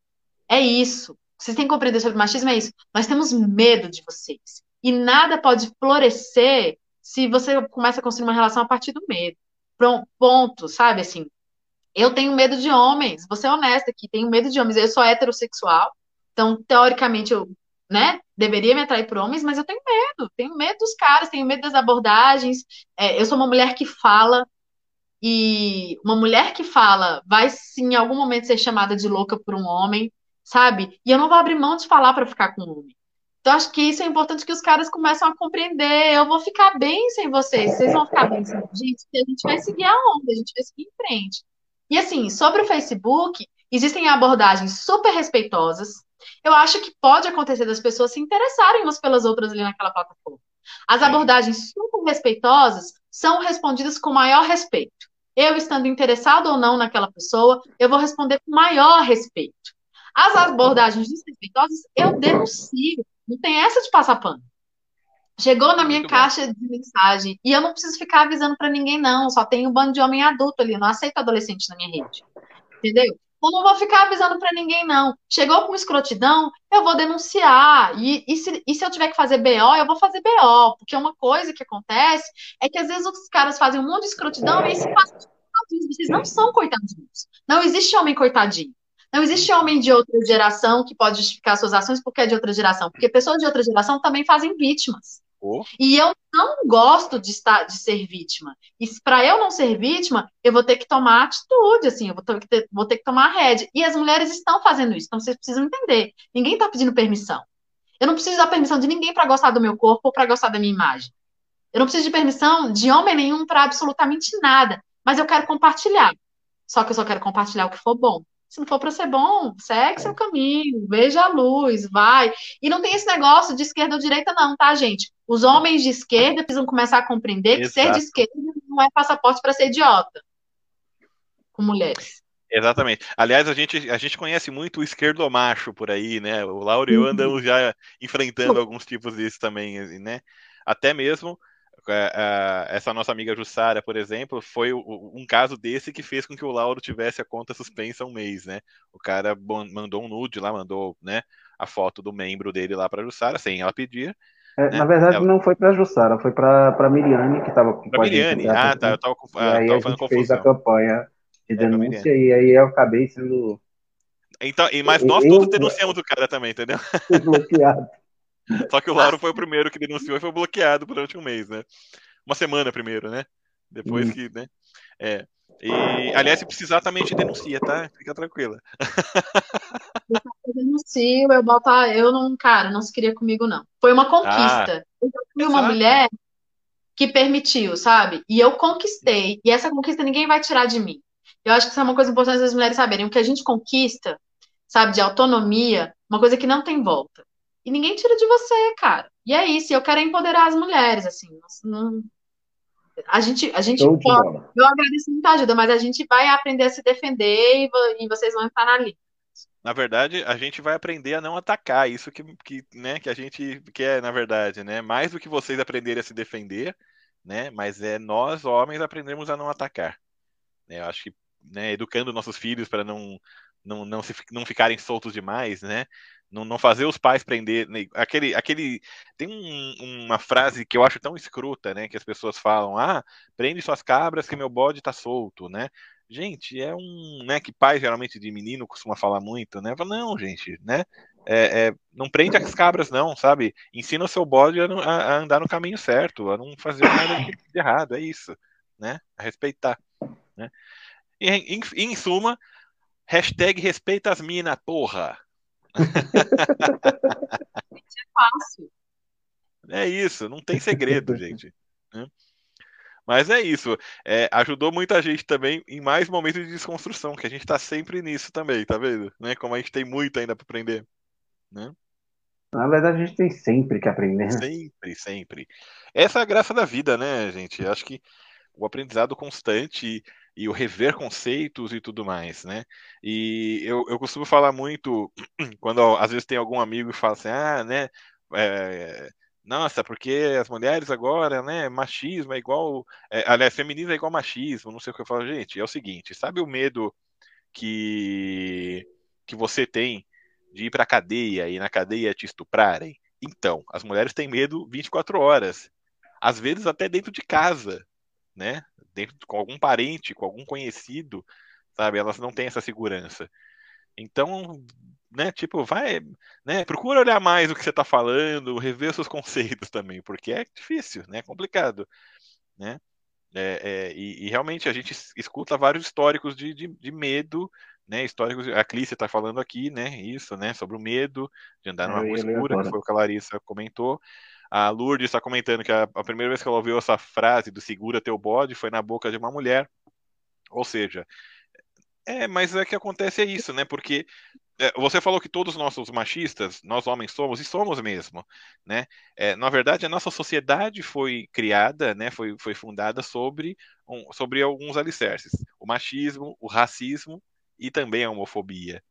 É isso. Vocês têm que compreender sobre machismo, é isso. Nós temos medo de vocês. E nada pode florescer se você começa a construir uma relação a partir do medo. Ponto, sabe? Assim, eu tenho medo de homens. Vou ser honesta aqui, tenho medo de homens. Eu sou heterossexual. Então, teoricamente, eu né? Deveria me atrair por homens, mas eu tenho medo, tenho medo dos caras, tenho medo das abordagens. É, eu sou uma mulher que fala, e uma mulher que fala vai sim em algum momento ser chamada de louca por um homem, sabe? E eu não vou abrir mão de falar para ficar com um homem. Então, acho que isso é importante que os caras começam a compreender. Eu vou ficar bem sem vocês, vocês vão ficar bem sem a gente, a gente vai seguir a onda, a gente vai seguir em frente. E assim, sobre o Facebook, existem abordagens super respeitosas, eu acho que pode acontecer das pessoas se interessarem umas pelas outras ali naquela plataforma. As abordagens super respeitosas são respondidas com maior respeito. Eu estando interessado ou não naquela pessoa, eu vou responder com maior respeito. As abordagens desrespeitosas, eu denuncio. Não tem essa de passar pano. Chegou na minha Muito caixa bom. de mensagem e eu não preciso ficar avisando para ninguém, não. Só tem um bando de homem adulto ali. Eu não aceito adolescente na minha rede. Entendeu? Eu não vou ficar avisando para ninguém, não. Chegou com escrotidão, eu vou denunciar. E, e, se, e se eu tiver que fazer BO, eu vou fazer BO. Porque uma coisa que acontece é que às vezes os caras fazem um monte de escrotidão e se passam vocês não são coitadinhos. Não existe homem coitadinho. Não existe homem de outra geração que pode justificar suas ações porque é de outra geração. Porque pessoas de outra geração também fazem vítimas. E eu não gosto de estar de ser vítima. E para eu não ser vítima, eu vou ter que tomar atitude, assim, eu vou ter, que ter, vou ter que tomar a rédea. E as mulheres estão fazendo isso, então vocês precisam entender. Ninguém está pedindo permissão. Eu não preciso da permissão de ninguém para gostar do meu corpo ou para gostar da minha imagem. Eu não preciso de permissão de homem nenhum para absolutamente nada. Mas eu quero compartilhar. Só que eu só quero compartilhar o que for bom. Se não for para ser bom, segue seu caminho, veja a luz, vai. E não tem esse negócio de esquerda ou direita, não, tá, gente? Os homens de esquerda precisam começar a compreender que ser de esquerda não é passaporte para ser idiota com mulheres. Exatamente. Aliás, a gente, a gente conhece muito o esquerdo macho por aí, né? O Lauro e eu andamos uhum. já enfrentando alguns tipos disso também, né? Até mesmo é, é, essa nossa amiga Jussara, por exemplo, foi um caso desse que fez com que o Lauro tivesse a conta suspensa um mês, né? O cara mandou um nude lá, mandou né, a foto do membro dele lá para Jussara, sem ela pedir. É, né? Na verdade, ela... não foi para Jussara, foi para Miriane, que estava com a Miriane, gente, ah, tá, eu tava, ah, e aí a gente fez a campanha de denúncia e aí eu acabei sendo. Então, mas nós eu, todos denunciamos o cara também, entendeu? Bloqueado. Só que o Lauro foi o primeiro que denunciou e foi bloqueado durante um mês, né? Uma semana primeiro, né? Depois hum. que, né? É. E, aliás, se precisar também te denuncia, tá? Fica tranquila. Eu denuncio, eu boto. Eu não, cara, não se queria comigo, não. Foi uma conquista. Ah, eu fui uma mulher que permitiu, sabe? E eu conquistei. E essa conquista ninguém vai tirar de mim. Eu acho que isso é uma coisa importante das mulheres saberem. O que a gente conquista, sabe, de autonomia, uma coisa que não tem volta. E ninguém tira de você, cara. E é isso, eu quero empoderar as mulheres, assim. Não... A gente, a gente pode. Eu agradeço muita ajuda, mas a gente vai aprender a se defender e, e vocês vão estar na linha. Na verdade, a gente vai aprender a não atacar. Isso que, que, né, que a gente quer, na verdade, né? Mais do que vocês aprenderem a se defender, né? Mas é nós, homens, aprendemos a não atacar. Né? Eu acho que né, educando nossos filhos para não não, não, se, não ficarem soltos demais, né? Não, não fazer os pais prender. Né? Aquele, aquele. Tem um, uma frase que eu acho tão escruta, né? Que as pessoas falam: ah, prende suas cabras que meu bode tá solto, né? Gente, é um. Né, que pai geralmente de menino costuma falar muito, né? Não, gente, né? É, é, não prende as cabras, não, sabe? Ensina o seu bode a, a, andar no caminho certo, a não fazer nada de errado, é isso, né? A respeitar. Né? E, em, em suma, hashtag respeita as minas, porra. É fácil. É isso, não tem segredo, gente. Né? Mas é isso. É, ajudou muita gente também em mais momentos de desconstrução, que a gente está sempre nisso também, tá vendo? Né? Como a gente tem muito ainda para aprender. Né? Na verdade, a gente tem sempre que aprender. Né? Sempre, sempre. Essa é a graça da vida, né, gente? Acho que o aprendizado constante e o rever conceitos e tudo mais, né? E eu, eu costumo falar muito, quando às vezes tem algum amigo que fala assim, ah, né, é, nossa, porque as mulheres agora, né, machismo é igual, é, aliás, feminismo é igual machismo, não sei o que eu falo, gente, é o seguinte, sabe o medo que, que você tem de ir pra cadeia e na cadeia te estuprarem? Então, as mulheres têm medo 24 horas, às vezes até dentro de casa, né? Dentro com algum parente, com algum conhecido, sabe? Elas não têm essa segurança. Então, né, tipo, vai, né, procura olhar mais o que você está falando, rever seus conceitos também, porque é difícil, né, é complicado, né? É, é, e, e, realmente a gente escuta vários históricos de, de, de medo, né? Históricos, a Clícia está falando aqui, né? Isso, né? Sobre o medo de andar numa rua escura, que foi o que a Larissa comentou. A Lourdes está comentando que a, a, primeira vez que ela ouviu essa frase do segura teu bode foi na boca de uma mulher. Ou seja, é, mas é que acontece é isso, né? Porque é, você falou que todos nós somos machistas, nós homens somos e somos mesmo, né? É, na verdade, a nossa sociedade foi criada, né? Foi, foi fundada sobre, um, sobre alguns alicerces: o machismo, o racismo e também a homofobia,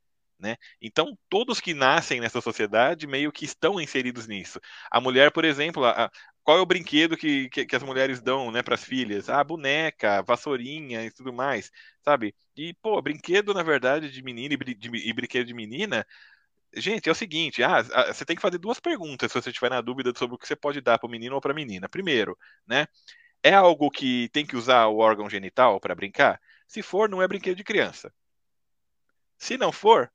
né? Então, todos que nascem nessa sociedade meio que estão inseridos nisso. A mulher, por exemplo, a, qual é o brinquedo que, que, que as mulheres dão né, para as filhas? Ah, boneca, vassourinha e tudo mais, sabe? E, pô, brinquedo, na verdade, de menino e, de, e brinquedo de menina. Gente, é o seguinte, ah, você tem que fazer duas perguntas se você estiver na dúvida sobre o que você pode dar para o menino ou para a menina. Primeiro, né? É algo que tem que usar o órgão genital para brincar? Se for, não é brinquedo de criança. Se não for,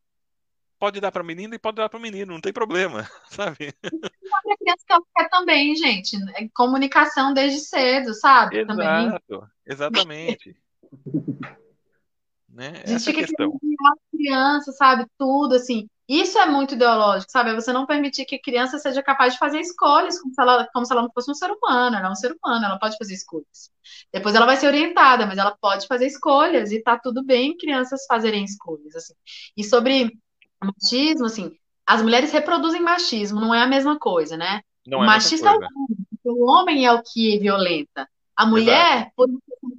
pode dar para menina e pode dar para menino, não tem problema, sabe? A criança quer também, gente. É comunicação desde cedo, sabe? Exato, também. exatamente. né? A gente Essa fica questão. A criança, sabe? Tudo, assim. Isso é muito ideológico, sabe? É você não permitir que a criança seja capaz de fazer escolhas como se ela, como se ela não fosse um ser humano. Ela é um ser humano, ela pode fazer escolhas. Depois ela vai ser orientada, mas ela pode fazer escolhas e tá tudo bem crianças fazerem escolhas, assim. E sobre machismo, assim, as mulheres reproduzem machismo, não é a mesma coisa, né? Não o é machista é o homem, o homem é o que violenta. A mulher, Exato. por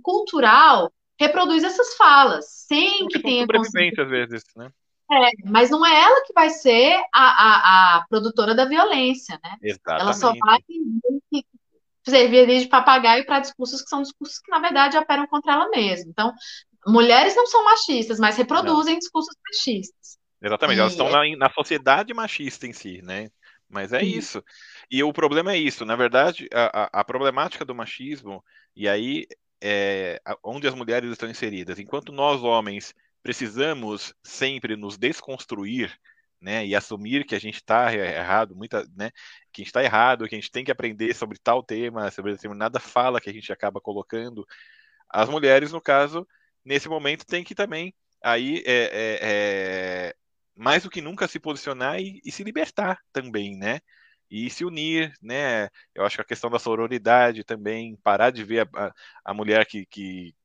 cultural, reproduz essas falas, sem que tenha sobrevivência às vezes, né? É, mas não é ela que vai ser a, a, a produtora da violência, né? Exatamente. Ela só vai servir de papagaio para discursos que são discursos que, na verdade, operam contra ela mesma. Então, mulheres não são machistas, mas reproduzem não. discursos machistas. Exatamente, e elas estão é... na, na sociedade machista em si, né? Mas é isso. E o problema é isso. Na verdade, a, a, problemática do machismo, e aí é onde as mulheres estão inseridas. Enquanto nós, homens, precisamos sempre nos desconstruir, né, e assumir que a gente está errado, muita, né, que a gente está errado, que a gente tem que aprender sobre tal tema, sobre determinada fala que a gente acaba colocando. As mulheres, no caso, nesse momento, têm que também aí é, é, é, mais do que nunca se posicionar e, e, se libertar também, né? E se unir, né? Eu acho que a questão da sororidade também, parar de ver a, a, mulher que, que,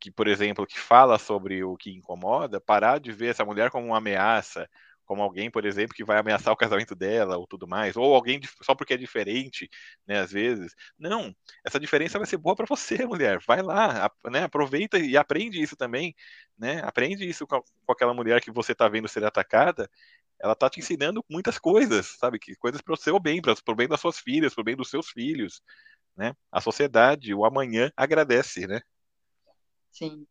que, por exemplo, que fala sobre o que incomoda, parar de ver essa mulher como uma ameaça, como alguém, por exemplo, que vai ameaçar o casamento dela ou tudo mais, ou alguém só porque é diferente, né, às vezes. Não, essa diferença vai ser boa para você, mulher. Vai lá, né, aproveita e aprende isso também, né? Aprende isso com, aquela mulher que você está vendo ser atacada. Ela tá te ensinando muitas coisas, sabe? Que coisas para o seu bem, para o bem das suas filhas, para o bem dos seus filhos, né? A sociedade, o amanhã agradece, né? Sim.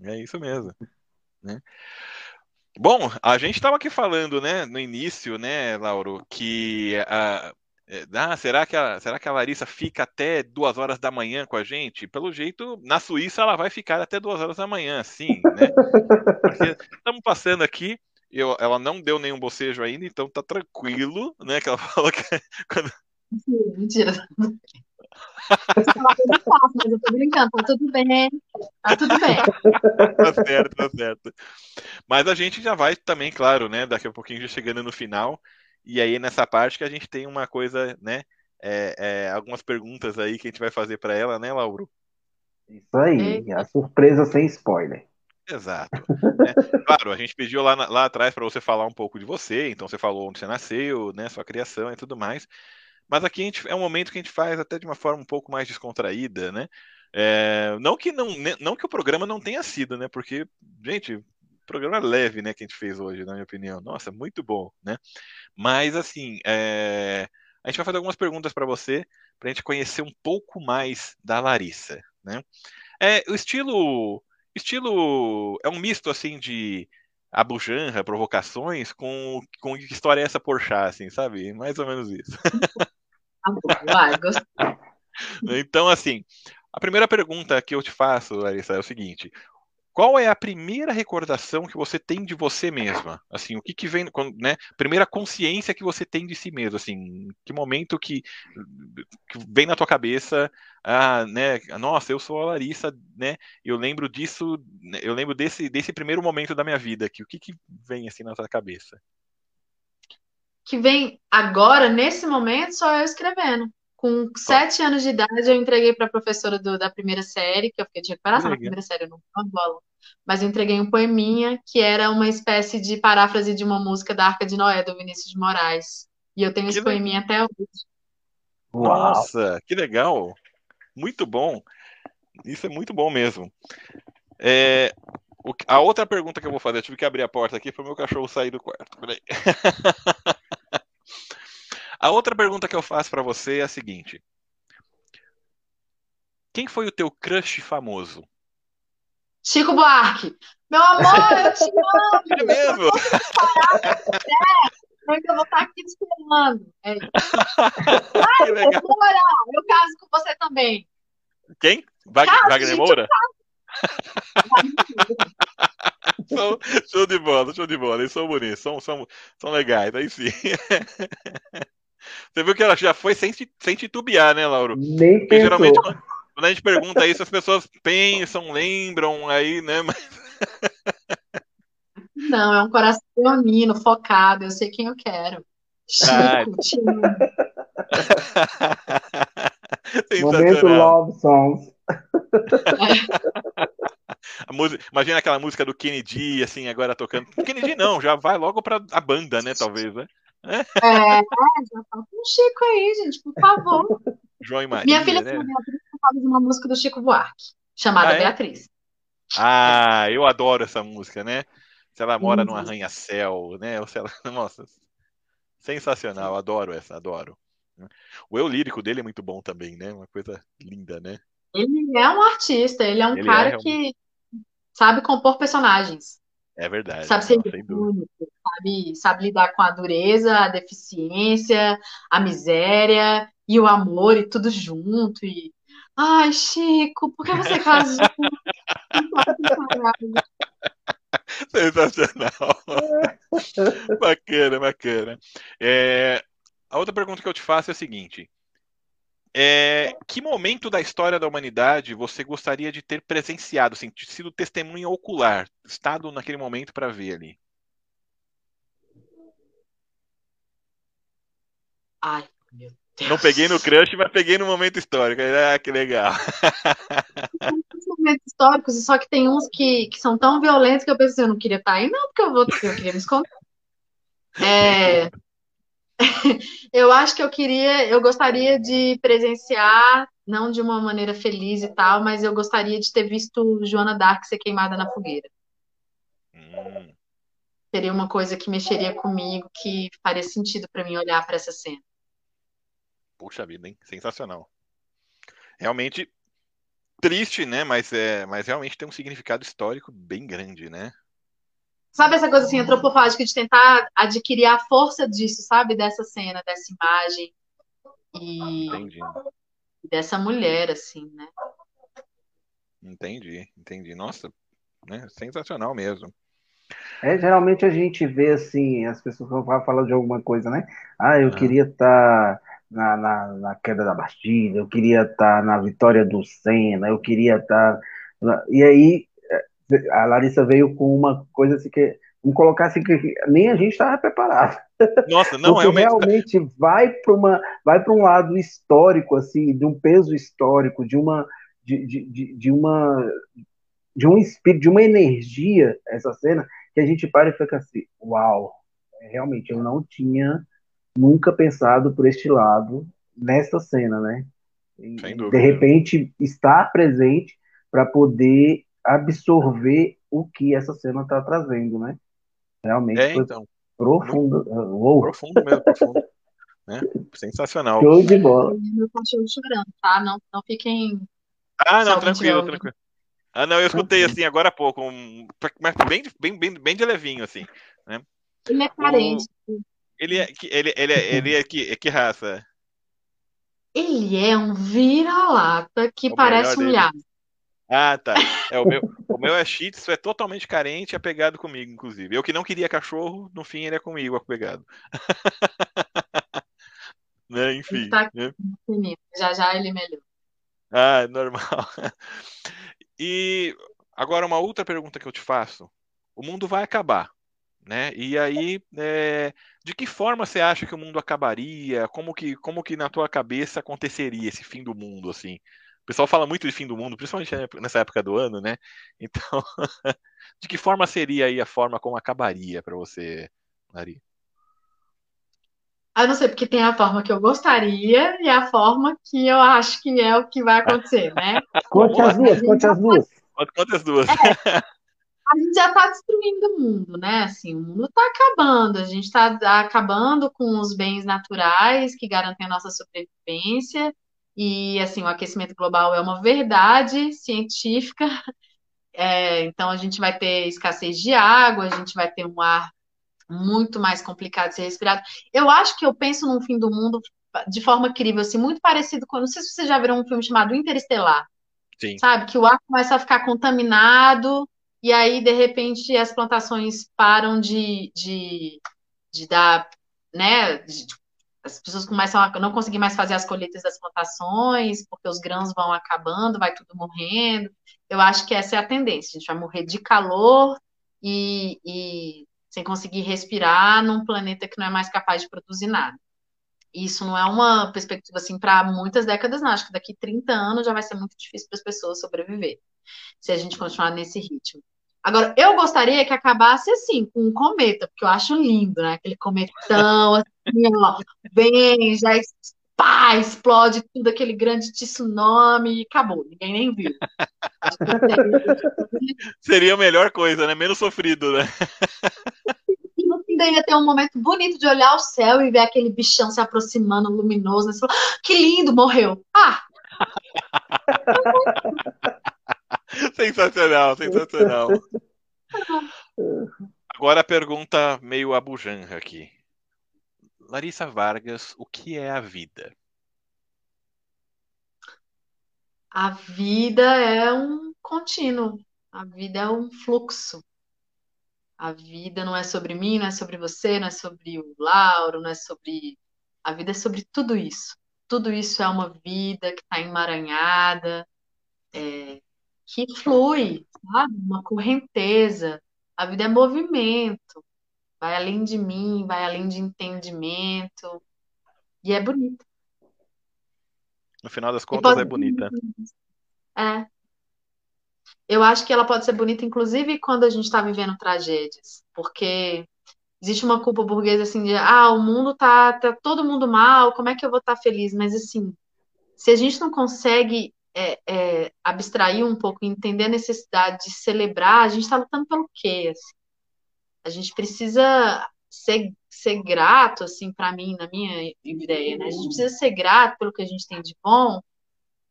É isso mesmo. Né? Bom, a gente estava aqui falando, né, no início, né, Lauro, que a, é, ah, será que, a, será que a Larissa fica até duas horas da manhã com a gente? Pelo jeito, na Suíça ela vai ficar até duas horas da manhã, sim, né? Estamos passando aqui, eu, ela não deu nenhum bocejo ainda, então tá tranquilo, né? Que ela falou que quando... Mentira. Eu faço, mas eu tô brincando, tá tudo bem, tá tudo bem. tá certo, tá certo. Mas a gente já vai também, claro, né? Daqui a pouquinho já chegando no final. E aí nessa parte que a gente tem uma coisa, né? É, é, algumas perguntas aí que a gente vai fazer para ela, né, Lauro? Isso aí, a surpresa sem spoiler. Exato. né? Claro, a gente pediu lá, lá atrás para você falar um pouco de você, então você falou onde você nasceu, né, sua criação e tudo mais. Mas aqui gente, é um momento que a gente faz até de uma forma um pouco mais descontraída, né? É, não que não, né, não que o programa não tenha sido, né? Porque, gente, programa leve, né, que a gente fez hoje, na minha opinião. Nossa, muito bom, né? Mas, assim, é... a gente vai fazer algumas perguntas para você, para a gente conhecer um pouco mais da Larissa, né? É, o estilo, estilo é um misto, assim, de abujanra, provocações, com, com que história é essa Porchat, assim, sabe? Mais ou menos isso. Então, assim, a primeira pergunta que eu te faço, Larissa, é o seguinte: qual é a primeira recordação que você tem de você mesma? Assim, o que que vem, né? Primeira consciência que você tem de si mesmo, assim, que momento que, que vem na tua cabeça, ah, né? Nossa, eu sou a Larissa, né? Eu lembro disso, né, eu lembro desse desse primeiro momento da minha vida, que o que que vem assim na tua cabeça? Que vem agora nesse momento só eu escrevendo. Com sete anos de idade, eu entreguei para a professora do, da primeira série, que eu fiquei de recuperação na primeira série, eu não bola. Mas eu entreguei um poeminha que era uma espécie de paráfrase de uma música da Arca de Noé, do Vinícius de Moraes. E eu tenho que esse legal. poeminha até hoje. Nossa, que legal! Muito bom. Isso é muito bom mesmo. É, o, a outra pergunta que eu vou fazer, eu tive que abrir a porta aqui para o meu cachorro sair do quarto. Peraí. A outra pergunta que eu faço para você é a seguinte: Quem foi o teu crush famoso? Chico Buarque. Meu amor, eu te amo. É mesmo? É, eu vou estar aqui te esperando. É Ai, que legal. Moura, eu caso com você também. Quem? Wag caso, Wagner Moura? Show, show de bola, show de bola. Eles são bonitos, são, são, são legais, aí sim. Você viu que ela já foi sem, sem titubear, né, Lauro? Nem Porque pensou. geralmente quando a gente pergunta isso, as pessoas pensam, lembram aí, né? Mas... Não, é um coração leonino, focado, eu sei quem eu quero. Chico, Momento Love Songs. Música, imagina aquela música do Kennedy, assim, agora tocando. Kennedy não, já vai logo pra a banda, né, talvez, né? É, já falta um Chico aí, gente, por favor. João e Maria. Minha filha né? Beatriz cantava de uma música do Chico Buarque, chamada ah, é? Beatriz. Ah, eu adoro essa música, né? Se ela mora num arranha-céu, né? Ou se ela... Nossa, sensacional, adoro essa, adoro. O eu lírico dele é muito bom também, né? Uma coisa linda, né? Ele é um artista, ele é um ele cara é que sabe compor personagens. É verdade. Sabe ser único, sabe, sabe lidar com a dureza, a deficiência, a miséria e o amor e tudo junto. E ai, Chico, por que você casou? Sensacional. bacana, bacana. É, a outra pergunta que eu te faço é a seguinte: é, que momento da história da humanidade você gostaria de ter presenciado, assim, sido testemunha ocular, estado naquele momento para ver ali? Ai, meu Deus. Não peguei no crush, mas peguei no momento histórico. Ah, que legal. Tem momentos históricos, só que tem uns que, que são tão violentos que eu pensei, eu não queria estar aí, não, porque eu vou, eu queria me esconder. É, eu acho que eu queria, eu gostaria de presenciar, não de uma maneira feliz e tal, mas eu gostaria de ter visto Joana Dark ser queimada na fogueira. Hum. Seria uma coisa que mexeria comigo, que faria sentido para mim olhar para essa cena. Puxa vida, hein? Sensacional. Realmente triste, né? Mas, é, mas realmente tem um significado histórico bem grande, né? Sabe essa coisa assim antropofágica de tentar adquirir a força disso, sabe? Dessa cena, dessa imagem e entendi. dessa mulher, assim, né? Entendi, entendi. Nossa, né? Sensacional mesmo. É, geralmente a gente vê assim, as pessoas vão falar de alguma coisa, né? Ah, eu queria estar tá na, na, na, queda da Bastilha, eu queria estar tá na vitória do Senna, eu queria estar. Tá... E aí a Larissa veio com uma coisa assim que. Vamos colocar assim que nem a gente estava preparado. Nossa, não, Porque realmente. realmente vai para uma vai para um lado histórico assim, de um peso histórico, de uma de, de, de, uma de um espírito, de uma energia essa cena que a gente para e fica assim, uau, realmente eu não tinha nunca pensado por este lado nessa cena, né? de repente estar presente para poder absorver o que essa cena está trazendo, né? Realmente é, então, profundo. Uou. Profundo mesmo, profundo. né? Sensacional. Show de bola. Meu cachorro chorando, tá? Não, não fiquem. Ah, não, tranquilo, tranquilo. Ah, não, eu escutei assim agora há pouco, um, mas bem, bem, bem, bem de levinho, assim. Né? Ele é carente. O... Ele é, ele, ele, é, ele é que, é que raça? Ele é um vira-lata que parece um lhasa. Ah, tá. É, o, meu, o meu é Shih Tzu, é totalmente carente e apegado comigo, inclusive. Eu que não queria cachorro, no fim ele é comigo apegado. né? Enfim. Tá né? Já já ele melhor. Ah, é normal. E agora uma outra pergunta que eu te faço. O mundo vai acabar, né? E aí, é, de que forma você acha que o mundo acabaria? Como que, como que na tua cabeça aconteceria esse fim do mundo, assim? Pessoal fala muito de fim do mundo, principalmente nessa época do ano, né? Então, de que forma seria aí a forma como acabaria para você, Lari? Ah, não sei, porque tem a forma que eu gostaria e a forma que eu acho que é o que vai acontecer, né? conte as duas, conte as duas. Conte as duas. É, a gente já está destruindo o mundo, né? Assim, o mundo está acabando, a gente está acabando com os bens naturais que garantem a nossa sobrevivência e assim, o aquecimento global é uma verdade científica. É, então a gente vai ter escassez de água, a gente vai ter um ar muito mais complicado de ser respirado. Eu acho que eu penso num fim do mundo de forma crível, assim, muito parecido com. Não sei se vocês já viram um filme chamado Interestelar. Sim. Sabe? Que o ar começa a ficar contaminado, e aí, de repente, as plantações param de, de, de dar, né? De, as pessoas começam a não conseguir mais fazer as colheitas das plantações, porque os grãos vão acabando, vai tudo morrendo. Eu acho que essa é a tendência. A gente vai morrer de calor e, e sem conseguir respirar num planeta que não é mais capaz de produzir nada. Isso não é uma perspectiva assim para muitas décadas, não. Acho que daqui 30 anos já vai ser muito difícil para as pessoas sobreviver, se a gente continuar nesse ritmo. Agora, eu gostaria que acabasse assim, com um cometa, porque eu acho lindo, né? Aquele cometão, assim, ó, vem, já pá, explode tudo, aquele grande tsunami e acabou, ninguém nem viu. Seria a melhor coisa, né? Menos sofrido, né? Daí ia ter um momento bonito de olhar o céu e ver aquele bichão se aproximando, luminoso, né? Você fala, ah, que lindo, morreu. Ah! sensacional, sensacional. Agora a pergunta meio abujanra aqui. Larissa Vargas, o que é a vida? A vida é um contínuo, a vida é um fluxo. A vida não é sobre mim, não é sobre você, não é sobre o Lauro, não é sobre. A vida é sobre tudo isso. Tudo isso é uma vida que está emaranhada, é, que flui, sabe? Uma correnteza. A vida é movimento, vai além de mim, vai além de entendimento. E é bonita. No final das contas, pode... é bonita. É. Eu acho que ela pode ser bonita, inclusive, quando a gente está vivendo tragédias. Porque existe uma culpa burguesa assim de ah, o mundo tá, tá todo mundo mal, como é que eu vou estar tá feliz? Mas assim, se a gente não consegue é, é, abstrair um pouco, entender a necessidade de celebrar, a gente está lutando pelo quê? Assim? A gente precisa ser, ser grato, assim, para mim, na minha ideia, né? A gente precisa ser grato pelo que a gente tem de bom,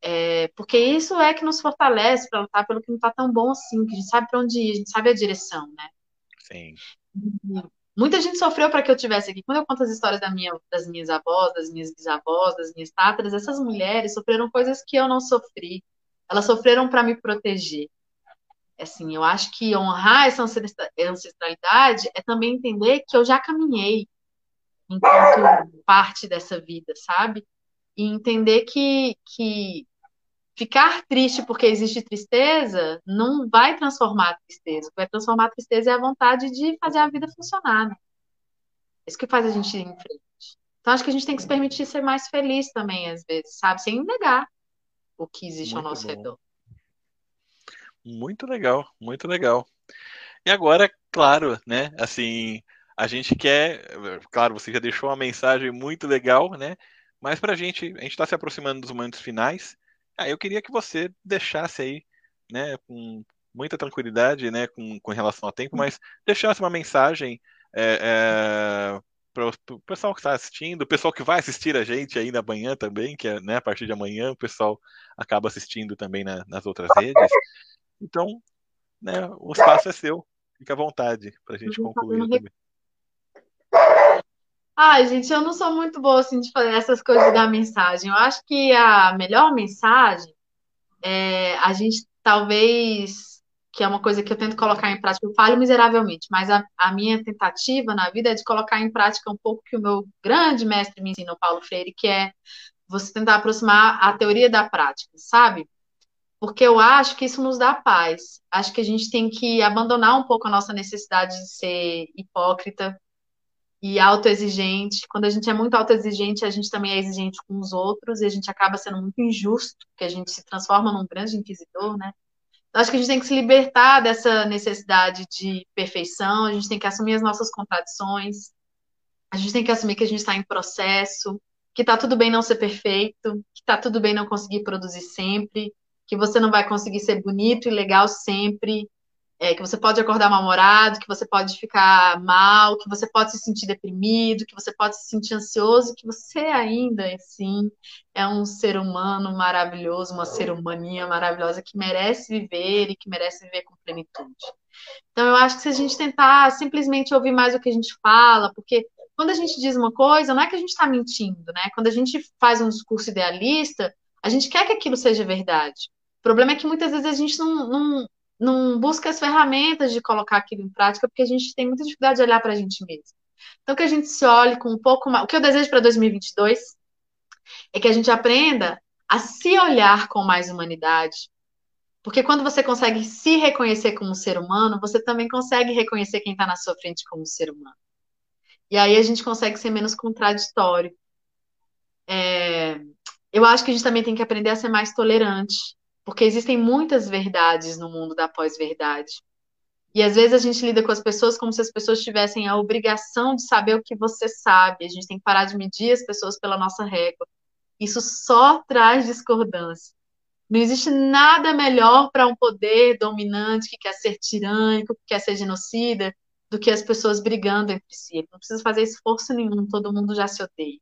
é, porque isso é que nos fortalece para lutar pelo que não está tão bom assim, que a gente sabe para onde ir, a gente sabe a direção, né? Sim. Muita gente sofreu para que eu tivesse aqui. Quando eu conto as histórias da minha, das minhas avós, das minhas bisavós, das minhas tátaras, essas mulheres sofreram coisas que eu não sofri. Elas sofreram para me proteger. Assim, eu acho que honrar essa ancestralidade é também entender que eu já caminhei enquanto parte dessa vida, sabe? E entender que, que ficar triste porque existe tristeza não vai transformar a tristeza. O que vai transformar a tristeza é a vontade de fazer a vida funcionar. Né? É isso que faz a gente ir em frente. Então, acho que a gente tem que se permitir ser mais feliz também, às vezes, sabe? Sem negar o que existe muito ao nosso bom. redor. Muito legal, muito legal. E agora, claro, né? Assim, a gente quer, claro, você já deixou uma mensagem muito legal, né? Mas para a gente, a gente está se aproximando dos momentos finais. Aí eu queria que você deixasse aí, né, com muita tranquilidade, né, com, com relação ao tempo, mas deixasse uma mensagem é, é, para o pessoal que está assistindo, o pessoal que vai assistir a gente ainda amanhã também, que é né, a partir de amanhã o pessoal acaba assistindo também na, nas outras redes. Então, né, o espaço é seu. Fique à vontade para a gente concluir também. Ai, gente, eu não sou muito boa assim de fazer essas coisas da mensagem. Eu acho que a melhor mensagem é a gente talvez, que é uma coisa que eu tento colocar em prática, eu falho miseravelmente, mas a, a minha tentativa na vida é de colocar em prática um pouco que o meu grande mestre me ensinou, Paulo Freire, que é você tentar aproximar a teoria da prática, sabe? Porque eu acho que isso nos dá paz. Acho que a gente tem que abandonar um pouco a nossa necessidade de ser hipócrita, e autoexigente. Quando a gente é muito autoexigente, a gente também é exigente com os outros e a gente acaba sendo muito injusto, porque a gente se transforma num grande inquisidor, né? Então, acho que a gente tem que se libertar dessa necessidade de perfeição, a gente tem que assumir as nossas contradições, a gente tem que assumir que a gente está em processo, que tá tudo bem não ser perfeito, que tá tudo bem não conseguir produzir sempre, que você não vai conseguir ser bonito e legal sempre, é, que você pode acordar mal-humorado, que você pode ficar mal, que você pode se sentir deprimido, que você pode se sentir ansioso, que você ainda, assim, é um ser humano maravilhoso, uma ser humaninha maravilhosa que merece viver e que merece viver com plenitude. Então, eu acho que se a gente tentar simplesmente ouvir mais o que a gente fala, porque quando a gente diz uma coisa, não é que a gente está mentindo, né? Quando a gente faz um discurso idealista, a gente quer que aquilo seja verdade. O problema é que muitas vezes a gente não, não, não busca as ferramentas de colocar aquilo em prática, porque a gente tem muita dificuldade de olhar para a gente mesmo. Então, que a gente se olhe com um pouco mais. O que eu desejo para 2022 é que a gente aprenda a se olhar com mais humanidade. Porque quando você consegue se reconhecer como um ser humano, você também consegue reconhecer quem está na sua frente como um ser humano. E aí a gente consegue ser menos contraditório. É... Eu acho que a gente também tem que aprender a ser mais tolerante porque existem muitas verdades no mundo da pós-verdade. E às vezes a gente lida com as pessoas como se as pessoas tivessem a obrigação de saber o que você sabe. A gente tem que parar de medir as pessoas pela nossa régua. Isso só traz discordância. Não existe nada melhor para um poder dominante que quer ser tirânico, que quer ser genocida, do que as pessoas brigando entre si. Não precisa fazer esforço nenhum, todo mundo já se odeia.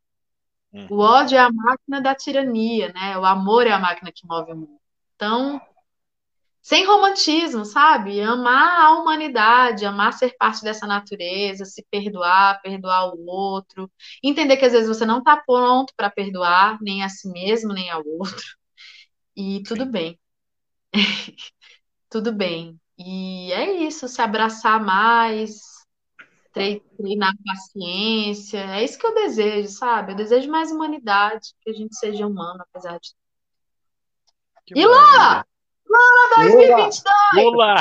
Uhum. O ódio é a máquina da tirania, né? O amor é a máquina que move o mundo. Então, sem romantismo, sabe? Amar a humanidade, amar ser parte dessa natureza, se perdoar, perdoar o outro, entender que às vezes você não está pronto para perdoar nem a si mesmo, nem ao outro. E tudo bem. tudo bem. E é isso, se abraçar mais, treinar paciência. É isso que eu desejo, sabe? Eu desejo mais humanidade, que a gente seja humano, apesar de que e Lula! Lula 2022! Lula!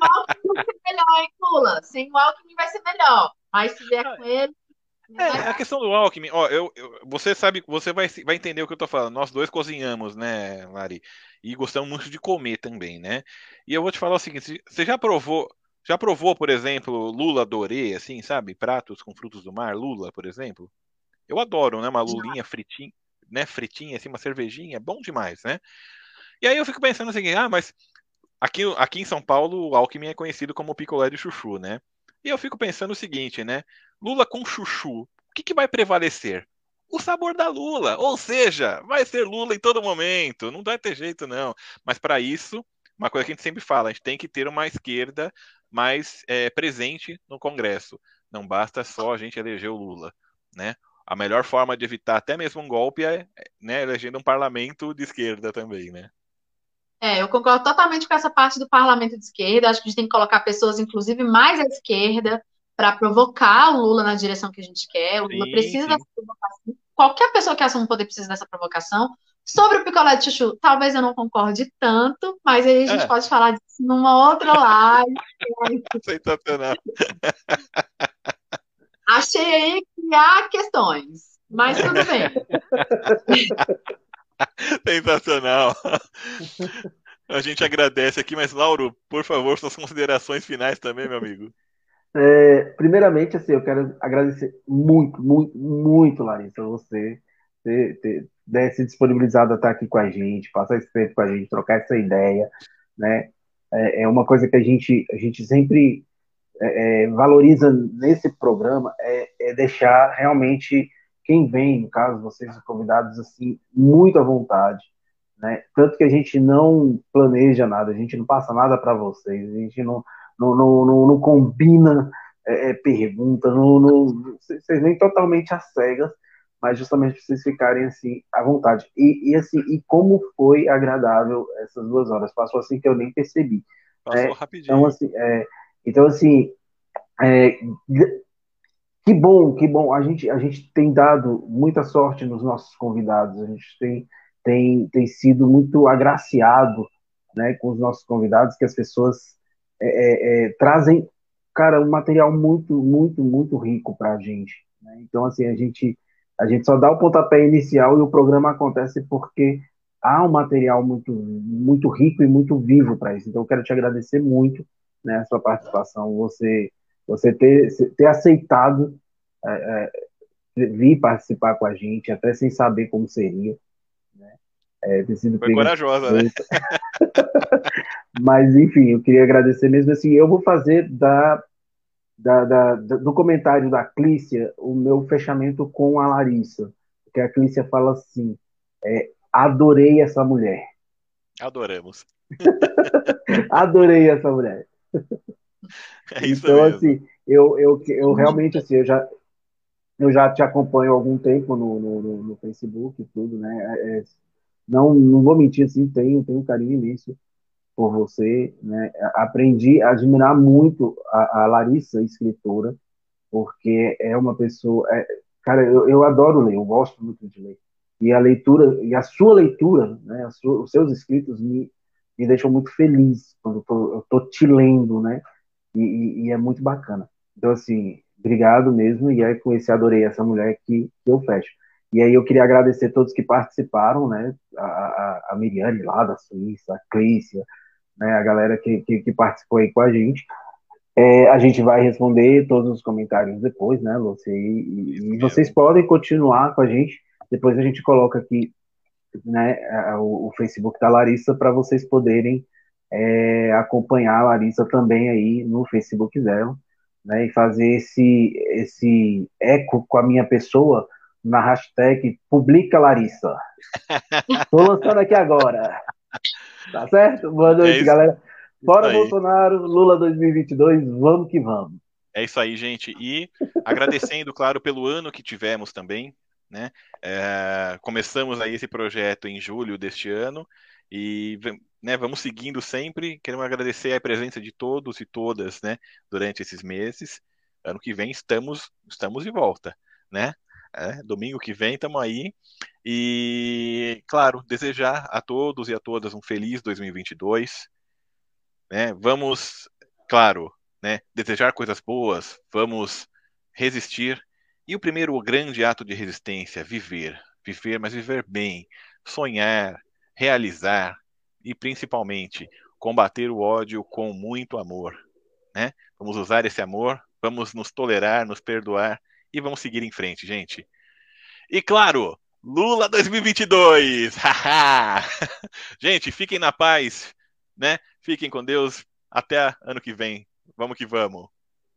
o Alckmin vai ser melhor, hein, Lula? Sem o Alckmin vai ser melhor. Mas se vier com ele. É, a questão do Alckmin, ó, eu, eu, você sabe, você vai, vai entender o que eu tô falando. Nós dois cozinhamos, né, Lari? E gostamos muito de comer também, né? E eu vou te falar o seguinte: você já provou, já provou, por exemplo, lula dorê, assim, sabe? Pratos com frutos do mar, lula, por exemplo? Eu adoro, né? Uma lulinha fritinha né, fritinha, assim, uma cervejinha, bom demais, né? E aí eu fico pensando assim, ah, mas aqui, aqui em São Paulo o Alckmin é conhecido como picolé de chuchu, né? E eu fico pensando o seguinte, né? Lula com chuchu, o que, que vai prevalecer? O sabor da Lula, ou seja, vai ser Lula em todo momento, não vai ter jeito não. Mas para isso, uma coisa que a gente sempre fala, a gente tem que ter uma esquerda mais é, presente no Congresso. Não basta só a gente eleger o Lula, né? A melhor forma de evitar até mesmo um golpe é né, elegendo um parlamento de esquerda também, né? É, eu concordo totalmente com essa parte do parlamento de esquerda. Acho que a gente tem que colocar pessoas, inclusive, mais à esquerda, para provocar o Lula na direção que a gente quer. O Lula sim, precisa sim. dessa provocação. Qualquer pessoa que assume o poder precisa dessa provocação. Sobre o picolé de chuchu, talvez eu não concorde tanto, mas aí a gente é. pode falar disso numa outra live. Sensacional. Achei aí que há questões, mas tudo bem. Sensacional. A gente agradece aqui, mas Lauro, por favor, suas considerações finais também, meu amigo. É, primeiramente, assim, eu quero agradecer muito, muito, muito, Larissa, você ter, ter, ter se disponibilizado a estar aqui com a gente, passar esse tempo com a gente, trocar essa ideia, né? É, é uma coisa que a gente, a gente sempre é, é valoriza nesse programa, é, é deixar realmente quem vem, no caso, vocês convidados, assim, muito à vontade, né? Tanto que a gente não planeja nada, a gente não passa nada para vocês, a gente não, não, não, não, não combina é, é pergunta, não, não, vocês vêm totalmente às cegas, mas justamente para vocês ficarem assim à vontade. E, e, assim, e como foi agradável essas duas horas? Passou assim que eu nem percebi. Passou é, rapidinho. Então assim, é, então, assim é, que bom, que bom. A gente, a gente tem dado muita sorte nos nossos convidados. A gente tem, tem, tem sido muito agraciado né, com os nossos convidados, que as pessoas é, é, é trazem, cara, um material muito, muito, muito rico para a gente. Né? Então, assim, a gente, a gente só dá o pontapé inicial e o programa acontece porque há um material muito, muito rico e muito vivo para isso. Então, eu quero te agradecer muito né, a sua participação. Você você ter, ter aceitado é, é, vir participar com a gente, até sem saber como seria. Né? É, ter sido Foi corajosa, né? Mas, enfim, eu queria agradecer mesmo assim. Eu vou fazer da, da, da, do comentário da Clícia o meu fechamento com a Larissa. Porque a Clícia fala assim: é, adorei essa mulher. Adoramos. adorei essa mulher. É isso então, mesmo. assim, eu, eu, eu realmente, assim, eu já, eu já te acompanho há algum tempo no, no, no Facebook e tudo, né? É, é, não, não vou mentir, assim, tenho, tenho um carinho imenso por você, né? Aprendi a admirar muito a, a Larissa, escritora, porque é uma pessoa, é, cara, eu, eu adoro ler, eu gosto muito de ler. E a leitura, e a sua leitura, né? Sua, os seus escritos me, me deixam muito feliz quando eu tô, eu tô te lendo, né? E, e, e, é muito bacana. Então, assim, obrigado mesmo, e é com esse Adorei Essa Mulher que, que eu fecho. E aí eu queria agradecer a todos que participaram, né, a, a, a Miriane lá da Suíça, a Clícia, né, a galera que, que, que participou aí com a gente. É, a gente vai responder todos os comentários depois, né, Lúcia? E, e, e, vocês podem continuar com a gente. Depois a gente coloca aqui né, o, o Facebook da Larissa para vocês poderem é, acompanhar a Larissa também aí no Facebook dela, né, e fazer esse, esse eco com a minha pessoa na hashtag Publica Larissa. Estou lançando aqui agora. Tá certo? Boa noite, é galera. Fora Bolsonaro, Lula 2022, vamos que vamos. É isso aí, gente. E agradecendo, claro, pelo ano que tivemos também, né? É, começamos aí esse projeto em julho deste ano e né, vamos seguindo sempre. Queremos agradecer a presença de todos e todas né, durante esses meses. Ano que vem estamos, estamos de volta. Né? É, domingo que vem estamos aí. E, claro, desejar a todos e a todas um feliz 2022. Né? Vamos, claro, né, desejar coisas boas, vamos resistir. E o primeiro grande ato de resistência, viver. Viver, mas viver bem. Sonhar, realizar e principalmente combater o ódio com muito amor. Né? Vamos usar esse amor, vamos nos tolerar, nos perdoar e vamos seguir em frente, gente. E claro, Lula 2022! gente, fiquem na paz, né? Fiquem com Deus. Até ano que vem. Vamos que vamos.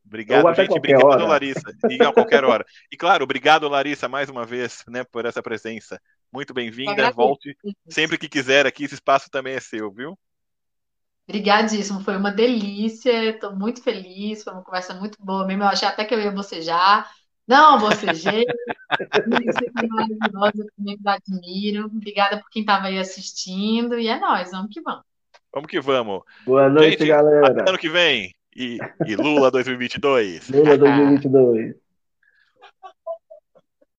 Obrigado, gente. Obrigado, hora. Larissa. E a qualquer hora. E claro, obrigado, Larissa, mais uma vez, né, por essa presença. Muito bem-vinda. Volte sempre que quiser aqui. Esse espaço também é seu, viu? Obrigadíssimo, foi uma delícia, estou muito feliz, foi uma conversa muito boa mesmo. Eu achei até que eu ia bocejar. Não, bocejei. Você foi maravilhosa, eu também admiro. Obrigada por quem estava aí assistindo. E é nóis, vamos que vamos. Vamos que vamos. Boa noite, Gente, galera. Ano que vem. E, e Lula 2022. Lula 2022.